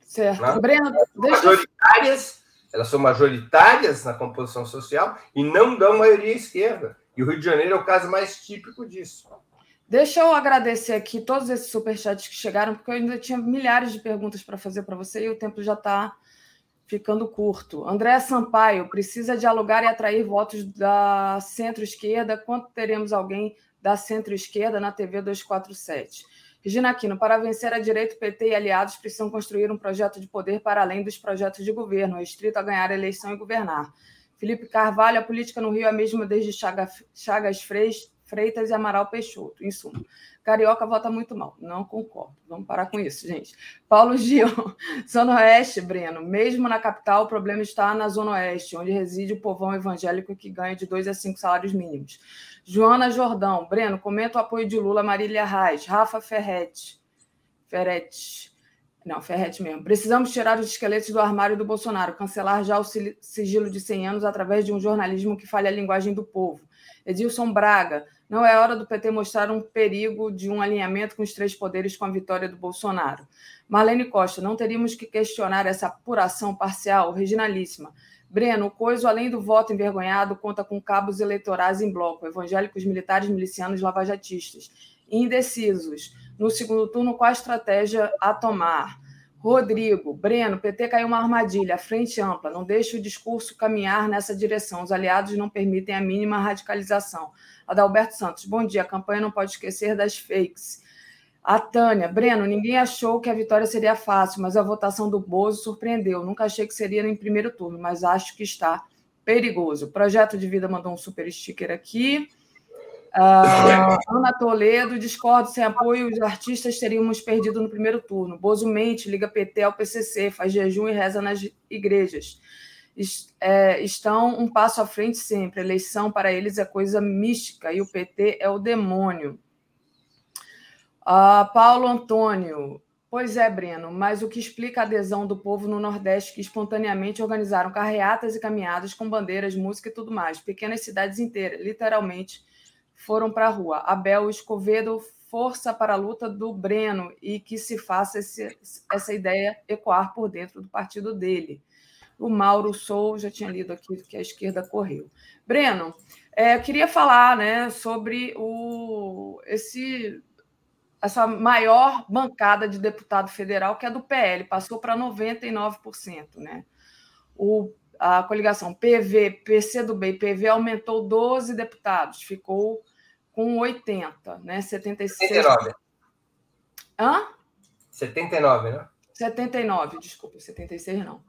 Certo. Né? Breno, deixa... Majoritárias, elas são majoritárias na composição social e não dão maioria à esquerda. E o Rio de Janeiro é o caso mais típico disso. Deixa eu agradecer aqui todos esses superchats que chegaram, porque eu ainda tinha milhares de perguntas para fazer para você e o tempo já está ficando curto. André Sampaio, precisa dialogar e atrair votos da centro-esquerda. Quanto teremos alguém da centro-esquerda na TV 247? Regina Aquino, para vencer a direita, PT e aliados precisam construir um projeto de poder para além dos projetos de governo, restrito a ganhar a eleição e governar. Felipe Carvalho, a política no Rio é a mesma desde Chagas Freitas e Amaral Peixoto, em suma. Carioca vota muito mal. Não concordo. Vamos parar com isso, gente. Paulo Gil, Zona Oeste, Breno. Mesmo na capital, o problema está na Zona Oeste, onde reside o povão evangélico que ganha de dois a cinco salários mínimos. Joana Jordão, Breno, comenta o apoio de Lula, Marília Reis, Rafa Ferretti. Ferretti. Não, Ferretti mesmo. Precisamos tirar os esqueletos do armário do Bolsonaro, cancelar já o sigilo de 100 anos através de um jornalismo que fale a linguagem do povo. Edilson Braga, não é hora do PT mostrar um perigo de um alinhamento com os três poderes com a vitória do Bolsonaro. Marlene Costa, não teríamos que questionar essa apuração parcial, regionalíssima. Breno, Coiso, além do voto envergonhado, conta com cabos eleitorais em bloco, evangélicos, militares, milicianos, lavajatistas. Indecisos. No segundo turno, qual a estratégia a tomar? Rodrigo, Breno, PT caiu uma armadilha, frente ampla, não deixe o discurso caminhar nessa direção. Os aliados não permitem a mínima radicalização. Adalberto Santos, bom dia. A campanha não pode esquecer das fakes. A Tânia, Breno, ninguém achou que a vitória seria fácil, mas a votação do Bozo surpreendeu. Nunca achei que seria em primeiro turno, mas acho que está perigoso. Projeto de Vida mandou um super sticker aqui. Uh, Ana Toledo, discordo, sem apoio, os artistas teríamos perdido no primeiro turno. Bozo mente, liga PT ao PCC, faz jejum e reza nas igrejas é, estão um passo à frente sempre. Eleição para eles é coisa mística e o PT é o demônio. Ah, Paulo Antônio. Pois é, Breno, mas o que explica a adesão do povo no Nordeste que espontaneamente organizaram carreatas e caminhadas com bandeiras, música e tudo mais. Pequenas cidades inteiras, literalmente, foram para a rua. Abel Escovedo, força para a luta do Breno e que se faça esse, essa ideia ecoar por dentro do partido dele. O Mauro Sou, já tinha lido aqui que a esquerda correu. Breno, é, eu queria falar né, sobre o, esse, essa maior bancada de deputado federal, que é do PL, passou para 99%. Né? O, a coligação PV, PCdoB e PV aumentou 12 deputados, ficou com 80, né? 76. 79. Hã? 79, né? 79, desculpa, 76 não.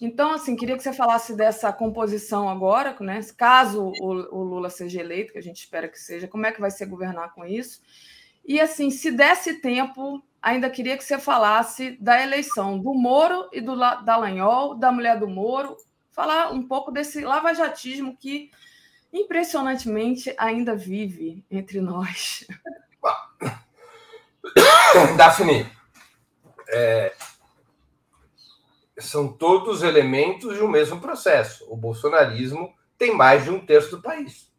Então, assim, queria que você falasse dessa composição agora, né? Caso o, o, Lula seja eleito, que a gente espera que seja, como é que vai ser governar com isso? E, assim, se desse tempo, ainda queria que você falasse da eleição do Moro e do Dallagnol, da mulher do Moro, falar um pouco desse lavajatismo que, impressionantemente, ainda vive entre nós. Daphne, é, são todos elementos de um mesmo processo. O bolsonarismo tem mais de um terço do país.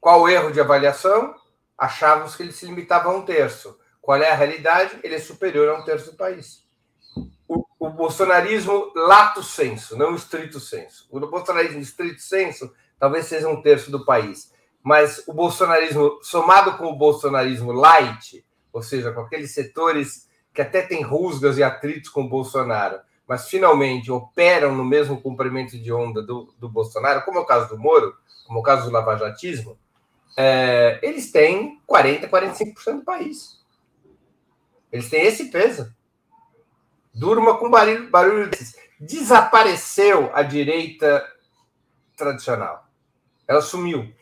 Qual o erro de avaliação? Achávamos que ele se limitava a um terço. Qual é a realidade? Ele é superior a um terço do país. O, o bolsonarismo lato senso, não estrito senso. O bolsonarismo estrito senso talvez seja um terço do país. Mas o bolsonarismo, somado com o bolsonarismo light, ou seja, com aqueles setores que até tem rusgas e atritos com o Bolsonaro, mas finalmente operam no mesmo comprimento de onda do, do Bolsonaro, como é o caso do Moro, como é o caso do lavajatismo, é, eles têm 40%, 45% do país. Eles têm esse peso. Durma com barulho, barulho desses. Desapareceu a direita tradicional. Ela sumiu.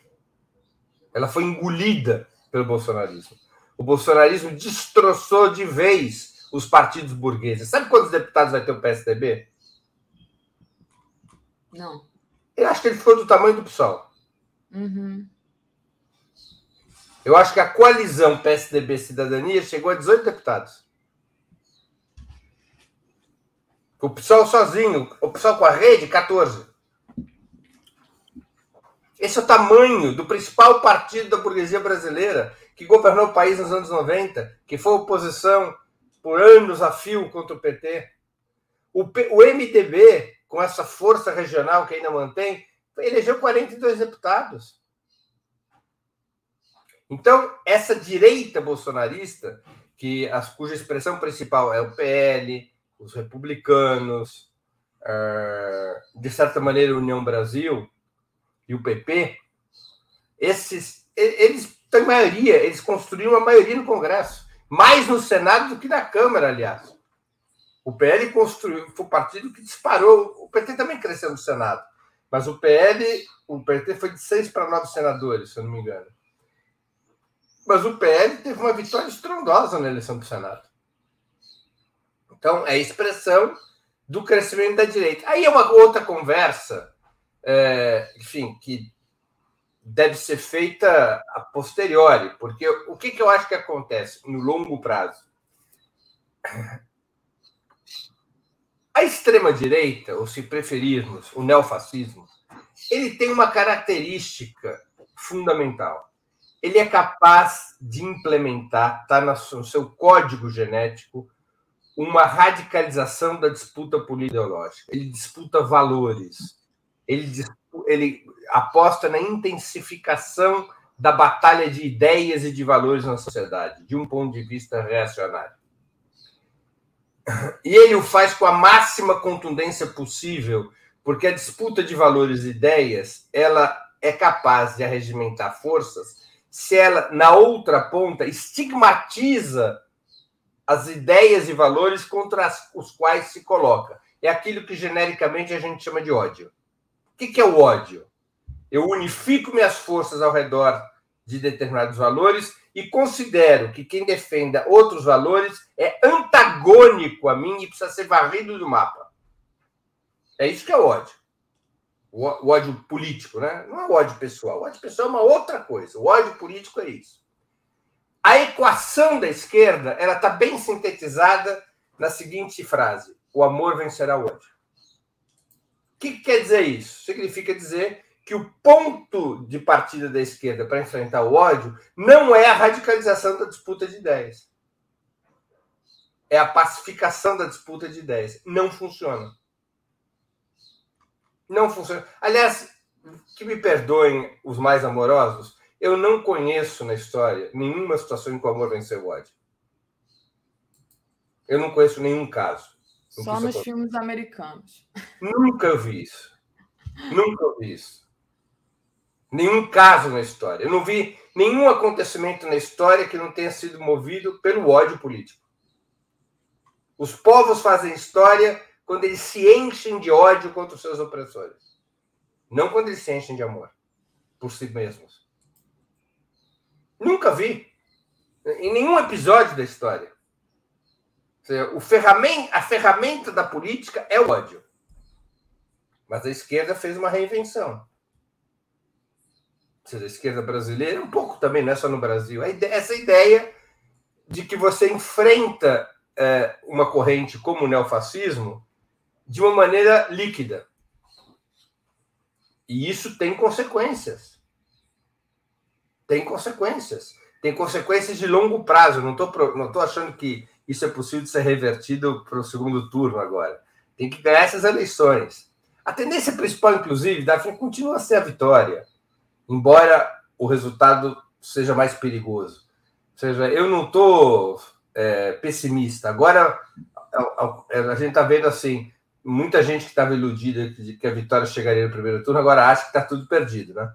Ela foi engolida pelo bolsonarismo o bolsonarismo destroçou de vez os partidos burgueses. Sabe quantos deputados vai ter o PSDB? Não. Eu acho que ele ficou do tamanho do PSOL. Uhum. Eu acho que a coalizão PSDB Cidadania chegou a 18 deputados. O pessoal sozinho, o pessoal com a rede, 14. Esse é o tamanho do principal partido da burguesia brasileira que governou o país nos anos 90, que foi oposição por anos a fio contra o PT. O, P, o MDB, com essa força regional que ainda mantém, elegeu 42 deputados. Então, essa direita bolsonarista, que a, cuja expressão principal é o PL, os republicanos, uh, de certa maneira, a União Brasil e o PP, esses, eles têm maioria, eles construíram uma maioria no Congresso, mais no Senado do que na Câmara, aliás. O PL construiu, foi o partido que disparou. O PT também cresceu no Senado, mas o PL, o PT foi de seis para nove senadores, se eu não me engano. Mas o PL teve uma vitória estrondosa na eleição do Senado. Então, é expressão do crescimento da direita. Aí é uma outra conversa, é, enfim, que deve ser feita a posteriori, porque o que, que eu acho que acontece no longo prazo? A extrema-direita, ou se preferirmos, o neofascismo, ele tem uma característica fundamental. Ele é capaz de implementar, está no seu código genético, uma radicalização da disputa político-ideológica. Ele disputa valores, ele, ele aposta na intensificação da batalha de ideias e de valores na sociedade, de um ponto de vista reacionário. E ele o faz com a máxima contundência possível, porque a disputa de valores e ideias, ela é capaz de arregimentar forças se ela, na outra ponta, estigmatiza as ideias e valores contra as, os quais se coloca. É aquilo que genericamente a gente chama de ódio. O que, que é o ódio? Eu unifico minhas forças ao redor de determinados valores e considero que quem defenda outros valores é antagônico a mim e precisa ser varrido do mapa. É isso que é o ódio. O ódio político, né? Não é o ódio pessoal. O ódio pessoal é uma outra coisa. O ódio político é isso. A equação da esquerda ela está bem sintetizada na seguinte frase: o amor vencerá o ódio. O que, que quer dizer isso? Significa dizer que o ponto de partida da esquerda para enfrentar o ódio não é a radicalização da disputa de ideias. É a pacificação da disputa de ideias. Não funciona. Não funciona. Aliás, que me perdoem os mais amorosos, eu não conheço na história nenhuma situação em que o amor venceu o ódio. Eu não conheço nenhum caso. Só nos filmes americanos. Nunca vi isso. Nunca vi isso. Nenhum caso na história. Eu não vi nenhum acontecimento na história que não tenha sido movido pelo ódio político. Os povos fazem história quando eles se enchem de ódio contra os seus opressores. Não quando eles se enchem de amor por si mesmos. Nunca vi. Em nenhum episódio da história. O ferramenta, a ferramenta da política é o ódio. Mas a esquerda fez uma reinvenção. A esquerda brasileira, um pouco também, não é só no Brasil. Essa ideia de que você enfrenta é, uma corrente como o neofascismo de uma maneira líquida. E isso tem consequências tem consequências. Tem consequências de longo prazo. Não estou não tô achando que isso é possível de ser revertido para o segundo turno agora. Tem que ganhar essas eleições. A tendência principal, inclusive, da FIA continua a ser a vitória, embora o resultado seja mais perigoso. Ou seja, eu não estou é, pessimista. Agora, a, gente está vendo assim, muita gente que estava iludida de que a vitória chegaria no primeiro turno, agora acha que está tudo perdido, né?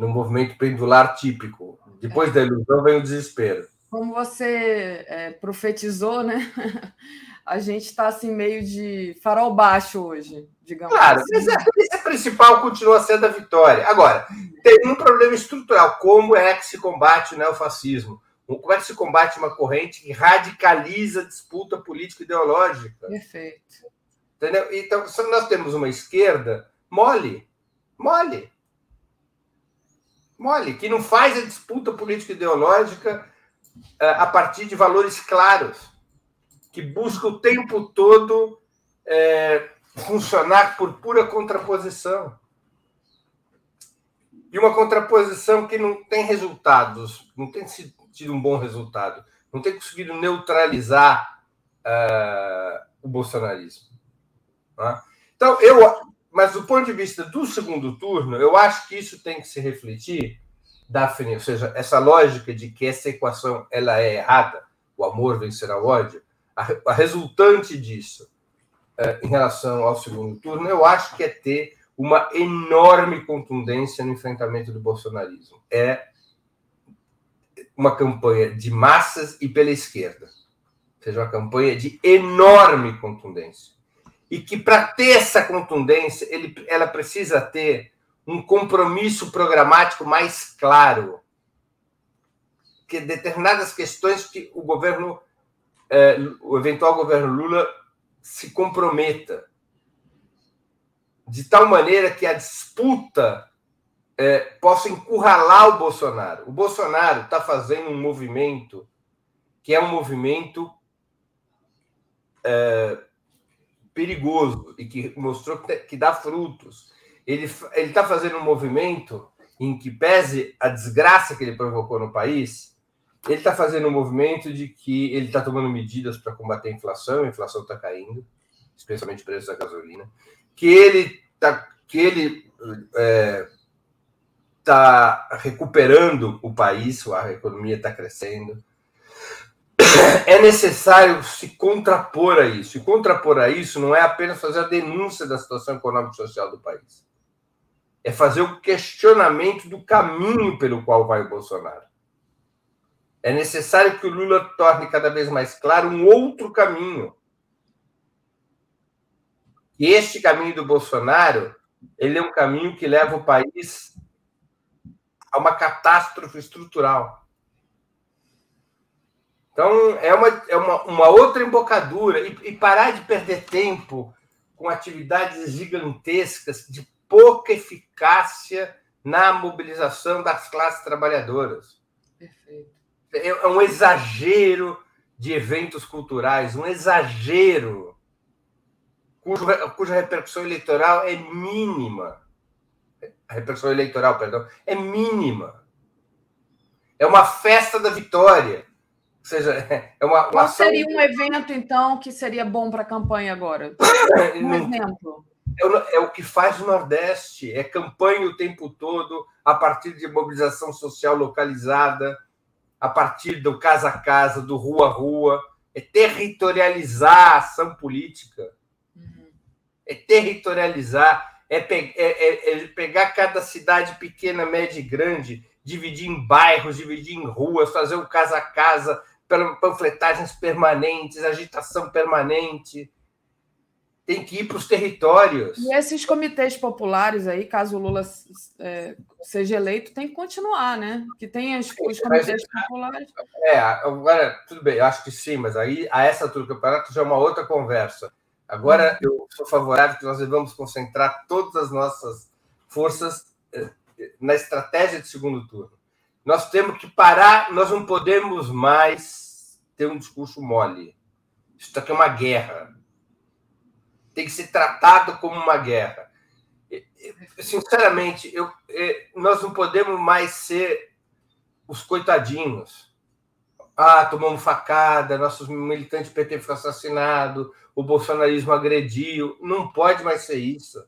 no movimento pendular típico. Depois da ilusão vem o desespero. Como você é, profetizou, né? A gente está assim meio de farol baixo hoje, digamos claro, assim. Mas a principal continua sendo a vitória. Agora, tem um problema estrutural. Como é que se combate o neofascismo? Como é que se combate uma corrente que radicaliza a disputa política ideológica? Perfeito. Entendeu? Então, nós temos uma esquerda mole, mole mole, que não faz a disputa política ideológica é, a partir de valores claros, que busca o tempo todo é, funcionar por pura contraposição. E uma contraposição que não tem resultados, não tem tido um bom resultado, não tem conseguido neutralizar uh, o bolsonarismo. Tá? Então, eu, mas do ponto de vista do segundo turno, eu acho que isso tem que se refletir, Daphne, ou seja, essa lógica de que essa equação ela é errada, o amor vencerá o ódio, a, resultante disso uh, em relação ao segundo turno, eu acho que é ter uma enorme contundência no enfrentamento do bolsonarismo. É uma campanha de massas e pela esquerda. Ou seja, uma campanha de enorme contundência e que para ter essa contundência, ele, ela precisa ter um compromisso programático mais claro. Que determinadas questões que o governo, é, o eventual governo Lula se comprometa. De tal maneira que a disputa é, possa encurralar o Bolsonaro. O Bolsonaro está fazendo um movimento que é um movimento é, perigoso e que mostrou que, dá frutos. Ele está fazendo um movimento em que, pese a desgraça que ele provocou no país, ele está fazendo um movimento de que ele está tomando medidas para combater a inflação, a inflação está caindo, especialmente o preço da gasolina, que ele está que ele é, tá recuperando o país, a economia está crescendo, é necessário se contrapor a isso. E contrapor a isso não é apenas fazer a denúncia da situação econômica e social do país. É fazer o questionamento do caminho pelo qual vai o Bolsonaro. É necessário que o Lula torne cada vez mais claro um outro caminho. E este caminho do Bolsonaro, ele é um caminho que leva o país a uma catástrofe estrutural. Então, é uma, é uma, uma outra embocadura. E, e parar de perder tempo com atividades gigantescas de pouca eficácia na mobilização das classes trabalhadoras. Perfeito. É, é um exagero de eventos culturais, um exagero cujo, cuja repercussão eleitoral é mínima. A repercussão eleitoral, perdão, é mínima. É uma festa da vitória seja, é uma, uma Qual ação... seria um evento, então, que seria bom para a campanha agora? Um exemplo. É, é o que faz o Nordeste, é campanha o tempo todo, a partir de mobilização social localizada, a partir do casa a casa, do rua a rua, é territorializar a ação política, uhum. é territorializar, é, pe é, é, é pegar cada cidade pequena, média e grande, dividir em bairros, dividir em ruas, fazer o casa a casa, panfletagens permanentes, agitação permanente. Tem que ir para os territórios. E esses comitês populares aí, caso o Lula é, seja eleito, tem que continuar, né? Que tem os, os comitês mas, populares. É, agora, tudo bem, acho que sim, mas aí, a essa altura do campeonato, já é uma outra conversa. Agora, uhum. eu sou favorável que nós devamos concentrar todas as nossas forças eh, na estratégia de segundo turno. Nós temos que parar, nós não podemos mais ter um discurso mole. Isso aqui é uma guerra. Tem que ser tratado como uma guerra. Sinceramente, eu, nós não podemos mais ser os coitadinhos. Ah, tomamos facada, nossos militantes PT foi assassinado, o bolsonarismo agrediu. Não pode mais ser isso.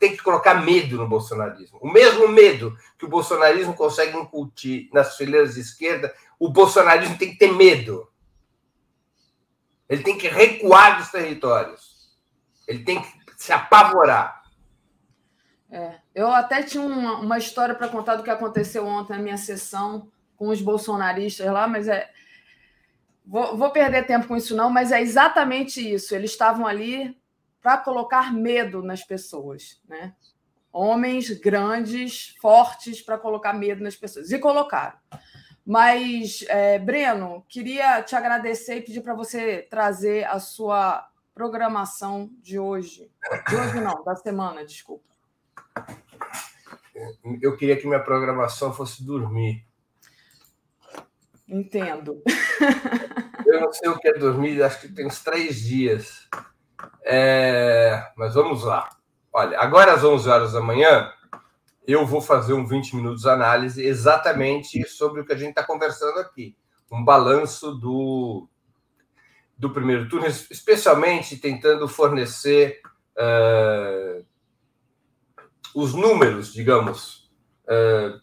Tem que colocar medo no bolsonarismo. O mesmo medo que o bolsonarismo consegue incutir nas fileiras de esquerda, o bolsonarismo tem que ter medo. Ele tem que recuar dos territórios. Ele tem que se apavorar. É, eu até tinha uma, uma história para contar do que aconteceu ontem na minha sessão com os bolsonaristas lá, mas é. Vou, vou perder tempo com isso, não, mas é exatamente isso. Eles estavam ali para colocar medo nas pessoas, né? Homens grandes, fortes, para colocar medo nas pessoas. E colocaram. Mas, é, Breno, queria te agradecer e pedir para você trazer a sua programação de hoje. De hoje não, da semana, desculpa. eu queria que minha programação fosse dormir. Entendo. Eu não sei o que é dormir, acho que tem uns três dias. É, mas vamos lá. Olha, agora às 11 horas da manhã, eu vou fazer um 20 minutos análise exatamente sobre o que a gente está conversando aqui. Um balanço do, do primeiro turno, especialmente tentando fornecer uh, os números, digamos, uh,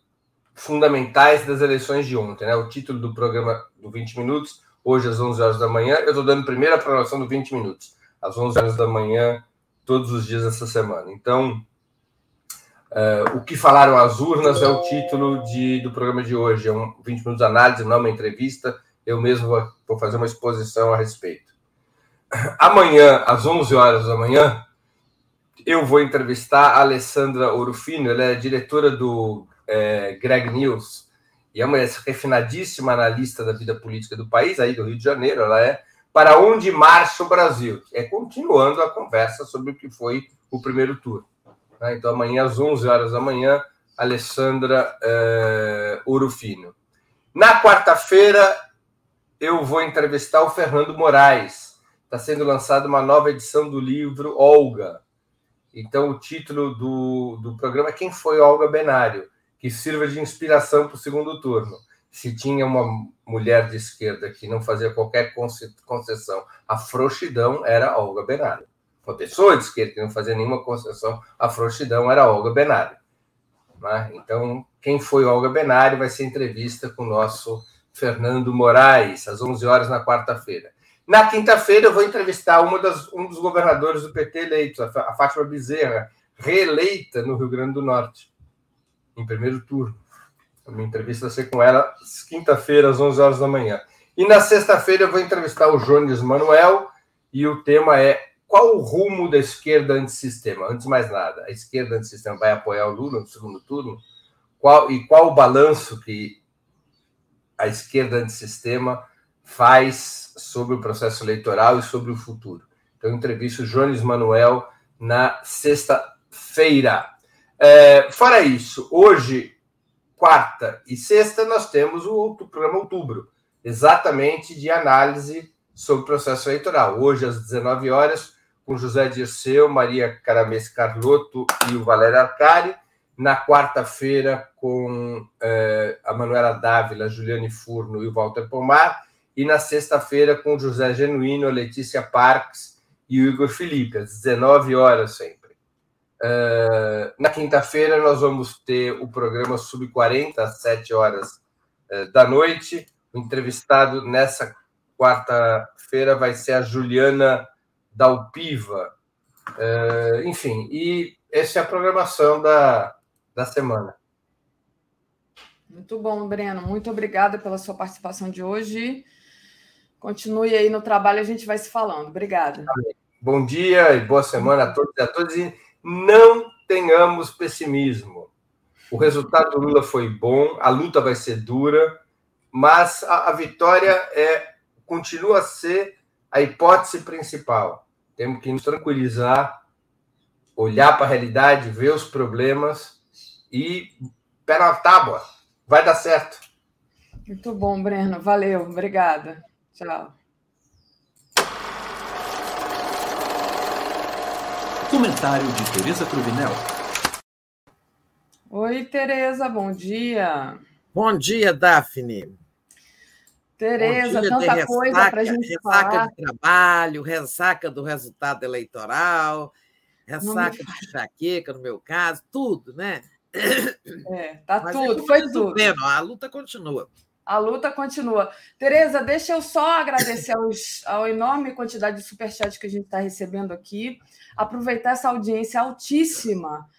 fundamentais das eleições de ontem. Né? O título do programa do 20 minutos, hoje às 11 horas da manhã, eu estou dando a programação do 20 minutos, às 11 horas da manhã, todos os dias dessa semana. Então, uh, o que falaram as urnas é o título de, do programa de hoje. É um 20 minutos de análise, não uma entrevista. Eu mesmo vou, vou fazer uma exposição a respeito. Amanhã, às 11 horas da manhã, eu vou entrevistar a Alessandra Orufino, ela é diretora do é, Greg News, e é uma refinadíssima analista da vida política do país, aí do Rio de Janeiro, ela é para onde marcha o Brasil? É continuando a conversa sobre o que foi o primeiro turno. Né? Então, amanhã, às 11 horas da manhã, Alessandra uh, Urufino. Na quarta-feira, eu vou entrevistar o Fernando Moraes. Está sendo lançada uma nova edição do livro Olga. Então, o título do, do programa é Quem foi Olga Benário? Que sirva de inspiração para o segundo turno se tinha uma mulher de esquerda que não fazia qualquer concessão à frouxidão, era Olga Benário. Uma pessoa de esquerda que não fazia nenhuma concessão à frouxidão era Olga Benário. Né? Então, quem foi Olga Benário vai ser entrevista com o nosso Fernando Moraes, às 11 horas na quarta-feira. Na quinta-feira, eu vou entrevistar uma das, um dos governadores do PT eleitos, a Fátima Bezerra, reeleita no Rio Grande do Norte, em primeiro turno. A minha entrevista vai ser com ela quinta-feira, às 11 horas da manhã. E na sexta-feira eu vou entrevistar o Jones Manuel e o tema é qual o rumo da esquerda antissistema? Antes de mais nada, a esquerda antissistema vai apoiar o Lula no segundo turno? Qual, e qual o balanço que a esquerda antissistema faz sobre o processo eleitoral e sobre o futuro? Então, eu entrevisto o Jones Manuel na sexta-feira. É, fora isso, hoje quarta e sexta, nós temos o programa Outubro, exatamente de análise sobre o processo eleitoral. Hoje, às 19 horas, com José Dirceu, Maria Caramês Carlotto e o Valério Arcari. Na quarta-feira, com eh, a Manuela Dávila, Juliane Furno e o Walter Pomar. E na sexta-feira, com José Genuíno, Letícia Parques e o Igor Felipe, às 19 horas sempre. Uh, na quinta-feira, nós vamos ter o programa Sub-40, às 7 horas uh, da noite. O entrevistado nessa quarta-feira vai ser a Juliana Dalpiva. Uh, enfim, e essa é a programação da, da semana. Muito bom, Breno. Muito obrigada pela sua participação de hoje. Continue aí no trabalho, a gente vai se falando. Obrigada. Bom dia e boa semana a todos e a todas. Não tenhamos pessimismo. O resultado do Lula foi bom, a luta vai ser dura, mas a, a vitória é continua a ser a hipótese principal. Temos que nos tranquilizar, olhar para a realidade, ver os problemas e pé na tábua. Vai dar certo. Muito bom, Breno. Valeu. Obrigada. Tchau. Comentário de Tereza Cruvinel. Oi, Tereza, bom dia. Bom dia, Daphne. Tereza, tanta ressaca, coisa para a gente ressaca falar. Ressaca de trabalho, ressaca do resultado eleitoral, ressaca de enxaqueca, no meu caso, tudo, né? É, tá Mas tudo, foi tudo. A luta continua. A luta continua. Tereza, deixa eu só agradecer aos, a enorme quantidade de superchats que a gente está recebendo aqui, aproveitar essa audiência altíssima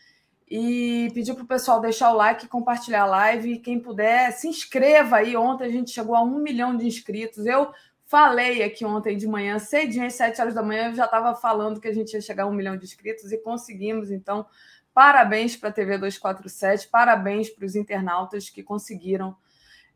e pedir para o pessoal deixar o like, compartilhar a live. Quem puder, se inscreva aí. Ontem a gente chegou a um milhão de inscritos. Eu falei aqui ontem de manhã, cedinho, às sete horas da manhã, eu já estava falando que a gente ia chegar a um milhão de inscritos e conseguimos. Então, parabéns para a TV 247, parabéns para os internautas que conseguiram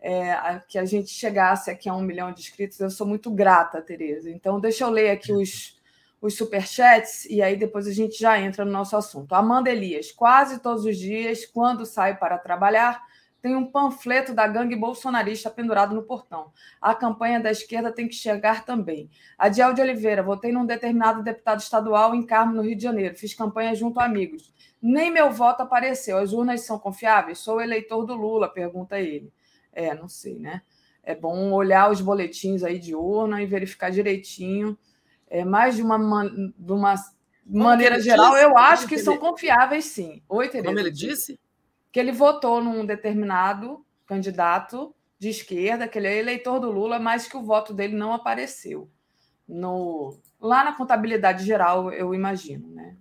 é, que a gente chegasse aqui a um milhão de inscritos. Eu sou muito grata, Tereza. Então, deixa eu ler aqui os, os superchats e aí depois a gente já entra no nosso assunto. Amanda Elias, quase todos os dias, quando saio para trabalhar, tem um panfleto da gangue bolsonarista pendurado no portão. A campanha da esquerda tem que chegar também. Adiel de Oliveira, votei num determinado deputado estadual em Carmo, no Rio de Janeiro. Fiz campanha junto a amigos. Nem meu voto apareceu. As urnas são confiáveis? Sou eleitor do Lula, pergunta ele. É, não sei, né? É bom olhar os boletins aí de urna e verificar direitinho. É, mais de uma, de uma maneira geral, disse? eu acho que são confiáveis, sim. Oi, Tereza. Como ele disse? que ele votou num determinado candidato de esquerda, que ele é eleitor do Lula, mas que o voto dele não apareceu. No, lá na contabilidade geral, eu imagino, né?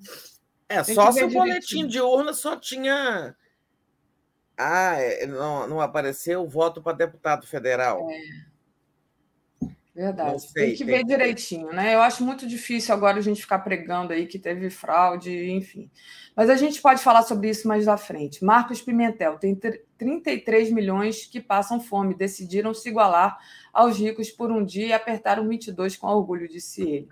É, Tem só se o boletim de urna só tinha. Ah, é, não, não apareceu o voto para deputado federal. É. Verdade. Sei, tem que ver direitinho, né? Eu acho muito difícil agora a gente ficar pregando aí que teve fraude, enfim. Mas a gente pode falar sobre isso mais à frente. Marcos Pimentel tem 33 milhões que passam fome, decidiram se igualar aos ricos por um dia e apertaram 22 com orgulho, disse ele.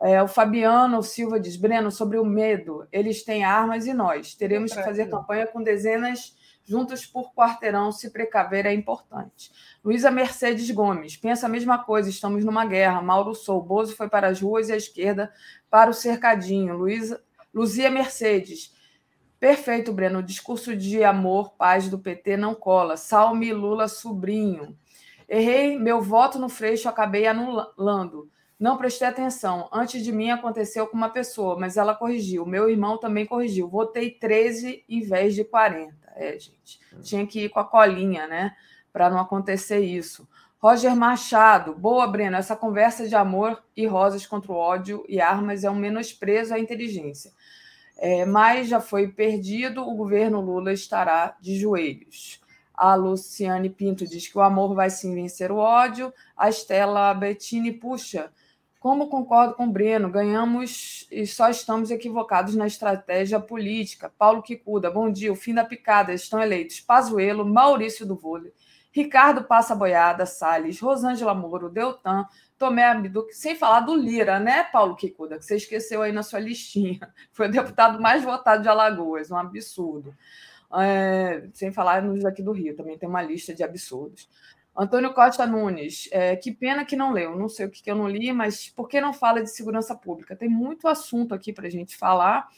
É, o Fabiano Silva diz: Breno, sobre o medo, eles têm armas e nós. Teremos que fazer campanha com dezenas juntos por quarteirão, se precaver é importante. Luísa Mercedes Gomes, pensa a mesma coisa, estamos numa guerra. Mauro Sou, Bozo foi para as ruas e a esquerda para o cercadinho. Luísa, Luzia Mercedes, perfeito, Breno. O discurso de amor, paz do PT não cola. Salme Lula sobrinho. Errei meu voto no Freixo, acabei anulando. Não prestei atenção. Antes de mim aconteceu com uma pessoa, mas ela corrigiu. Meu irmão também corrigiu. Votei 13 em vez de 40. É, gente. Tinha que ir com a colinha, né? Para não acontecer isso. Roger Machado, boa, Breno. Essa conversa de amor e rosas contra o ódio e armas é um menosprezo à inteligência. É, mas já foi perdido, o governo Lula estará de joelhos. A Luciane Pinto diz que o amor vai sim vencer o ódio. A Estela Bettini, puxa, como concordo com o Breno, ganhamos e só estamos equivocados na estratégia política. Paulo Quicuda, bom dia. O fim da picada. Estão eleitos Pazuello, Maurício do Vôlei, Ricardo Passa Boiada, Salles, Rosângela Moro, Deltan, Tomé Abduc, sem falar do Lira, né, Paulo Quicuda, que você esqueceu aí na sua listinha. Foi o deputado mais votado de Alagoas, um absurdo. É, sem falar nos aqui do Rio, também tem uma lista de absurdos. Antônio Costa Nunes, é, que pena que não leu, não sei o que, que eu não li, mas por que não fala de segurança pública? Tem muito assunto aqui para a gente falar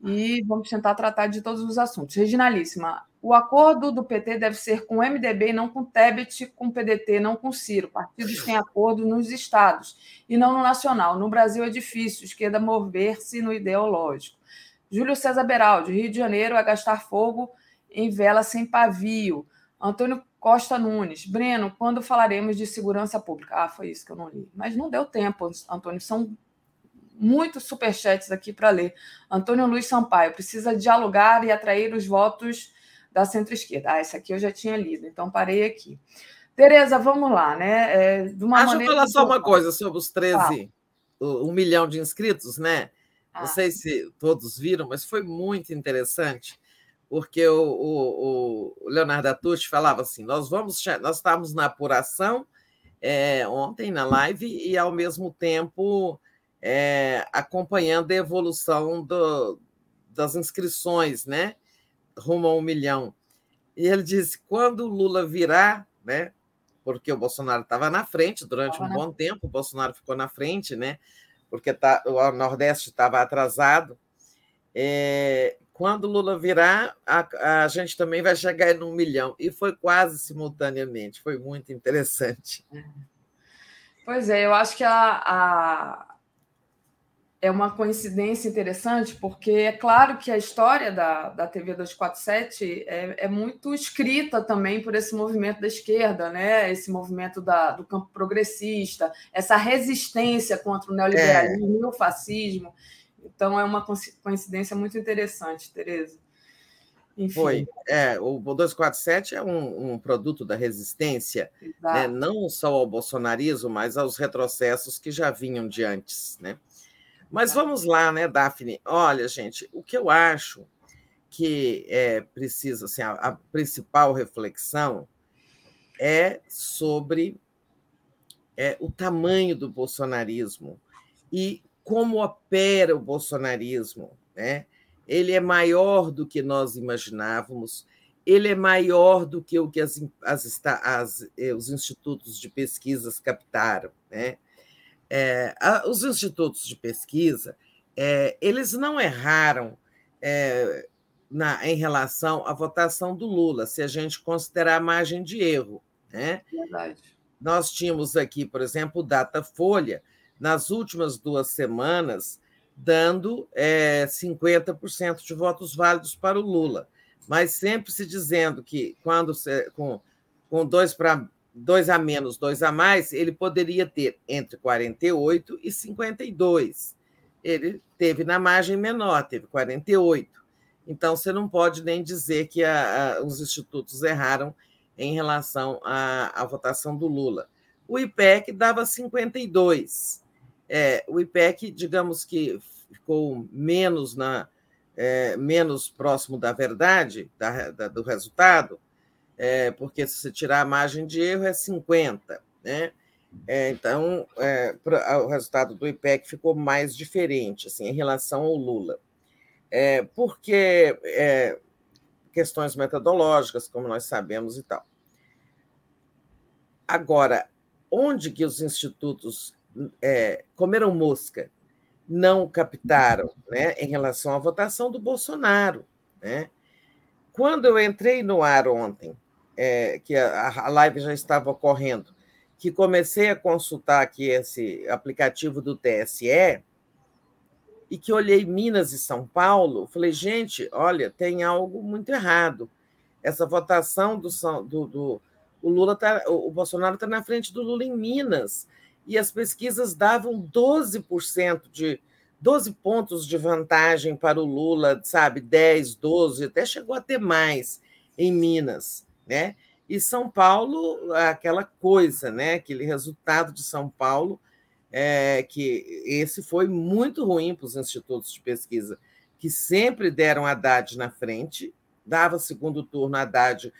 e vamos tentar tratar de todos os assuntos. Reginalíssima, o acordo do PT deve ser com o MDB, não com o Tebet, com o PDT, não com o Ciro. Partidos têm acordo nos estados e não no nacional. No Brasil é difícil, esquerda mover-se no ideológico. Júlio César Beraldi, Rio de Janeiro é gastar fogo em vela sem pavio. Antônio Costa Nunes, Breno, quando falaremos de segurança pública? Ah, foi isso que eu não li. Mas não deu tempo, Antônio. São muitos superchats aqui para ler. Antônio Luiz Sampaio, precisa dialogar e atrair os votos da centro-esquerda. Ah, esse aqui eu já tinha lido, então parei aqui. Tereza, vamos lá, né? É, de uma Deixa eu falar só uma coisa sobre os 13, ah. um milhão de inscritos, né? Ah. Não sei se todos viram, mas foi muito interessante porque o, o, o Leonardo Atucci falava assim: nós vamos, nós estávamos na apuração é, ontem na live e ao mesmo tempo é, acompanhando a evolução do, das inscrições, né, rumo a um milhão. E ele disse: quando o Lula virar, né, porque o Bolsonaro estava na frente durante um bom tempo, o Bolsonaro ficou na frente, né, porque tá, o Nordeste estava atrasado. É, quando Lula virar, a, a gente também vai chegar em um milhão. E foi quase simultaneamente, foi muito interessante. Pois é, eu acho que a, a, é uma coincidência interessante, porque é claro que a história da, da TV 247 é, é muito escrita também por esse movimento da esquerda, né? esse movimento da, do campo progressista, essa resistência contra o neoliberalismo é. e o fascismo. Então é uma coincidência muito interessante, Tereza. Enfim. Foi. É, o 247 é um, um produto da resistência, né? não só ao bolsonarismo, mas aos retrocessos que já vinham de antes. Né? Mas vamos lá, né, Daphne? Olha, gente, o que eu acho que é precisa, assim, a, a principal reflexão é sobre é, o tamanho do bolsonarismo e como opera o bolsonarismo, né? Ele é maior do que nós imaginávamos, ele é maior do que o que as, as, as, eh, os institutos de pesquisas captaram, né? É, a, os institutos de pesquisa é, eles não erraram é, na, em relação à votação do Lula, se a gente considerar a margem de erro. Né? Verdade. Nós tínhamos aqui, por exemplo, o Datafolha, nas últimas duas semanas, dando é, 50% de votos válidos para o Lula, mas sempre se dizendo que quando com, com dois para dois a menos, dois a mais, ele poderia ter entre 48 e 52. Ele teve na margem menor, teve 48. Então, você não pode nem dizer que a, a, os institutos erraram em relação à, à, votação do Lula. O IPEC dava 52. É, o IPEC, digamos que ficou menos, na, é, menos próximo da verdade, da, da, do resultado, é, porque se você tirar a margem de erro é 50. Né? É, então, é, o resultado do IPEC ficou mais diferente assim, em relação ao Lula. É, porque questões metodológicas, como nós sabemos e tal. Agora, onde que os institutos é, comeram mosca? Não captaram né, em relação à votação do Bolsonaro. Né? Quando eu entrei no ar ontem, é, que a, a live já estava ocorrendo, que comecei a consultar aqui esse aplicativo do TSE e que olhei Minas e São Paulo, falei, gente, olha, tem algo muito errado. Essa votação do, do, do o Lula tá, o Bolsonaro está na frente do Lula em Minas e as pesquisas davam 12% de 12 pontos de vantagem para o Lula, sabe, 10, 12, até chegou a ter mais em Minas, né? E São Paulo, aquela coisa, né? aquele resultado de São Paulo, é, que esse foi muito ruim para os institutos de pesquisa, que sempre deram Haddad na frente, dava segundo turno Haddad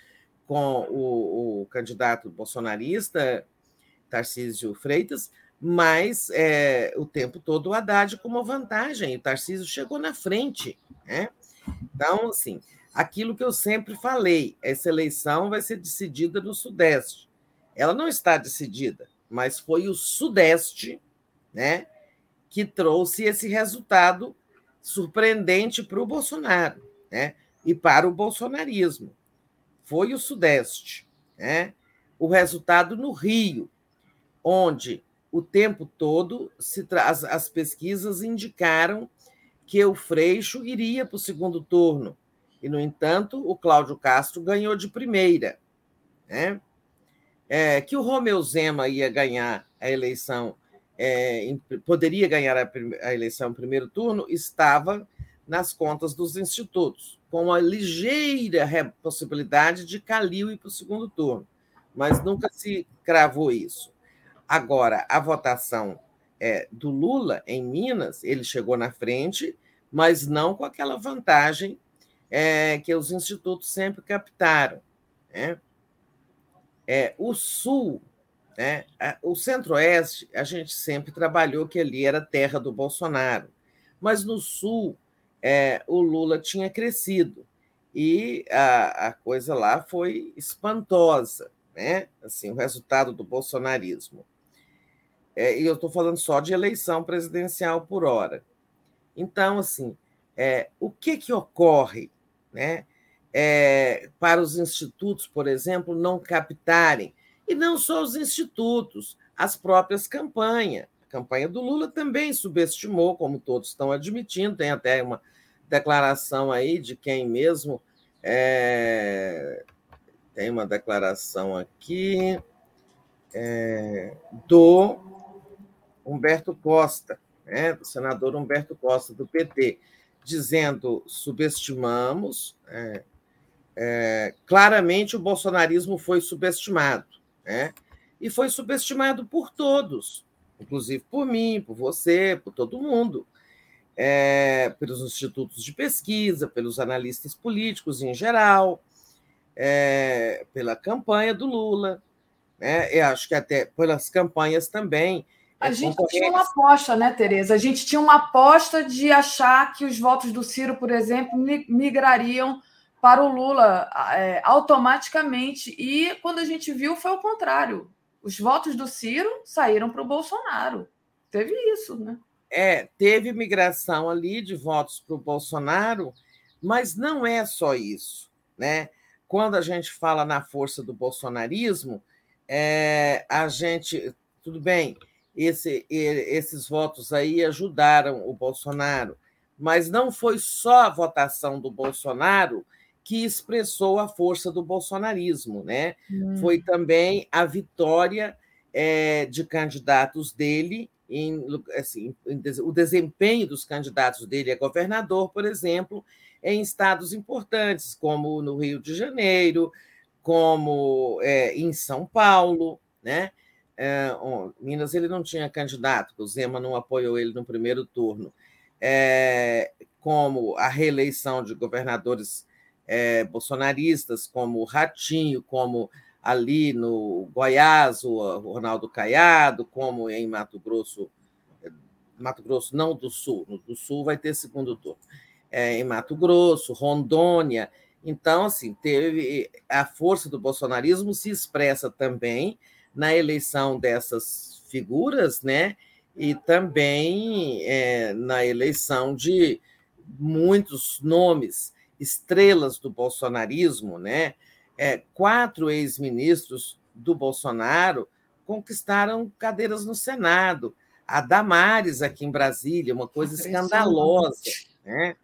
com o, o candidato bolsonarista, Tarcísio Freitas, mas é, o tempo todo o Haddad com uma vantagem, o Tarcísio chegou na frente. Né? Então, assim, aquilo que eu sempre falei: essa eleição vai ser decidida no Sudeste. Ela não está decidida, mas foi o Sudeste né, que trouxe esse resultado surpreendente para o Bolsonaro né, e para o bolsonarismo. Foi o Sudeste. Né? O resultado no Rio, onde o tempo todo as, as pesquisas indicaram que o Freixo iria para o segundo turno e, no entanto, o Cláudio Castro ganhou de primeira. Né? É, que o Romeu Zema ia ganhar a eleição, é, em, poderia ganhar a, a, eleição em primeiro turno, estava nas contas dos institutos, com a ligeira possibilidade de Calil ir para o segundo turno, mas nunca se cravou isso. Agora, a votação é, do Lula em Minas, ele chegou na frente, mas não com aquela vantagem é, que os institutos sempre captaram. Né? É, o Sul, né? o Centro-Oeste, a gente sempre trabalhou que ali era terra do Bolsonaro, mas no Sul é, o Lula tinha crescido e a, a coisa lá foi espantosa, né? Assim, o resultado do bolsonarismo. É, e eu estou falando só de eleição presidencial por hora. Então, assim, é, o que, que ocorre né? É, para os institutos, por exemplo, não captarem. E não só os institutos, as próprias campanhas. A campanha do Lula também subestimou, como todos estão admitindo, tem até uma declaração aí de quem mesmo. É, tem uma declaração aqui é, do Humberto Costa, né, do senador Humberto Costa, do PT, dizendo subestimamos. É, é, claramente o bolsonarismo foi subestimado, né? e foi subestimado por todos, inclusive por mim, por você, por todo mundo, é, pelos institutos de pesquisa, pelos analistas políticos em geral, é, pela campanha do Lula, né? eu acho que até pelas campanhas também A gente tinha uma aposta, né, Tereza? A gente tinha uma aposta de achar que os votos do Ciro, por exemplo, migrariam para o Lula é, automaticamente. E quando a gente viu, foi o contrário. Os votos do Ciro saíram para o Bolsonaro. Teve isso, né? É, teve migração ali de votos para o Bolsonaro, mas não é só isso, né? Quando a gente fala na força do bolsonarismo, é, a gente, tudo bem, esse, esses votos aí ajudaram o Bolsonaro, mas não foi só a votação do Bolsonaro que expressou a força do bolsonarismo, né? Hum. Foi também a vitória é, de candidatos dele em, assim, em, o desempenho dos candidatos dele a governador, por exemplo, em estados importantes, como no Rio de Janeiro, como é, em São Paulo, né? É, Minas ele não tinha candidato, o Zema não apoiou ele no primeiro turno, é, como a reeleição de governadores é, bolsonaristas, como o Ratinho, como ali no Goiás, o Ronaldo Caiado, como em Mato Grosso, Mato Grosso não do Sul, no do Sul vai ter segundo turno, é, em Mato Grosso, Rondônia. Então, assim, teve a força do bolsonarismo se expressa também na eleição dessas figuras, né? E também é, na eleição de muitos nomes, estrelas do bolsonarismo, né? É, quatro ex-ministros do Bolsonaro conquistaram cadeiras no Senado. A Damares, aqui em Brasília, uma coisa escandalosa. Né?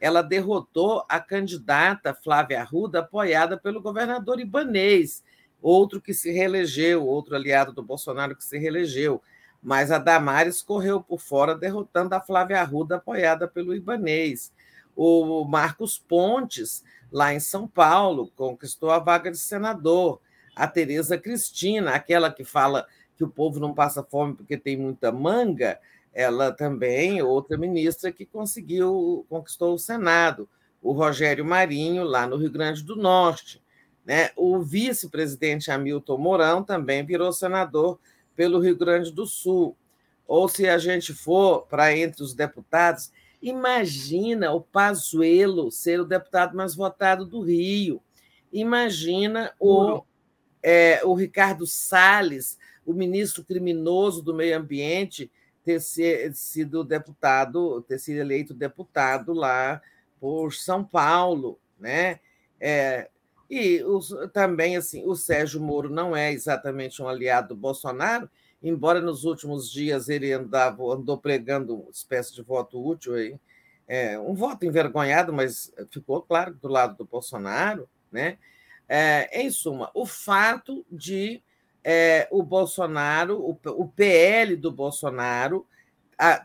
ela derrotou a candidata Flávia Arruda, apoiada pelo governador Ibanês, outro que se reelegeu, outro aliado do Bolsonaro que se reelegeu. Mas a Damares correu por fora, derrotando a Flávia Arruda, apoiada pelo Ibanês. O Marcos Pontes, lá em São Paulo, conquistou a vaga de senador. A Tereza Cristina, aquela que fala que o povo não passa fome porque tem muita manga, ela também, outra ministra que conseguiu, conquistou o Senado, o Rogério Marinho, lá no Rio Grande do Norte. Né? O vice-presidente Hamilton Mourão também virou senador pelo Rio Grande do Sul. Ou se a gente for para entre os deputados, imagina o Pazuello ser o deputado mais votado do Rio. Imagina o, é, o Ricardo Salles, o ministro criminoso do Meio Ambiente, ter sido deputado, ter sido eleito deputado lá por São Paulo, né? É, e os, também assim, o Sérgio Moro não é exatamente um aliado do Bolsonaro, embora nos últimos dias ele andava, andou pregando uma espécie de voto útil aí, é, um voto envergonhado, mas ficou claro do lado do Bolsonaro, né? É, em suma, o fato de é, o Bolsonaro, o, o PL do Bolsonaro,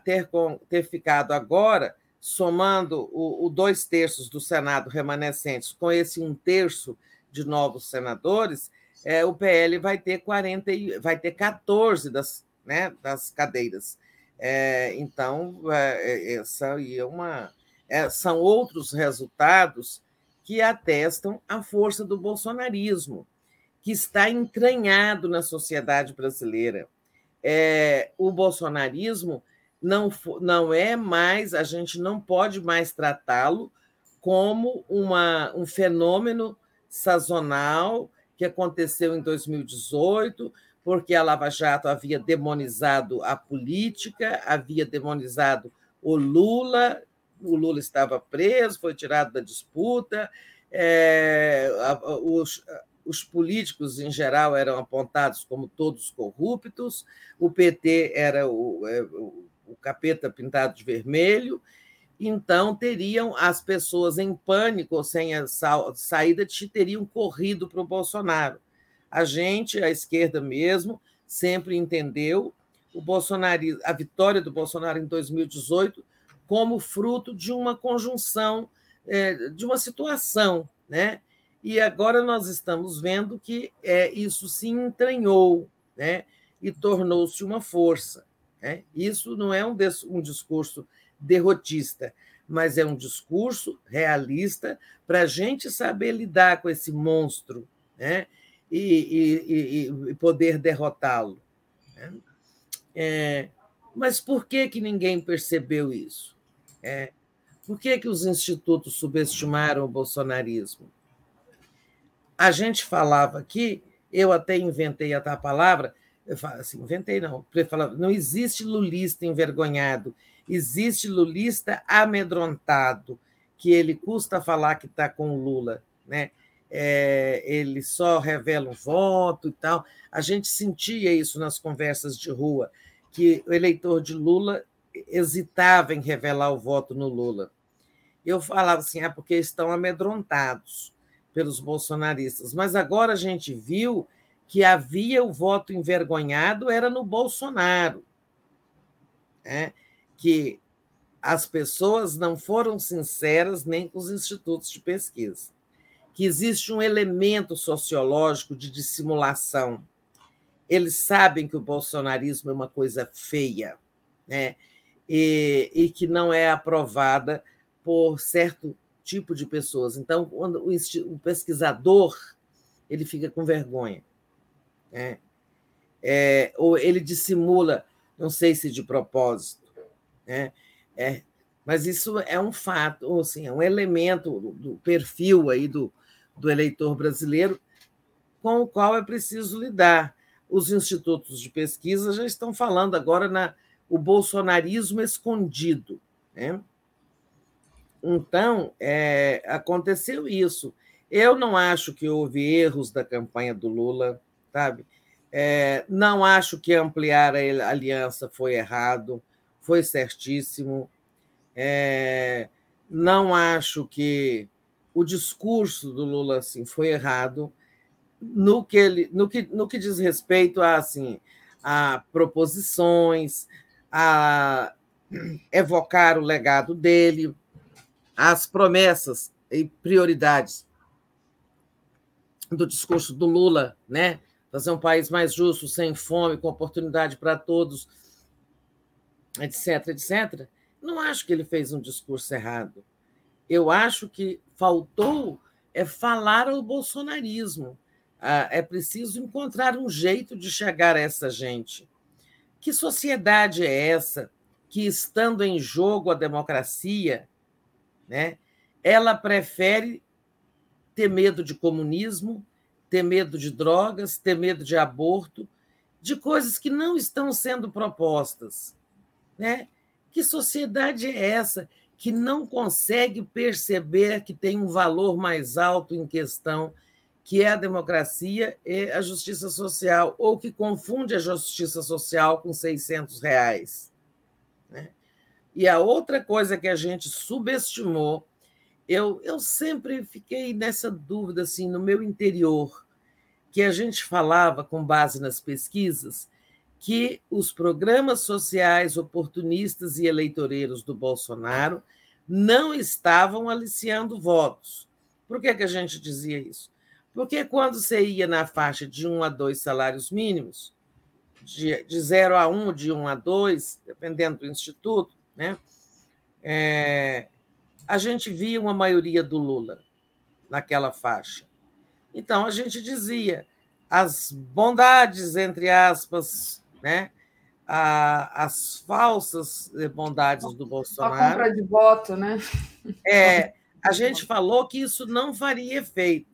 ter, ter ficado agora, somando o, o dois terços do Senado remanescentes com esse um terço de novos senadores, é, o PL vai ter 40, vai ter 14 das, né, das cadeiras. É, então, é, essa é uma, é, são outros resultados que atestam a força do bolsonarismo que está entranhado na sociedade brasileira. É, o bolsonarismo não, não é mais, a gente não pode mais tratá-lo como uma, um fenômeno sazonal que aconteceu em 2018, porque a Lava Jato havia demonizado a política, havia demonizado o Lula, o Lula estava preso, foi tirado da disputa, é, os, os políticos, em geral, eram apontados como todos corruptos, o PT era o, é, o capeta pintado de vermelho, então teriam as pessoas em pânico, sem a saída, teriam corrido para o Bolsonaro. A gente, a esquerda mesmo, sempre entendeu o Bolsonaro, a vitória do Bolsonaro em 2018 como fruto de uma conjunção, é, de uma situação, né? E agora nós estamos vendo que é, isso se entranhou né, e tornou-se uma força. Né? Isso não é um, um discurso derrotista, mas é um discurso realista para a gente saber lidar com esse monstro né? e, e, e poder derrotá-lo. Né? É, mas por que, que ninguém percebeu isso? É, por que, que os institutos subestimaram o bolsonarismo? A gente falava aqui, eu até inventei a palavra, eu falo assim, inventei não, falava, não existe lulista envergonhado, existe lulista amedrontado, que ele custa falar que está com o Lula, né? É, ele só revela um voto e tal. A gente sentia isso nas conversas de rua, que o eleitor de Lula hesitava em revelar o voto no Lula. Eu falava assim, ah, porque estão amedrontados pelos bolsonaristas. Mas agora a gente viu que havia o voto envergonhado era no Bolsonaro, né? que as pessoas não foram sinceras nem com os institutos de pesquisa, que existe um elemento sociológico de dissimulação. Eles sabem que o bolsonarismo é uma coisa feia, né? e, e que não é aprovada por certo tipo de pessoas. Então, quando o, pesquisador ele fica com vergonha, né? é, ou ele dissimula, não sei se de propósito, né? É, mas isso é um fato, assim, é um elemento do, do perfil aí do, do eleitor brasileiro com o qual é preciso lidar. Os institutos de pesquisa já estão falando agora na o bolsonarismo escondido. Né? Então, é, aconteceu isso. Eu não acho que houve erros da campanha do Lula, sabe? É, não acho que ampliar a aliança foi errado, foi certíssimo. É, não acho que o discurso do Lula assim, foi errado no que, ele, no que, no que diz respeito a, assim, a proposições, a evocar o legado dele, as promessas e prioridades do discurso do Lula, né? Fazer um país mais justo, sem fome, com oportunidade para todos, etc, etc. Não acho que ele fez um discurso errado. Eu acho que faltou é falar ao bolsonarismo. Ah, é preciso encontrar um jeito de chegar a essa gente. Que sociedade é essa que, estando em jogo a democracia, né, ela prefere ter medo de comunismo, ter medo de drogas, ter medo de aborto, de coisas que não estão sendo propostas? Né? Que sociedade é essa que não consegue perceber que tem um valor mais alto em questão que é a democracia e a justiça social, ou que confunde a justiça social com 600 reais. Né? E a outra coisa que a gente subestimou, eu, eu sempre fiquei nessa dúvida assim, no meu interior, que a gente falava, com base nas pesquisas, que os programas sociais oportunistas e eleitoreiros do Bolsonaro não estavam aliciando votos. Por que, que a gente dizia isso? Porque quando você ia na faixa de um a dois salários mínimos, de, de zero a um, de um a dois, dependendo do instituto, né? É, a gente via uma maioria do Lula naquela faixa. Então, a gente dizia as bondades, entre aspas, né? A, as falsas bondades do Bolsonaro. A compra de voto, né? É, a gente falou que isso não faria efeito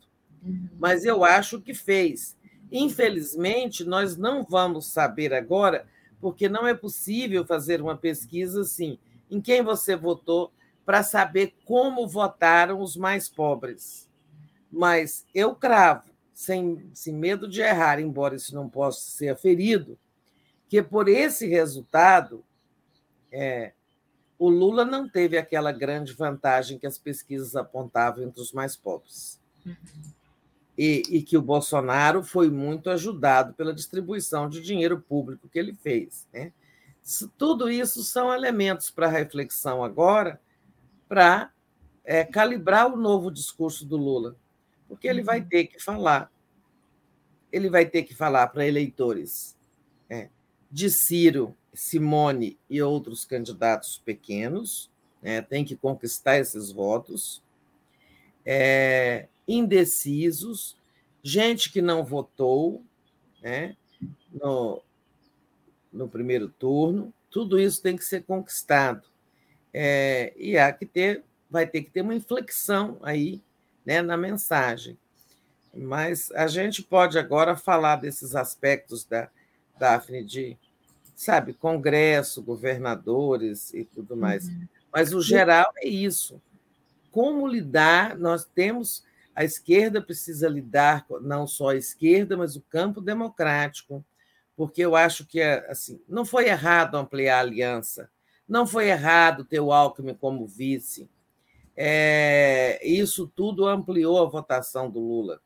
mas eu acho que fez. Infelizmente, nós não vamos saber agora, porque não é possível fazer uma pesquisa assim, em quem você votou, para saber como votaram os mais pobres. Mas eu cravo, sem, sem medo de errar, embora isso não possa ser aferido, que por esse resultado, é, o Lula não teve aquela grande vantagem que as pesquisas apontavam entre os mais pobres. Uhum e, e, que o Bolsonaro foi muito ajudado pela distribuição de dinheiro público que ele fez. Né? Tudo isso são elementos para reflexão agora, para é, calibrar o novo discurso do Lula, porque ele vai uhum. ter que falar, ele vai ter que falar para eleitores é, de Ciro, Simone e outros candidatos pequenos, né, tem que conquistar esses votos. É, indecisos, gente que não votou, né? No, no primeiro turno, tudo isso tem que ser conquistado. É, e há que ter, vai ter que ter uma inflexão aí né, na mensagem. Mas a gente pode agora falar desses aspectos da Daphne de, sabe, Congresso, governadores e tudo mais. Uhum. Mas o geral é isso. Como lidar? Nós temos a esquerda precisa lidar não só a esquerda, mas o campo democrático, porque eu acho que assim não foi errado ampliar a aliança, não foi errado ter o Alckmin como vice. É, isso tudo ampliou a votação do Lula.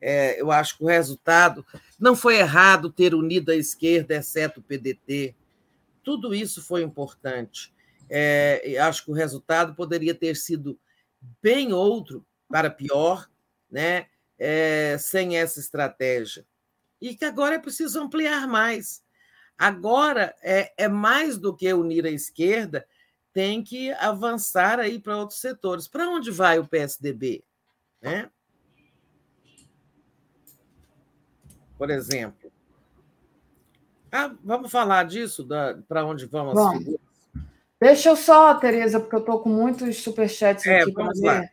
É, eu acho que o resultado não foi errado ter unido a esquerda, exceto o PDT. Tudo isso foi importante. É, acho que o resultado poderia ter sido bem outro para pior, né? É, sem essa estratégia. E que agora é preciso ampliar mais. Agora é, é mais do que unir a esquerda, tem que avançar aí para outros setores. Para onde vai o PSDB? Né? Por exemplo. Ah, vamos falar disso, para onde as Bom? Deixa eu só, Tereza, porque eu estou com muitos superchats é, aqui para ver.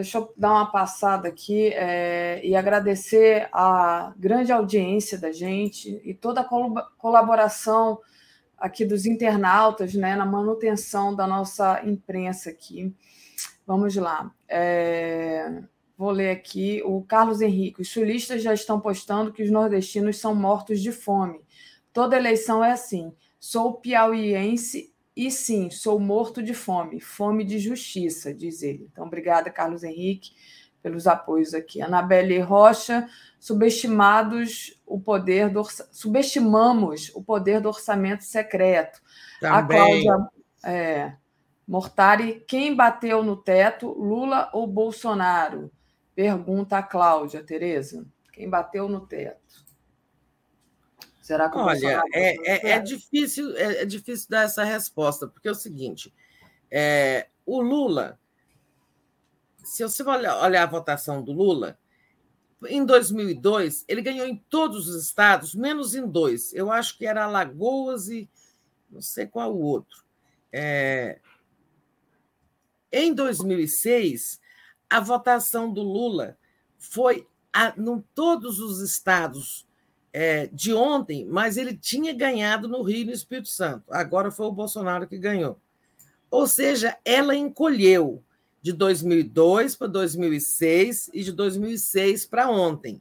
Deixa eu dar uma passada aqui é, e agradecer a grande audiência da gente e toda a colaboração aqui dos internautas né, na manutenção da nossa imprensa aqui. Vamos lá. É, vou ler aqui o Carlos Henrique. Os sulistas já estão postando que os nordestinos são mortos de fome. Toda eleição é assim. Sou piauiense e sim, sou morto de fome, fome de justiça, diz ele. Então, obrigada, Carlos Henrique, pelos apoios aqui. Anabelle Rocha, subestimados o poder do subestimamos o poder do orçamento secreto. Também. A Cláudia é, Mortari, quem bateu no teto, Lula ou Bolsonaro? Pergunta a Cláudia, Tereza. Quem bateu no teto? Será que Olha, é, é, é, difícil, é, é, difícil dar essa resposta, porque é o seguinte: é, o Lula, se você olhar, olhar a votação do Lula, em 2002, ele ganhou em todos os estados, menos em dois. Eu acho que era Alagoas e não sei qual o outro. É... Em 2006, a votação do Lula foi em todos os estados é, de ontem, mas ele tinha ganhado no Rio e no Espírito Santo. Agora foi o Bolsonaro que ganhou. Ou seja, ela encolheu de 2002 para 2006 e de 2006 para ontem.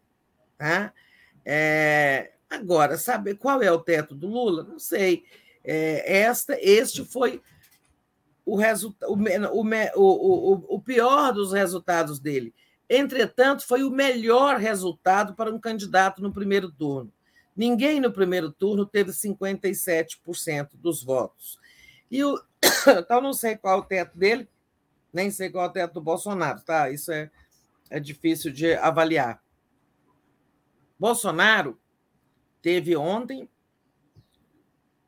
Tá? É, agora, saber qual é o teto do Lula? Não sei. É, esta, este foi o, o, o, o, o pior dos resultados dele. Entretanto, foi o melhor resultado para um candidato no primeiro turno. Ninguém no primeiro turno teve 57% dos votos. E o, então, não sei qual é o teto dele, nem sei qual é o teto do Bolsonaro, tá? Isso é, é difícil de avaliar. Bolsonaro teve ontem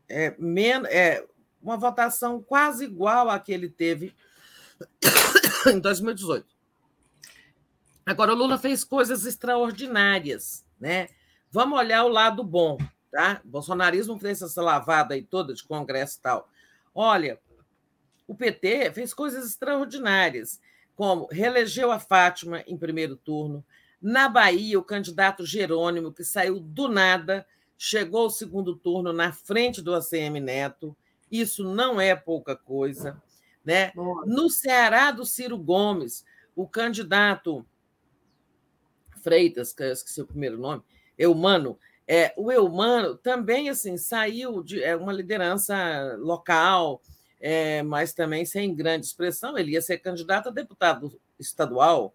é, men é, uma votação quase igual à que ele teve em 2018. Agora, o Lula fez coisas extraordinárias, né? Vamos olhar o lado bom, tá? O bolsonarismo fez essa lavada aí toda de Congresso e tal. Olha, o PT fez coisas extraordinárias, como reelegeu a Fátima em primeiro turno. Na Bahia, o candidato Jerônimo, que saiu do nada, chegou ao segundo turno na frente do ACM Neto. Isso não é pouca coisa. Né? No Ceará, do Ciro Gomes, o candidato Freitas, que eu esqueci o primeiro nome, Eumano, é, o Eumano também assim saiu de é, uma liderança local, é, mas também sem grande expressão. Ele ia ser candidato a deputado estadual.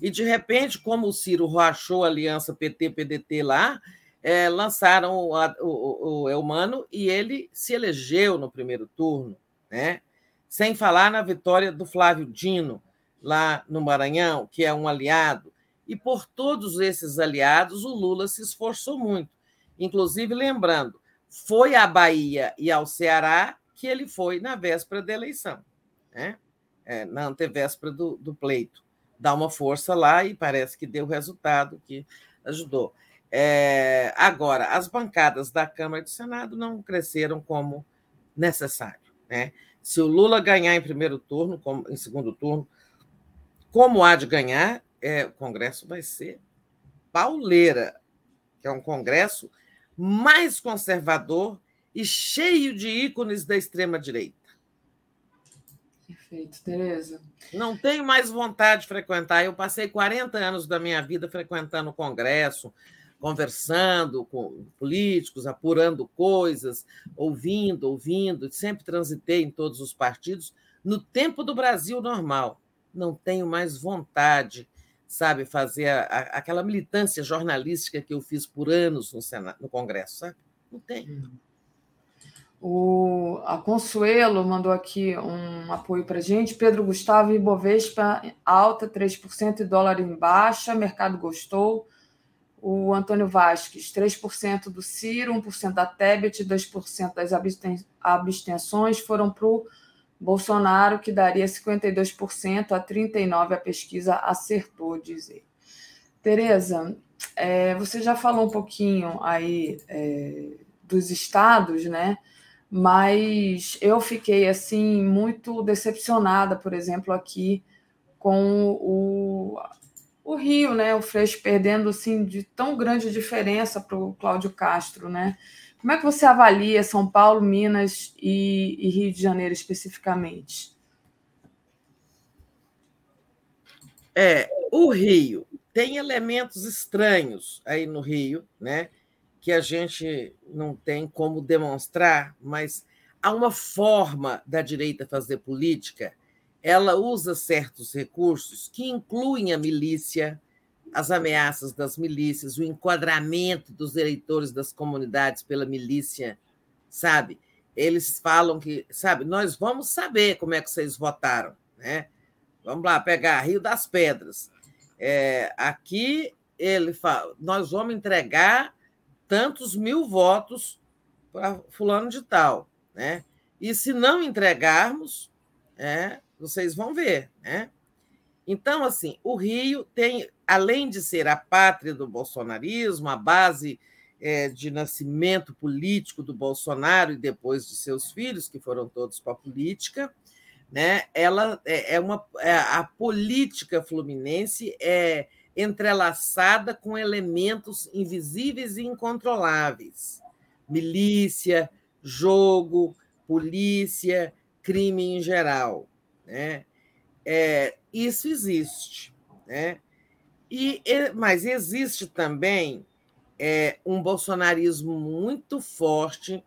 E, de repente, como o Ciro rachou a aliança PT-PDT lá, é, lançaram o, o, o Eumano e ele se elegeu no primeiro turno, né? sem falar na vitória do Flávio Dino, lá no Maranhão, que é um aliado. E por todos esses aliados, o Lula se esforçou muito. Inclusive, lembrando, foi à Bahia e ao Ceará que ele foi na véspera da eleição, né? É, na antevéspera do, do pleito. Dá uma força lá e parece que deu resultado, que ajudou. É, agora, as bancadas da Câmara e do Senado não cresceram como necessário. Né? Se o Lula ganhar em primeiro turno, como, em segundo turno, como há de ganhar, é, o Congresso vai ser pauleira, que é um Congresso mais conservador e cheio de ícones da extrema-direita. Perfeito, Tereza. Não tenho mais vontade de frequentar. Eu passei 40 anos da minha vida frequentando o Congresso, conversando com políticos, apurando coisas, ouvindo, ouvindo, sempre transitei em todos os partidos no tempo do Brasil normal. Não tenho mais vontade, sabe, fazer a, a, aquela militância jornalística que eu fiz por anos no, Senado, no Congresso, sabe? Não tenho. Hum. O, a Consuelo mandou aqui um apoio para gente. Pedro Gustavo, Ibovespa alta, 3% e dólar em baixa, mercado gostou. O Antônio Vasques, 3% do Ciro, 1% da Tebet, 2% das abstenções foram para o Bolsonaro, que daria 52% a 39% a pesquisa acertou, dizer. Tereza, é, você já falou um pouquinho aí é, dos estados, né? mas eu fiquei assim muito decepcionada, por exemplo, aqui com o, o Rio, né? O Freixo perdendo assim de tão grande diferença para o Cláudio Castro, né? Como é que você avalia São Paulo, Minas e, e Rio de Janeiro especificamente? É, o Rio tem elementos estranhos aí no Rio, né? que a gente não tem como demonstrar, mas há uma forma da direita fazer política. Ela usa certos recursos que incluem a milícia, as ameaças das milícias, o enquadramento dos eleitores das comunidades pela milícia, sabe? Eles falam que, sabe, nós vamos saber como é que vocês votaram, né? Vamos lá pegar Rio das Pedras. É, aqui ele fala, nós vamos entregar tantos mil votos para fulano de tal, né? E se não entregarmos, é, vocês vão ver, né? Então, assim, o Rio tem, além de ser a pátria do bolsonarismo, a base é, de nascimento político do Bolsonaro e depois de seus filhos, que foram todos para a política, né? Ela é, é uma é, a política fluminense é entrelaçada com elementos invisíveis e incontroláveis. Milícia, jogo, polícia, crime em geral. Né? É, isso existe. Né? E, mas existe também é, um bolsonarismo muito forte,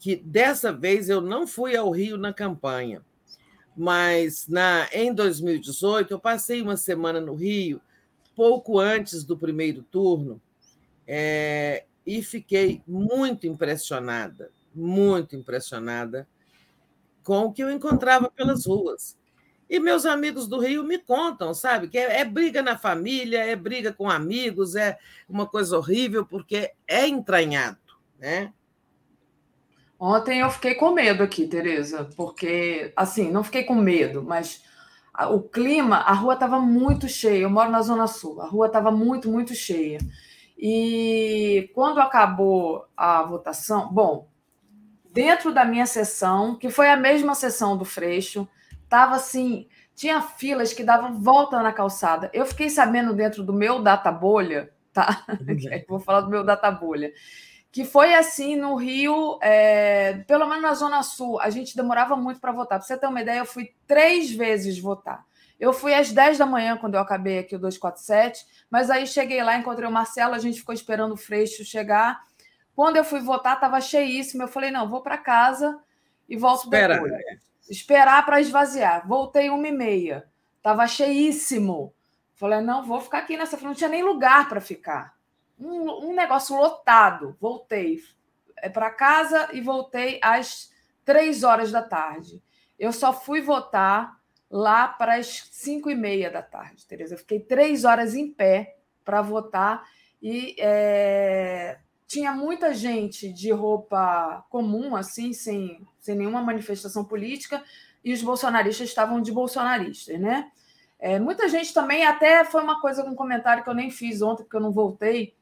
que dessa vez eu não fui ao Rio na campanha, mas na, em 2018 eu passei uma semana no Rio pouco antes do primeiro turno é, e fiquei muito impressionada, muito impressionada com o que eu encontrava pelas ruas. E meus amigos do Rio me contam, sabe, que é, é briga na família, é briga com amigos, é uma coisa horrível, porque é entranhado, né? Ontem eu fiquei com medo aqui, Tereza, porque, assim, não fiquei com medo, mas o clima, a rua estava muito cheia. Eu moro na Zona Sul, a rua estava muito, muito cheia. E quando acabou a votação, bom, dentro da minha sessão, que foi a mesma sessão do Freixo, estava assim, tinha filas que davam volta na calçada. Eu fiquei sabendo dentro do meu data bolha, tá? Vou falar do meu data bolha que foi assim no Rio, é, pelo menos na Zona Sul, a gente demorava muito para votar. Para você ter uma ideia, eu fui três vezes votar. Eu fui às 10 da manhã, quando eu acabei aqui o 247, mas aí cheguei lá, encontrei o Marcelo, a gente ficou esperando o Freixo chegar. Quando eu fui votar, estava cheíssimo. Eu falei, não, vou para casa e volto Espera. depois. Esperar para esvaziar. Voltei uma e meia. Estava cheíssimo. Falei, não, vou ficar aqui nessa. Não tinha nem lugar para ficar um, um negócio lotado. Voltei é, para casa e voltei às três horas da tarde. Eu só fui votar lá para as cinco e meia da tarde, Tereza. Eu fiquei três horas em pé para votar e é, tinha muita gente de roupa comum, assim, sem, sem nenhuma manifestação política, e os bolsonaristas estavam de bolsonaristas, né? É, muita gente também, até foi uma coisa, um comentário que eu nem fiz ontem, porque eu não voltei,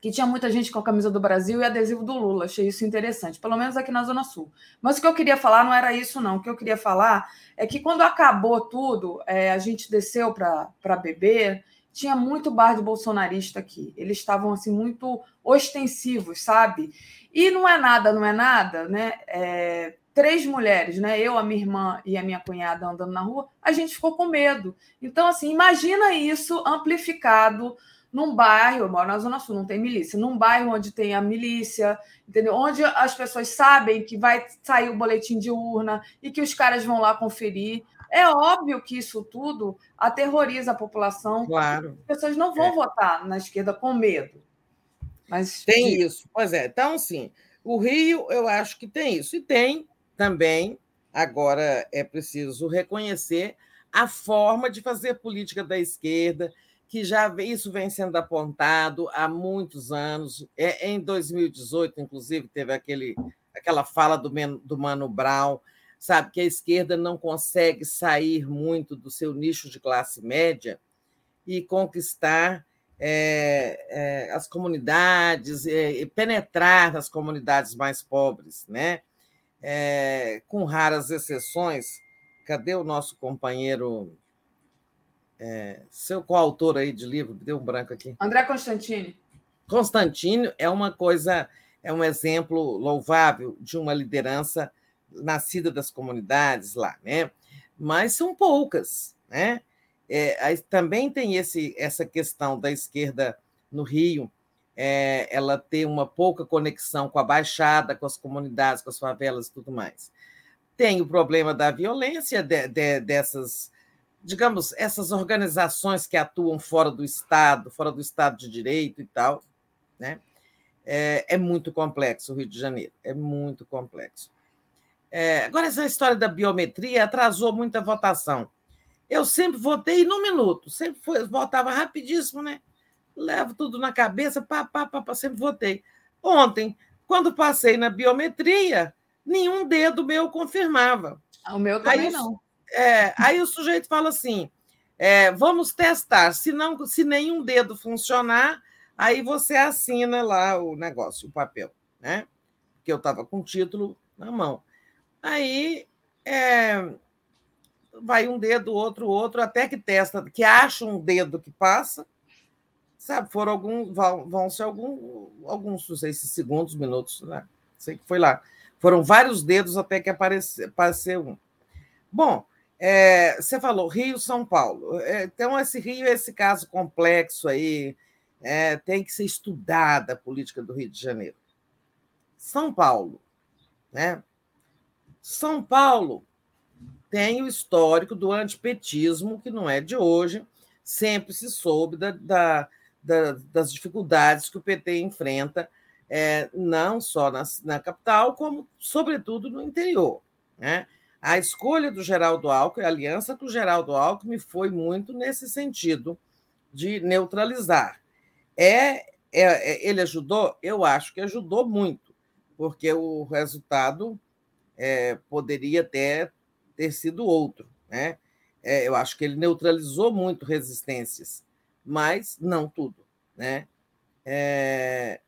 que tinha muita gente com a camisa do Brasil e adesivo do Lula. Achei isso interessante, pelo menos aqui na Zona Sul. Mas o que eu queria falar não era isso, não. O que eu queria falar é que quando acabou tudo, é, a gente desceu para beber, tinha muito bar de bolsonarista aqui. Eles estavam assim muito ostensivos, sabe? E não é nada, não é nada, né? É, três mulheres, né? Eu, a minha irmã e a minha cunhada andando na rua, a gente ficou com medo. Então, assim, imagina isso amplificado num bairro, eu moro na Zona Sul, não tem milícia, num bairro onde tem a milícia, entendeu? Onde as pessoas sabem que vai sair o boletim de urna e que os caras vão lá conferir. É óbvio que isso tudo aterroriza a população. Claro. As pessoas não vão é. votar na esquerda com medo. Mas tem isso. Pois é. Então, sim, o Rio, eu acho que tem isso. E tem também, agora é preciso reconhecer a forma de fazer política da esquerda, que já isso vem sendo apontado há muitos anos. É, em 2018, inclusive, teve aquele, aquela fala do, do Mano Brown, sabe, que a esquerda não consegue sair muito do seu nicho de classe média e conquistar é, é, as comunidades, é, penetrar nas comunidades mais pobres, né? É, com raras exceções. Cadê o nosso companheiro seu coautor aí de livro, deu um branco aqui. André Constantini. Constantino é uma coisa, é um exemplo louvável de uma liderança nascida das comunidades lá, né? Mas são poucas, né? É, também tem esse, essa questão da esquerda no Rio, é, ela ter uma pouca conexão com a Baixada, com as comunidades, com as favelas e tudo mais. Tem o problema da violência de, de, dessas digamos, essas organizações que atuam fora do Estado, fora do Estado de Direito e tal, né? É, é muito complexo o Rio de Janeiro, é muito complexo. É, agora, essa história da biometria atrasou muita votação. Eu sempre votei no minuto, sempre foi, votava rapidíssimo, né? Levo tudo na cabeça, pá, pá, pá, pá, sempre votei. Ontem, quando passei na biometria, nenhum dedo meu confirmava. O meu também Aí, não. É, aí o sujeito fala assim: é, vamos testar. Se, não, se nenhum dedo funcionar, aí você assina lá o negócio, o papel, né? Que eu estava com o título na mão. Aí é, vai um dedo, outro, outro, até que testa, que acha um dedo que passa, sabe? Foram alguns, vão, ser algum, alguns, não sei se segundos, minutos, né? Sei que foi lá. Foram vários dedos até que apareceu, apareceu um. Bom, é, você falou Rio, São Paulo. É, então, esse Rio, esse caso complexo aí, é, tem que ser estudada a política do Rio de Janeiro. São Paulo, né? São Paulo tem o histórico do antipetismo, que não é de hoje, sempre se soube da, da, da, das dificuldades que o PT enfrenta, é, não só na, na capital, como, sobretudo, no interior. Né? A escolha do Geraldo Alckmin, a aliança com o Geraldo Alckmin foi muito nesse sentido de neutralizar. É, é, é, ele ajudou? Eu acho que ajudou muito, porque o resultado é, poderia ter, ter sido outro. Né? É, eu acho que ele neutralizou muito resistências, mas não tudo. Né? É,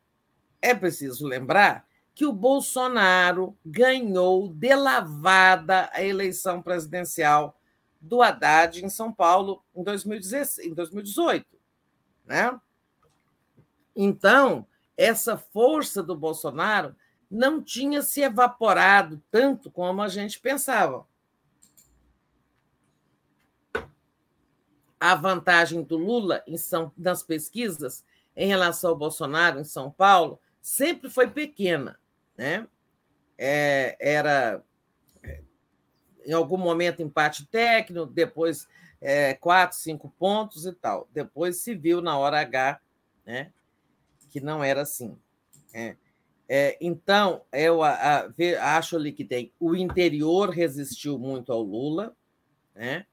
é preciso lembrar que o Bolsonaro ganhou de lavada a eleição presidencial do Haddad em São Paulo em, 2016, em 2018. Né? Então, essa força do Bolsonaro não tinha se evaporado tanto como a gente pensava. A vantagem do Lula em São, nas pesquisas em relação ao Bolsonaro em São Paulo sempre foi pequena né? É, era em algum momento empate técnico, depois é, quatro, cinco pontos e tal. Depois se viu na hora H, né? Que não era assim. Né? É, então, eu a, a, acho ali que tem o interior resistiu muito ao Lula, né?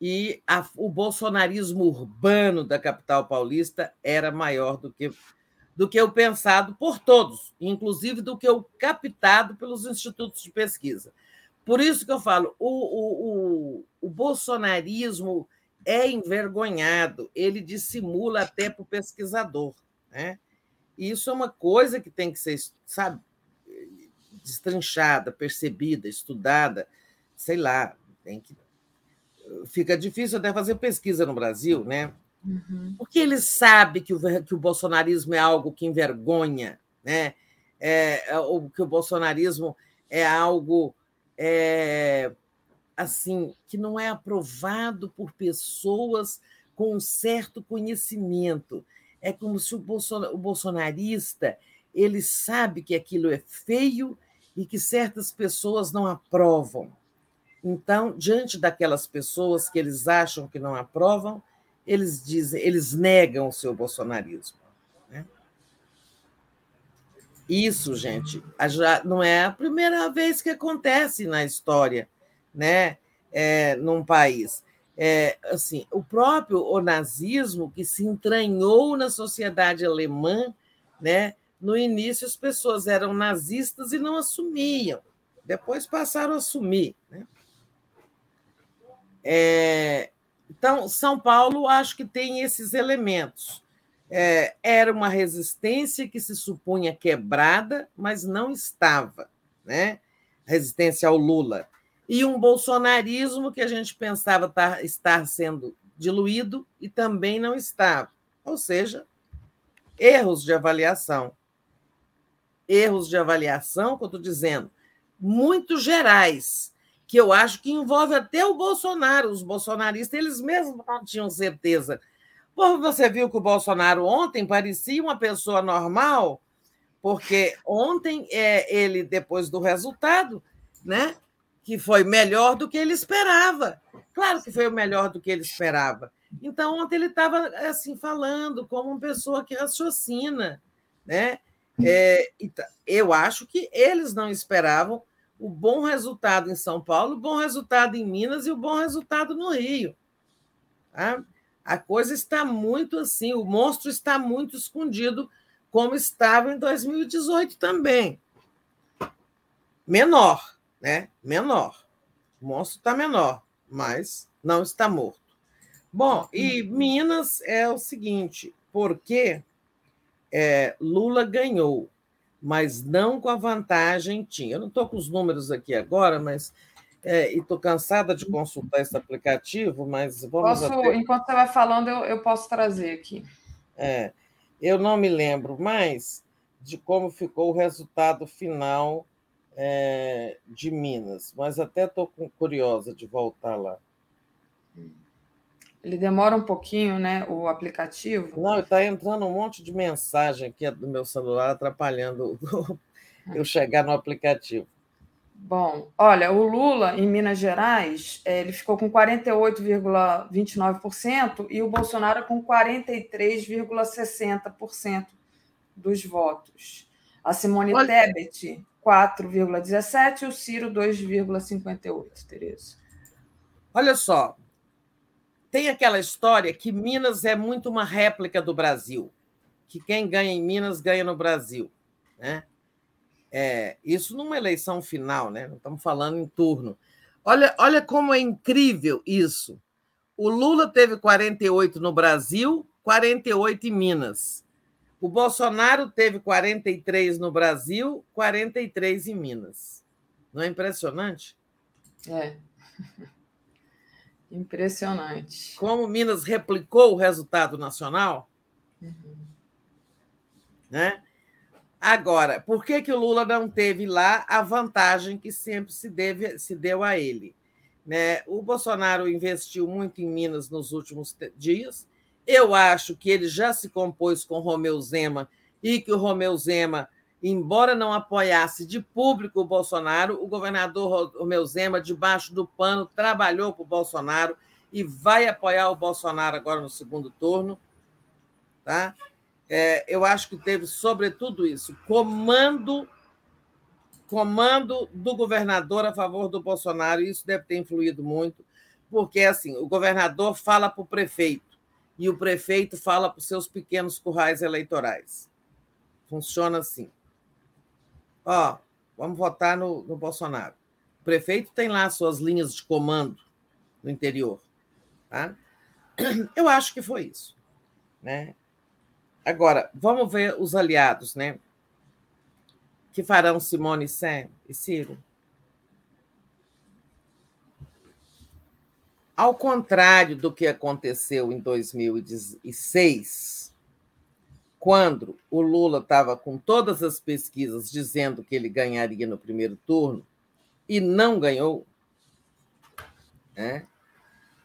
E a, o bolsonarismo urbano da capital paulista era maior do que do que o pensado por todos, inclusive do que o captado pelos institutos de pesquisa. Por isso que eu falo, o, o, o, o bolsonarismo é envergonhado, ele dissimula até para o pesquisador. Né? E isso é uma coisa que tem que ser, sabe, destranchada, percebida, estudada, sei lá, tem que fica difícil até fazer pesquisa no Brasil, né? Uhum. Porque ele sabe que o, que o bolsonarismo é algo que envergonha, né? É, é o, que o bolsonarismo é algo é, assim que não é aprovado por pessoas com um certo conhecimento. É como se o, o bolsonarista ele sabe que aquilo é feio e que certas pessoas não aprovam. Então, diante daquelas pessoas que eles acham que não aprovam, eles dizem, eles negam o seu bolsonarismo. Né? Isso, gente, já não é a primeira vez que acontece na história, né? É, num país. É, assim, o próprio o nazismo que se entranhou na sociedade alemã, né? No início as pessoas eram nazistas e não assumiam, depois passaram a assumir. Né? É, então, São Paulo, acho que tem esses elementos. É, era uma resistência que se supunha quebrada, mas não estava, né? Resistência ao Lula. E um bolsonarismo que a gente pensava tar, estar sendo diluído e também não estava. Ou seja, erros de avaliação. Erros de avaliação, que eu estou dizendo, muito gerais, que eu acho que envolve até o Bolsonaro. Os bolsonaristas, eles mesmos não tinham certeza. Pô, você viu que o Bolsonaro ontem parecia uma pessoa normal, porque ontem é, ele, depois do resultado, né, que foi melhor do que ele esperava. Claro que foi o melhor do que ele esperava. Então, ontem ele estava assim falando como uma pessoa que raciocina, né? É, eu acho que eles não esperavam o bom resultado em São Paulo, o bom resultado em Minas e o bom resultado no Rio. Tá? A coisa está muito assim, o monstro está muito escondido, como estava em 2018 também. Menor, né? Menor. O monstro está menor, mas não está morto. Bom, e Minas é o seguinte, porque é, Lula ganhou mas não com a vantagem tinha. Eu não estou com os números aqui agora, mas é, e estou cansada de consultar esse aplicativo, mas vamos. Posso, até... Enquanto você vai falando, eu, eu posso trazer aqui. É, eu não me lembro mais de como ficou o resultado final é, de Minas, mas até estou curiosa de voltar lá. Ele demora um pouquinho, né? O aplicativo. Não, está entrando um monte de mensagem aqui do meu celular, atrapalhando eu chegar no aplicativo. Bom, olha, o Lula, em Minas Gerais, é, ele ficou com 48,29% e o Bolsonaro com 43,60% dos votos. A Simone olha... Tebet, 4,17% e o Ciro, 2,58%, Tereza. Olha só, tem aquela história que Minas é muito uma réplica do Brasil, que quem ganha em Minas ganha no Brasil. Né? É, isso numa eleição final, né? não estamos falando em turno. Olha, olha como é incrível isso. O Lula teve 48 no Brasil, 48 em Minas. O Bolsonaro teve 43 no Brasil, 43 em Minas. Não é impressionante? É. Impressionante. Como Minas replicou o resultado nacional? Uhum. Né? Agora, por que, que o Lula não teve lá a vantagem que sempre se, deve, se deu a ele? Né? O Bolsonaro investiu muito em Minas nos últimos dias. Eu acho que ele já se compôs com Romeu Zema e que o Romeu Zema embora não apoiasse de público o Bolsonaro, o governador Romeu Zema, debaixo do pano, trabalhou para o Bolsonaro e vai apoiar o Bolsonaro agora no segundo turno. Tá? É, eu acho que teve, sobretudo, isso, comando comando do governador a favor do Bolsonaro, e isso deve ter influído muito, porque assim, o governador fala para o prefeito e o prefeito fala para os seus pequenos currais eleitorais. Funciona assim. Ó, vamos votar no, no Bolsonaro. O prefeito tem lá suas linhas de comando no interior. Tá? Eu acho que foi isso. Né? Agora, vamos ver os aliados, né? Que farão Simone e Ciro. Ao contrário do que aconteceu em 2006, quando o Lula estava com todas as pesquisas dizendo que ele ganharia no primeiro turno e não ganhou, né?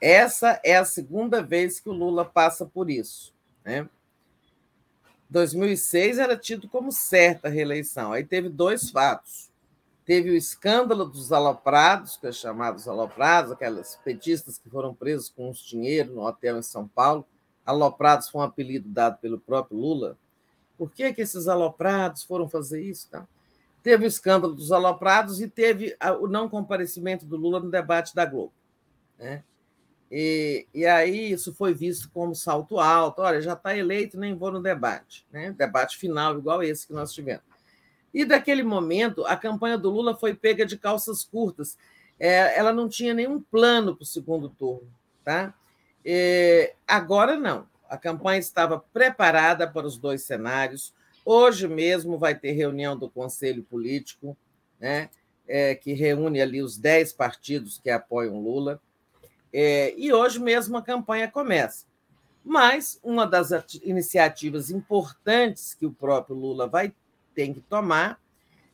essa é a segunda vez que o Lula passa por isso. Né? 2006 era tido como certa a reeleição. Aí teve dois fatos. Teve o escândalo dos aloprados, que é chamados aloprados, aquelas petistas que foram presos com os dinheiro no hotel em São Paulo. Aloprados foi um apelido dado pelo próprio Lula. Por que, que esses aloprados foram fazer isso? Tá? Teve o escândalo dos aloprados e teve o não comparecimento do Lula no debate da Globo. Né? E, e aí isso foi visto como salto alto. Olha, já está eleito, nem vou no debate. Né? Debate final, igual esse que nós tivemos. E daquele momento, a campanha do Lula foi pega de calças curtas. É, ela não tinha nenhum plano para o segundo turno. Tá? E, agora não. A campanha estava preparada para os dois cenários. Hoje mesmo vai ter reunião do Conselho Político, né, é, que reúne ali os dez partidos que apoiam Lula. É, e hoje mesmo a campanha começa. Mas uma das iniciativas importantes que o próprio Lula vai ter que tomar,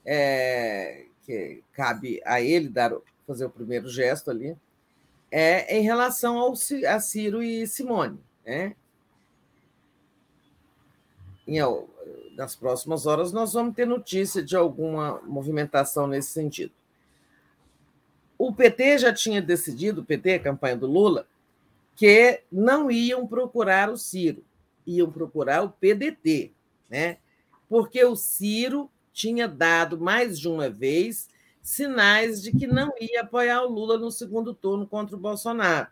é, que cabe a ele dar, fazer o primeiro gesto ali, é em relação ao, a Ciro e Simone. Né? Em, nas próximas horas, nós vamos ter notícia de alguma movimentação nesse sentido. O PT já tinha decidido, o PT, a campanha do Lula, que não iam procurar o Ciro, iam procurar o PDT, né? Porque o Ciro tinha dado mais de uma vez sinais de que não ia apoiar o Lula no segundo turno contra o Bolsonaro,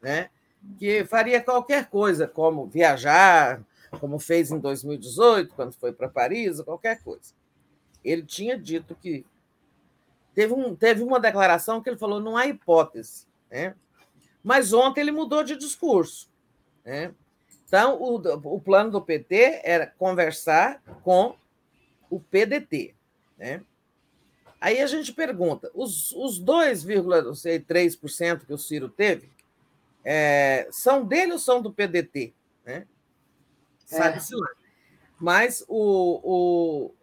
né? que faria qualquer coisa, como viajar, como fez em 2018, quando foi para Paris, qualquer coisa. Ele tinha dito que Teve, um, teve uma declaração que ele falou: não há hipótese. Né? Mas ontem ele mudou de discurso. Né? Então, o, o plano do PT era conversar com o PDT. Né? Aí a gente pergunta: os, os 2,3% que o Ciro teve é, são dele ou são do PDT? Né? Sabe-se é. lá. Mas o, o,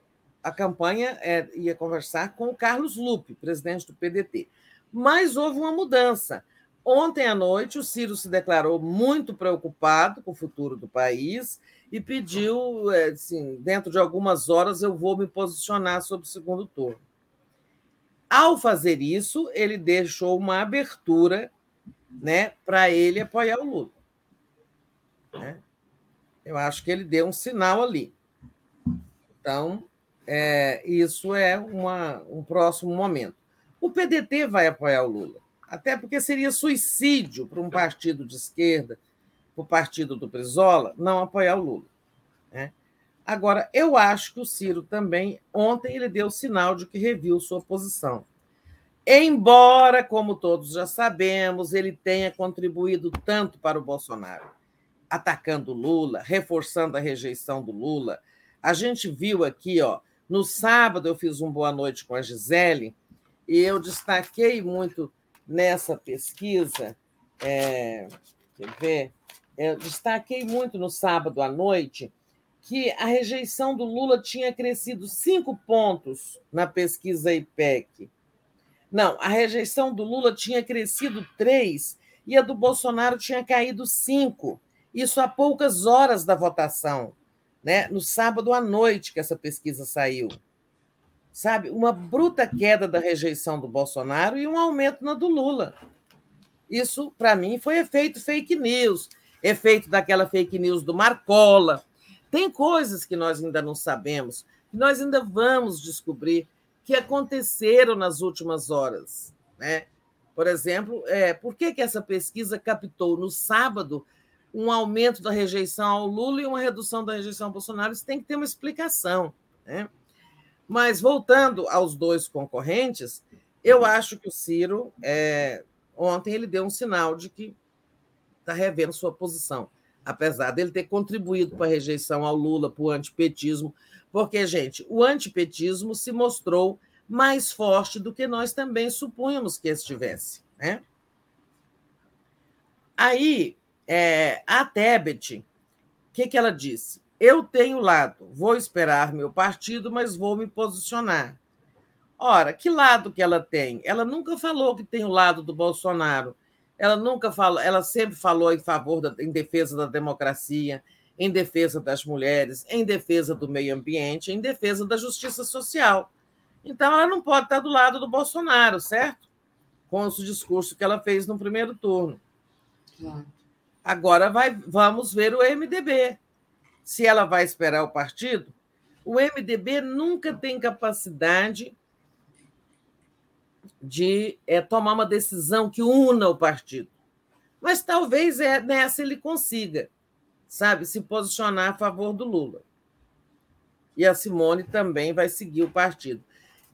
a campanha é, ia conversar com o Carlos Lupe, presidente do PDT. Mas houve uma mudança. Ontem à noite, o Ciro se declarou muito preocupado com o futuro do país e pediu, é, assim, dentro de algumas horas eu vou me posicionar sobre o segundo turno. Ao fazer isso, ele deixou uma abertura né, para ele apoiar o Lula. Né? Eu acho que ele deu um sinal ali. Então, é, isso é uma, um próximo momento. O PDT vai apoiar o Lula, até porque seria suicídio para um partido de esquerda, para o partido do Brizola, não apoiar o Lula. Né? Agora, eu acho que o Ciro também, ontem, ele deu sinal de que reviu sua posição. Embora, como todos já sabemos, ele tenha contribuído tanto para o Bolsonaro, atacando Lula, reforçando a rejeição do Lula. A gente viu aqui, ó, no sábado, eu fiz um Boa Noite com a Gisele e eu destaquei muito nessa pesquisa. É, quer ver? Eu destaquei muito no sábado à noite que a rejeição do Lula tinha crescido cinco pontos na pesquisa IPEC. Não, a rejeição do Lula tinha crescido três e a do Bolsonaro tinha caído cinco. Isso há poucas horas da votação né? no sábado à noite que essa pesquisa saiu. Sabe? Uma bruta queda da rejeição do Bolsonaro e um aumento na do Lula. Isso, para mim, foi efeito fake news, efeito daquela fake news do Marcola. Tem coisas que nós ainda não sabemos, que nós ainda vamos descobrir que aconteceram nas últimas horas. Né? Por exemplo, é, por que, que essa pesquisa captou no sábado um aumento da rejeição ao Lula e uma redução da rejeição ao Bolsonaro, isso tem que ter uma explicação. Né? Mas, voltando aos dois concorrentes, eu acho que o Ciro, é, ontem, ele deu um sinal de que está revendo sua posição. apesar dele ter contribuído para a rejeição ao Lula, para o antipetismo, porque, gente, o antipetismo se mostrou mais forte do que nós também supunhamos que estivesse. Né? Aí, é, a Tebet, o que, que ela disse? Eu tenho lado, vou esperar meu partido, mas vou me posicionar. Ora, que lado que ela tem? Ela nunca falou que tem o lado do Bolsonaro. Ela nunca falou, ela sempre falou em favor da, em defesa da democracia, em defesa das mulheres, em defesa do meio ambiente, em defesa da justiça social. Então ela não pode estar do lado do Bolsonaro, certo? Com o discurso que ela fez no primeiro turno. Agora vai, vamos ver o MDB. Se ela vai esperar o partido, o MDB nunca tem capacidade de é, tomar uma decisão que una o partido. Mas talvez é, nessa ele consiga, sabe, se posicionar a favor do Lula. E a Simone também vai seguir o partido.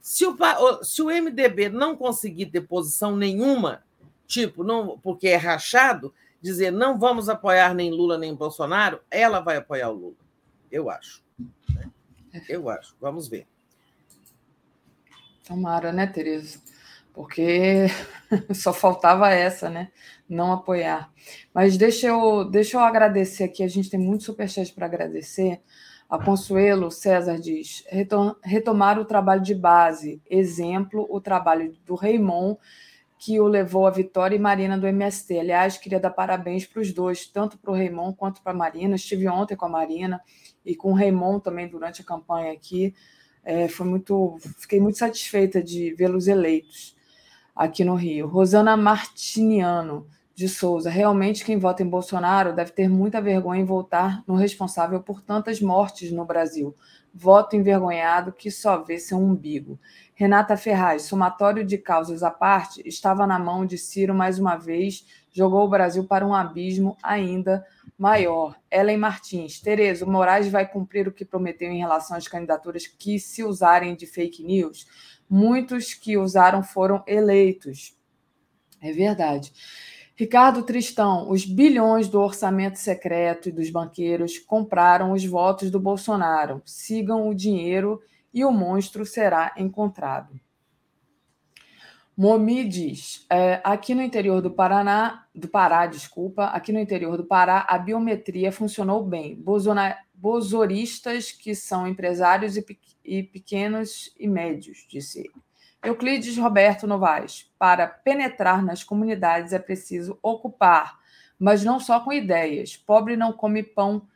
Se o, se o MDB não conseguir ter posição nenhuma, tipo, não, porque é rachado, dizer não vamos apoiar nem Lula nem Bolsonaro, ela vai apoiar o Lula. Eu acho. Né? Eu acho. Vamos ver. Tomara, né, Tereza? Porque só faltava essa, né? Não apoiar. Mas deixa eu, deixa eu agradecer aqui, a gente tem muito superchat para agradecer. A Consuelo César diz: retomar o trabalho de base, exemplo, o trabalho do Raimon que o levou à vitória e Marina do MST. Aliás, queria dar parabéns para os dois, tanto para o Raimon quanto para a Marina. Estive ontem com a Marina e com o Raimon também durante a campanha aqui. É, foi muito, fiquei muito satisfeita de vê-los eleitos aqui no Rio. Rosana Martiniano de Souza, realmente quem vota em Bolsonaro deve ter muita vergonha em votar no responsável por tantas mortes no Brasil. Voto envergonhado que só vê seu umbigo. Renata Ferraz, somatório de causas à parte, estava na mão de Ciro mais uma vez, jogou o Brasil para um abismo ainda maior. Ellen Martins, Tereza, o Moraes vai cumprir o que prometeu em relação às candidaturas que se usarem de fake news? Muitos que usaram foram eleitos. É verdade. Ricardo Tristão, os bilhões do orçamento secreto e dos banqueiros compraram os votos do Bolsonaro. Sigam o dinheiro e o monstro será encontrado. Momi diz: é, aqui no interior do Paraná, do Pará, desculpa, aqui no interior do Pará, a biometria funcionou bem. Bosona, bozoristas que são empresários e, e pequenos e médios, disse ele. Euclides Roberto Novaes: para penetrar nas comunidades é preciso ocupar, mas não só com ideias. Pobre não come pão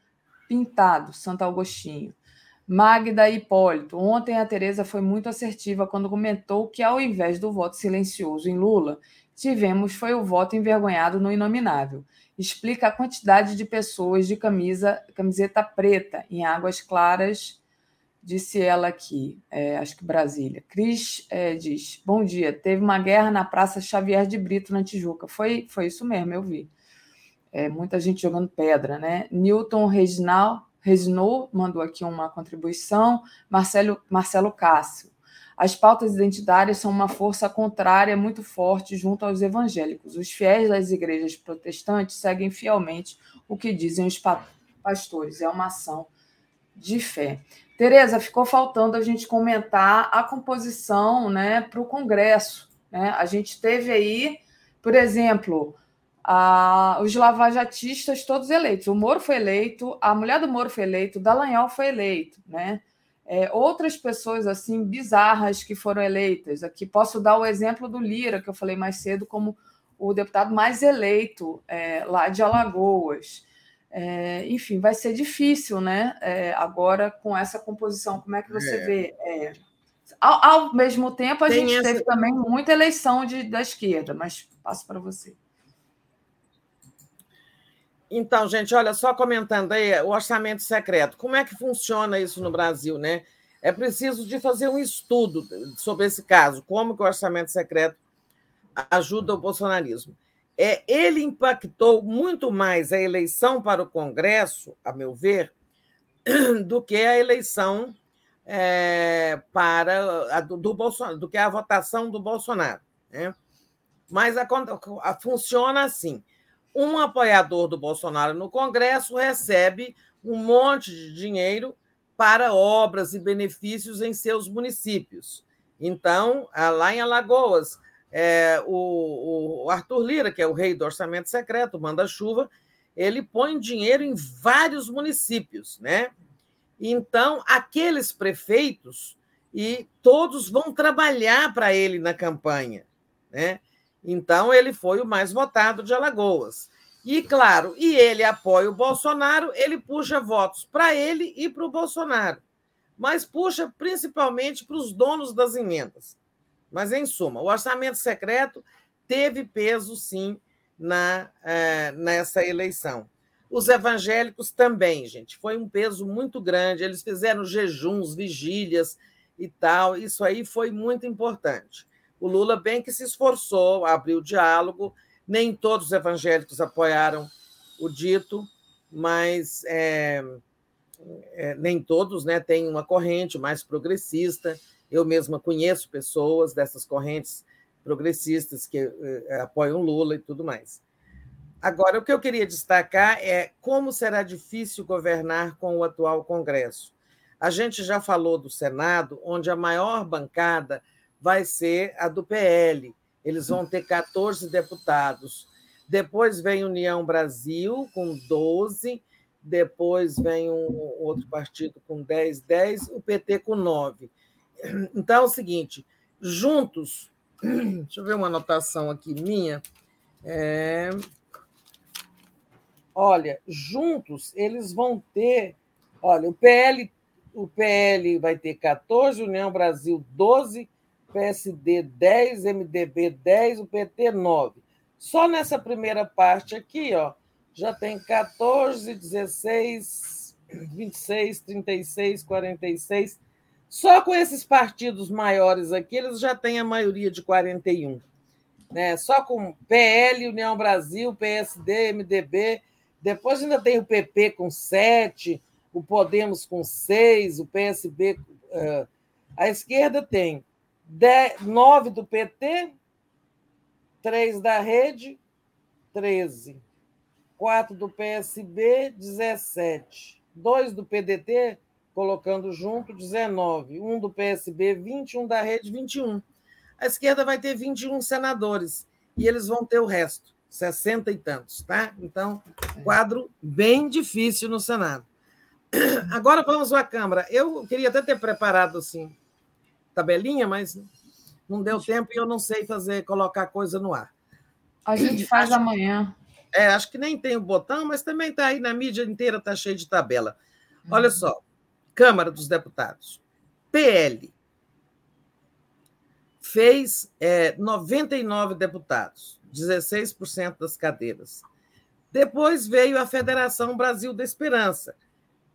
pintado, Santo Agostinho. Magda Hipólito. Ontem a Tereza foi muito assertiva quando comentou que, ao invés do voto silencioso em Lula, tivemos foi o voto envergonhado no inominável. Explica a quantidade de pessoas de camisa, camiseta preta em águas claras, disse ela aqui, é, acho que Brasília. Cris é, diz: Bom dia, teve uma guerra na Praça Xavier de Brito, na Tijuca. Foi, foi isso mesmo, eu vi. É, muita gente jogando pedra, né? Newton Reginal Reginot mandou aqui uma contribuição, Marcelo, Marcelo Cássio. As pautas identitárias são uma força contrária muito forte junto aos evangélicos. Os fiéis das igrejas protestantes seguem fielmente o que dizem os pastores. É uma ação de fé. Tereza, ficou faltando a gente comentar a composição né, para o Congresso. Né? A gente teve aí, por exemplo, ah, os lavajatistas todos eleitos. O Moro foi eleito, a mulher do Moro foi eleito, o Dallagnol foi eleito, né? É, outras pessoas assim bizarras que foram eleitas. Aqui posso dar o exemplo do Lira, que eu falei mais cedo, como o deputado mais eleito é, lá de Alagoas. É, enfim, vai ser difícil, né? É, agora com essa composição, como é que você é. vê? É, ao, ao, mesmo tempo, a Tem gente essa... teve também muita eleição de, da esquerda, mas passo para você. Então, gente, olha, só comentando aí, o orçamento secreto. Como é que funciona isso no Brasil, né? É preciso de fazer um estudo sobre esse caso, como que o orçamento secreto ajuda o bolsonarismo. É, ele impactou muito mais a eleição para o Congresso, a meu ver, do que a eleição é, para a, do, do, Bolsonaro, do que a votação do Bolsonaro. Né? Mas a, a, funciona assim Um apoiador do Bolsonaro no Congresso recebe um monte de dinheiro para obras e benefícios em seus municípios. Então, lá em Alagoas, é, o, o, Arthur Lira, que é o rei do orçamento secreto, manda-chuva, ele põe dinheiro em vários municípios, né? Então, aqueles prefeitos e todos vão trabalhar para ele na campanha, né? Então, ele foi o mais votado de Alagoas. E, claro, e ele apoia o Bolsonaro, ele puxa votos para ele e para o Bolsonaro, mas puxa principalmente para os donos das emendas. Mas, em suma, o orçamento secreto teve peso, sim, na, é, nessa eleição. Os evangélicos também, gente, foi um peso muito grande. Eles fizeram jejuns, vigílias e tal. Isso aí foi muito importante. O Lula bem que se esforçou, abriu diálogo. Nem todos os evangélicos apoiaram o dito, mas é, é, nem todos, né? Tem uma corrente mais progressista. Eu mesma conheço pessoas dessas correntes progressistas que é, apoiam Lula e tudo mais. Agora, o que eu queria destacar é como será difícil governar com o atual Congresso. A gente já falou do Senado, onde a maior bancada vai ser a do PL. Eles vão ter 14 deputados. Depois vem União Brasil, com 12. Depois vem um outro partido com 10, 10. O PT com 9. Então é o seguinte: juntos. Deixa eu ver uma anotação aqui minha. É, olha, juntos eles vão ter. Olha, o PL, o PL vai ter 14, União Brasil 12, PSD 10, MDB 10, o PT 9. Só nessa primeira parte aqui, ó, já tem 14, 16, 26, 36, 46. Só com esses partidos maiores aqui, eles já têm a maioria de 41. Né? Só com PL, União Brasil, PSD, MDB. Depois ainda tem o PP com 7, o Podemos com 6, o PSB. Uh, a esquerda tem 9 do PT, 3 da Rede, 13. 4 do PSB, 17. 2 do PDT, colocando junto, 19. 1 do PSB, 21 da Rede, 21. A esquerda vai ter 21 senadores e eles vão ter o resto, 60 e tantos, tá? Então, quadro bem difícil no Senado. Agora vamos à Câmara. Eu queria até ter preparado assim tabelinha, mas não deu tempo e eu não sei fazer, colocar coisa no ar. A gente faz acho, amanhã. É, acho que nem tem o botão, mas também está aí na mídia inteira, está cheio de tabela. Olha uhum. só, Câmara dos Deputados. PL fez é, 99 deputados, 16% das cadeiras. Depois veio a Federação Brasil da Esperança,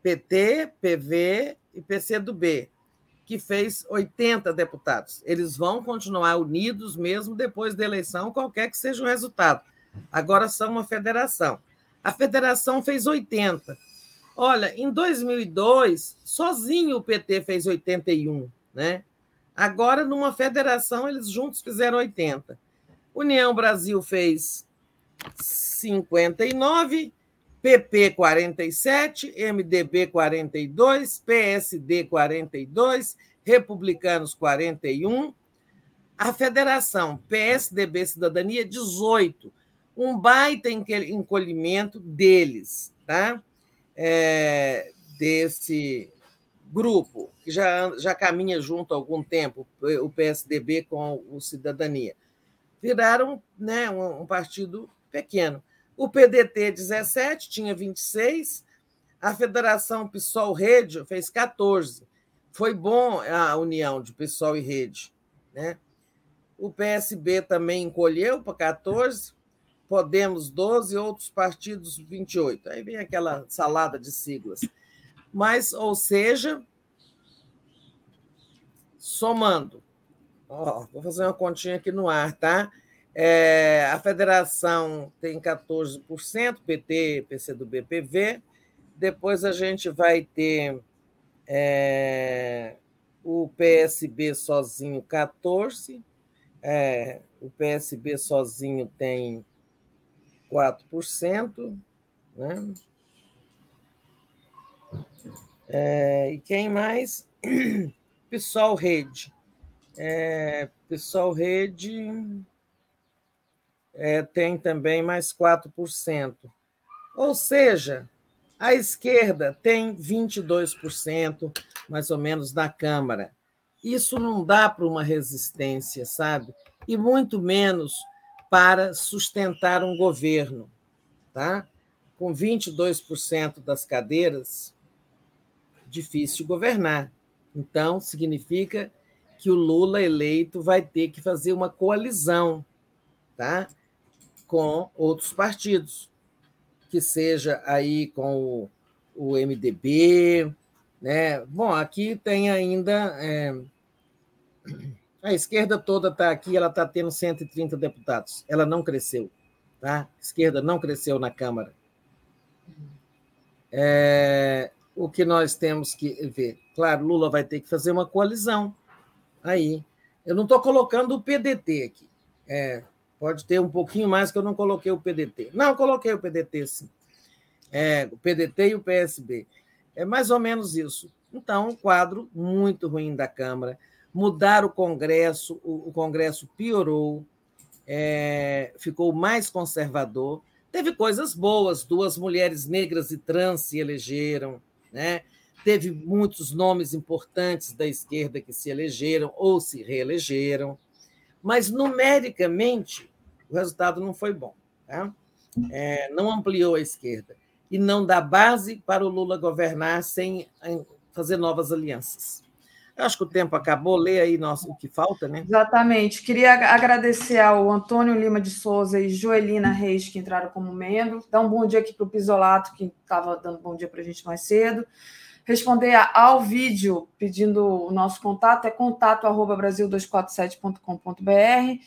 PT, PV e PCdoB, que fez 80 deputados. Eles vão continuar unidos mesmo depois da eleição, qualquer que seja o resultado. Agora são uma federação. A federação fez 80. Olha, em 2002, sozinho o PT fez 81, né? Agora, numa federação, eles juntos fizeram 80. União Brasil fez 59, PP 47, MDB 42, PSD 42, Republicanos 41, a Federação PSDB Cidadania 18, um baita encolhimento deles, tá? É, desse grupo que já, já caminha junto há algum tempo, o PSDB com o Cidadania. Viraram né, um, um partido pequeno. O PDT 17 tinha 26, a Federação PSOL Rede fez 14. Foi bom a união de PSOL e Rede. Né? O PSB também encolheu para 14, Podemos 12, outros partidos 28. Aí vem aquela salada de siglas. Mas, ou seja, somando, ó, vou fazer uma continha aqui no ar, tá? É, a federação tem 14%, PT, PCdoB, PV. Depois a gente vai ter é, o PSB sozinho 14%, é, o PSB sozinho tem 4%. Né? É, e quem mais? Pessoal Rede. É, Pessoal Rede é, tem também mais 4%. Ou seja, a esquerda tem 22%, mais ou menos, na Câmara. Isso não dá para uma resistência, sabe? E muito menos para sustentar um governo. Tá? Com 22% das cadeiras, difícil governar. Então, significa que o Lula eleito vai ter que fazer uma coalizão tá? Com outros partidos, que seja aí com o, o MDB. Né? Bom, aqui tem ainda. É, a esquerda toda está aqui, ela está tendo 130 deputados. Ela não cresceu. Tá? A esquerda não cresceu na Câmara. É, o que nós temos que ver? Claro, Lula vai ter que fazer uma coalizão aí. Eu não estou colocando o PDT aqui. É, pode ter um pouquinho mais que eu não coloquei o PDT. Não, coloquei o PDT, sim. É, o PDT e o PSB. É mais ou menos isso. Então, um quadro muito ruim da Câmara. Mudar o Congresso, o, o Congresso piorou, é, ficou mais conservador. Teve coisas boas, duas mulheres negras e trans se elegeram, né? Teve muitos nomes importantes da esquerda que se elegeram ou se reelegeram, mas numericamente o resultado não foi bom. Tá? É, não ampliou a esquerda e não dá base para o Lula governar sem fazer novas alianças. Eu acho que o tempo acabou. Lê aí nosso, o que falta, né? Exatamente. Queria agradecer ao Antônio Lima de Souza e Joelina Reis, que entraram como membro. Dar um bom dia aqui para o Pisolato, que estava dando bom dia para a gente mais cedo. Responder ao vídeo pedindo o nosso contato, é contato.brasil247.com.br.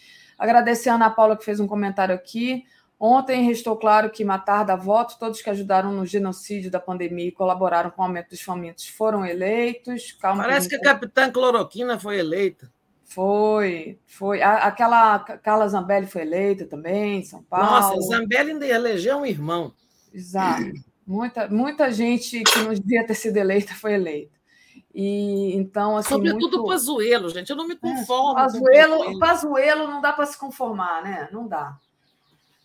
Agradecer a Ana Paula, que fez um comentário aqui. Ontem restou claro que matar da voto, todos que ajudaram no genocídio da pandemia e colaboraram com o aumento dos famintos foram eleitos. Calma Parece que, que a capitã Cloroquina foi eleita. Foi, foi. Aquela Carla Zambelli foi eleita também, em São Paulo. Nossa, Zambelli ainda elegeu um irmão. Exato. Muita, muita gente que não devia ter sido eleita foi eleita. E então, assim. Sobretudo muito... Pazuelo, gente. Eu não me é, conformo. É, Pazuelo, Pazuelo não dá para se conformar, né? Não dá.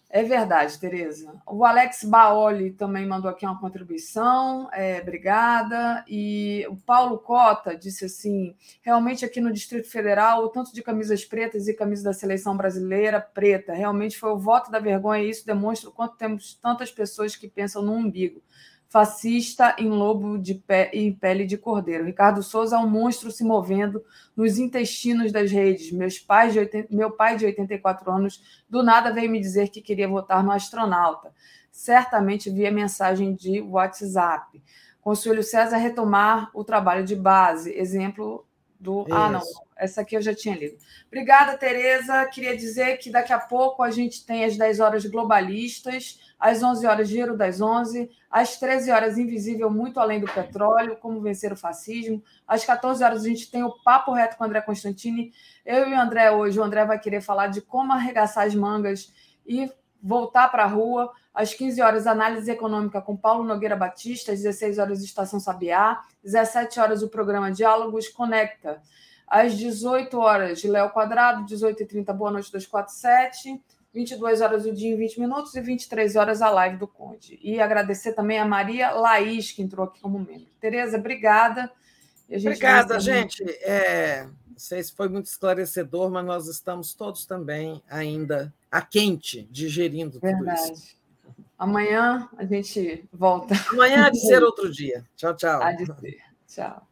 É verdade, Tereza. O Alex Baoli também mandou aqui uma contribuição, é, obrigada. E o Paulo Cota disse assim: realmente aqui no Distrito Federal, o tanto de camisas pretas e camisas da seleção brasileira preta, realmente foi o voto da vergonha, e isso demonstra o quanto temos tantas pessoas que pensam no umbigo fascista em lobo de pé, em pele de cordeiro. Ricardo Souza é um monstro se movendo nos intestinos das redes. Meus pais de 80, meu pai de 84 anos do nada veio me dizer que queria votar no astronauta. Certamente via mensagem de WhatsApp. Conselho César retomar o trabalho de base. Exemplo do. Isso. Ah, não. Essa aqui eu já tinha lido. Obrigada, Tereza. Queria dizer que daqui a pouco a gente tem as 10 horas globalistas às 11 horas, Giro das 11, às 13 horas, Invisível, Muito Além do Petróleo, Como Vencer o Fascismo, às 14 horas, a gente tem o Papo Reto com o André Constantini. Eu e o André hoje, o André vai querer falar de como arregaçar as mangas e voltar para a rua. Às 15 horas, Análise Econômica com Paulo Nogueira Batista, às 16 horas, Estação Sabiá, 17 horas, o programa Diálogos Conecta. Às 18 horas, Léo Quadrado, 18h30, Boa Noite 247. 22 horas o dia em 20 minutos e 23 horas a live do Conde. E agradecer também a Maria Laís, que entrou aqui como membro. Tereza, obrigada. Gente obrigada, gente. É, não sei se foi muito esclarecedor, mas nós estamos todos também ainda a quente, digerindo Verdade. tudo isso. Amanhã a gente volta. Amanhã há de ser outro dia. Tchau, tchau. Há de ser. Tchau.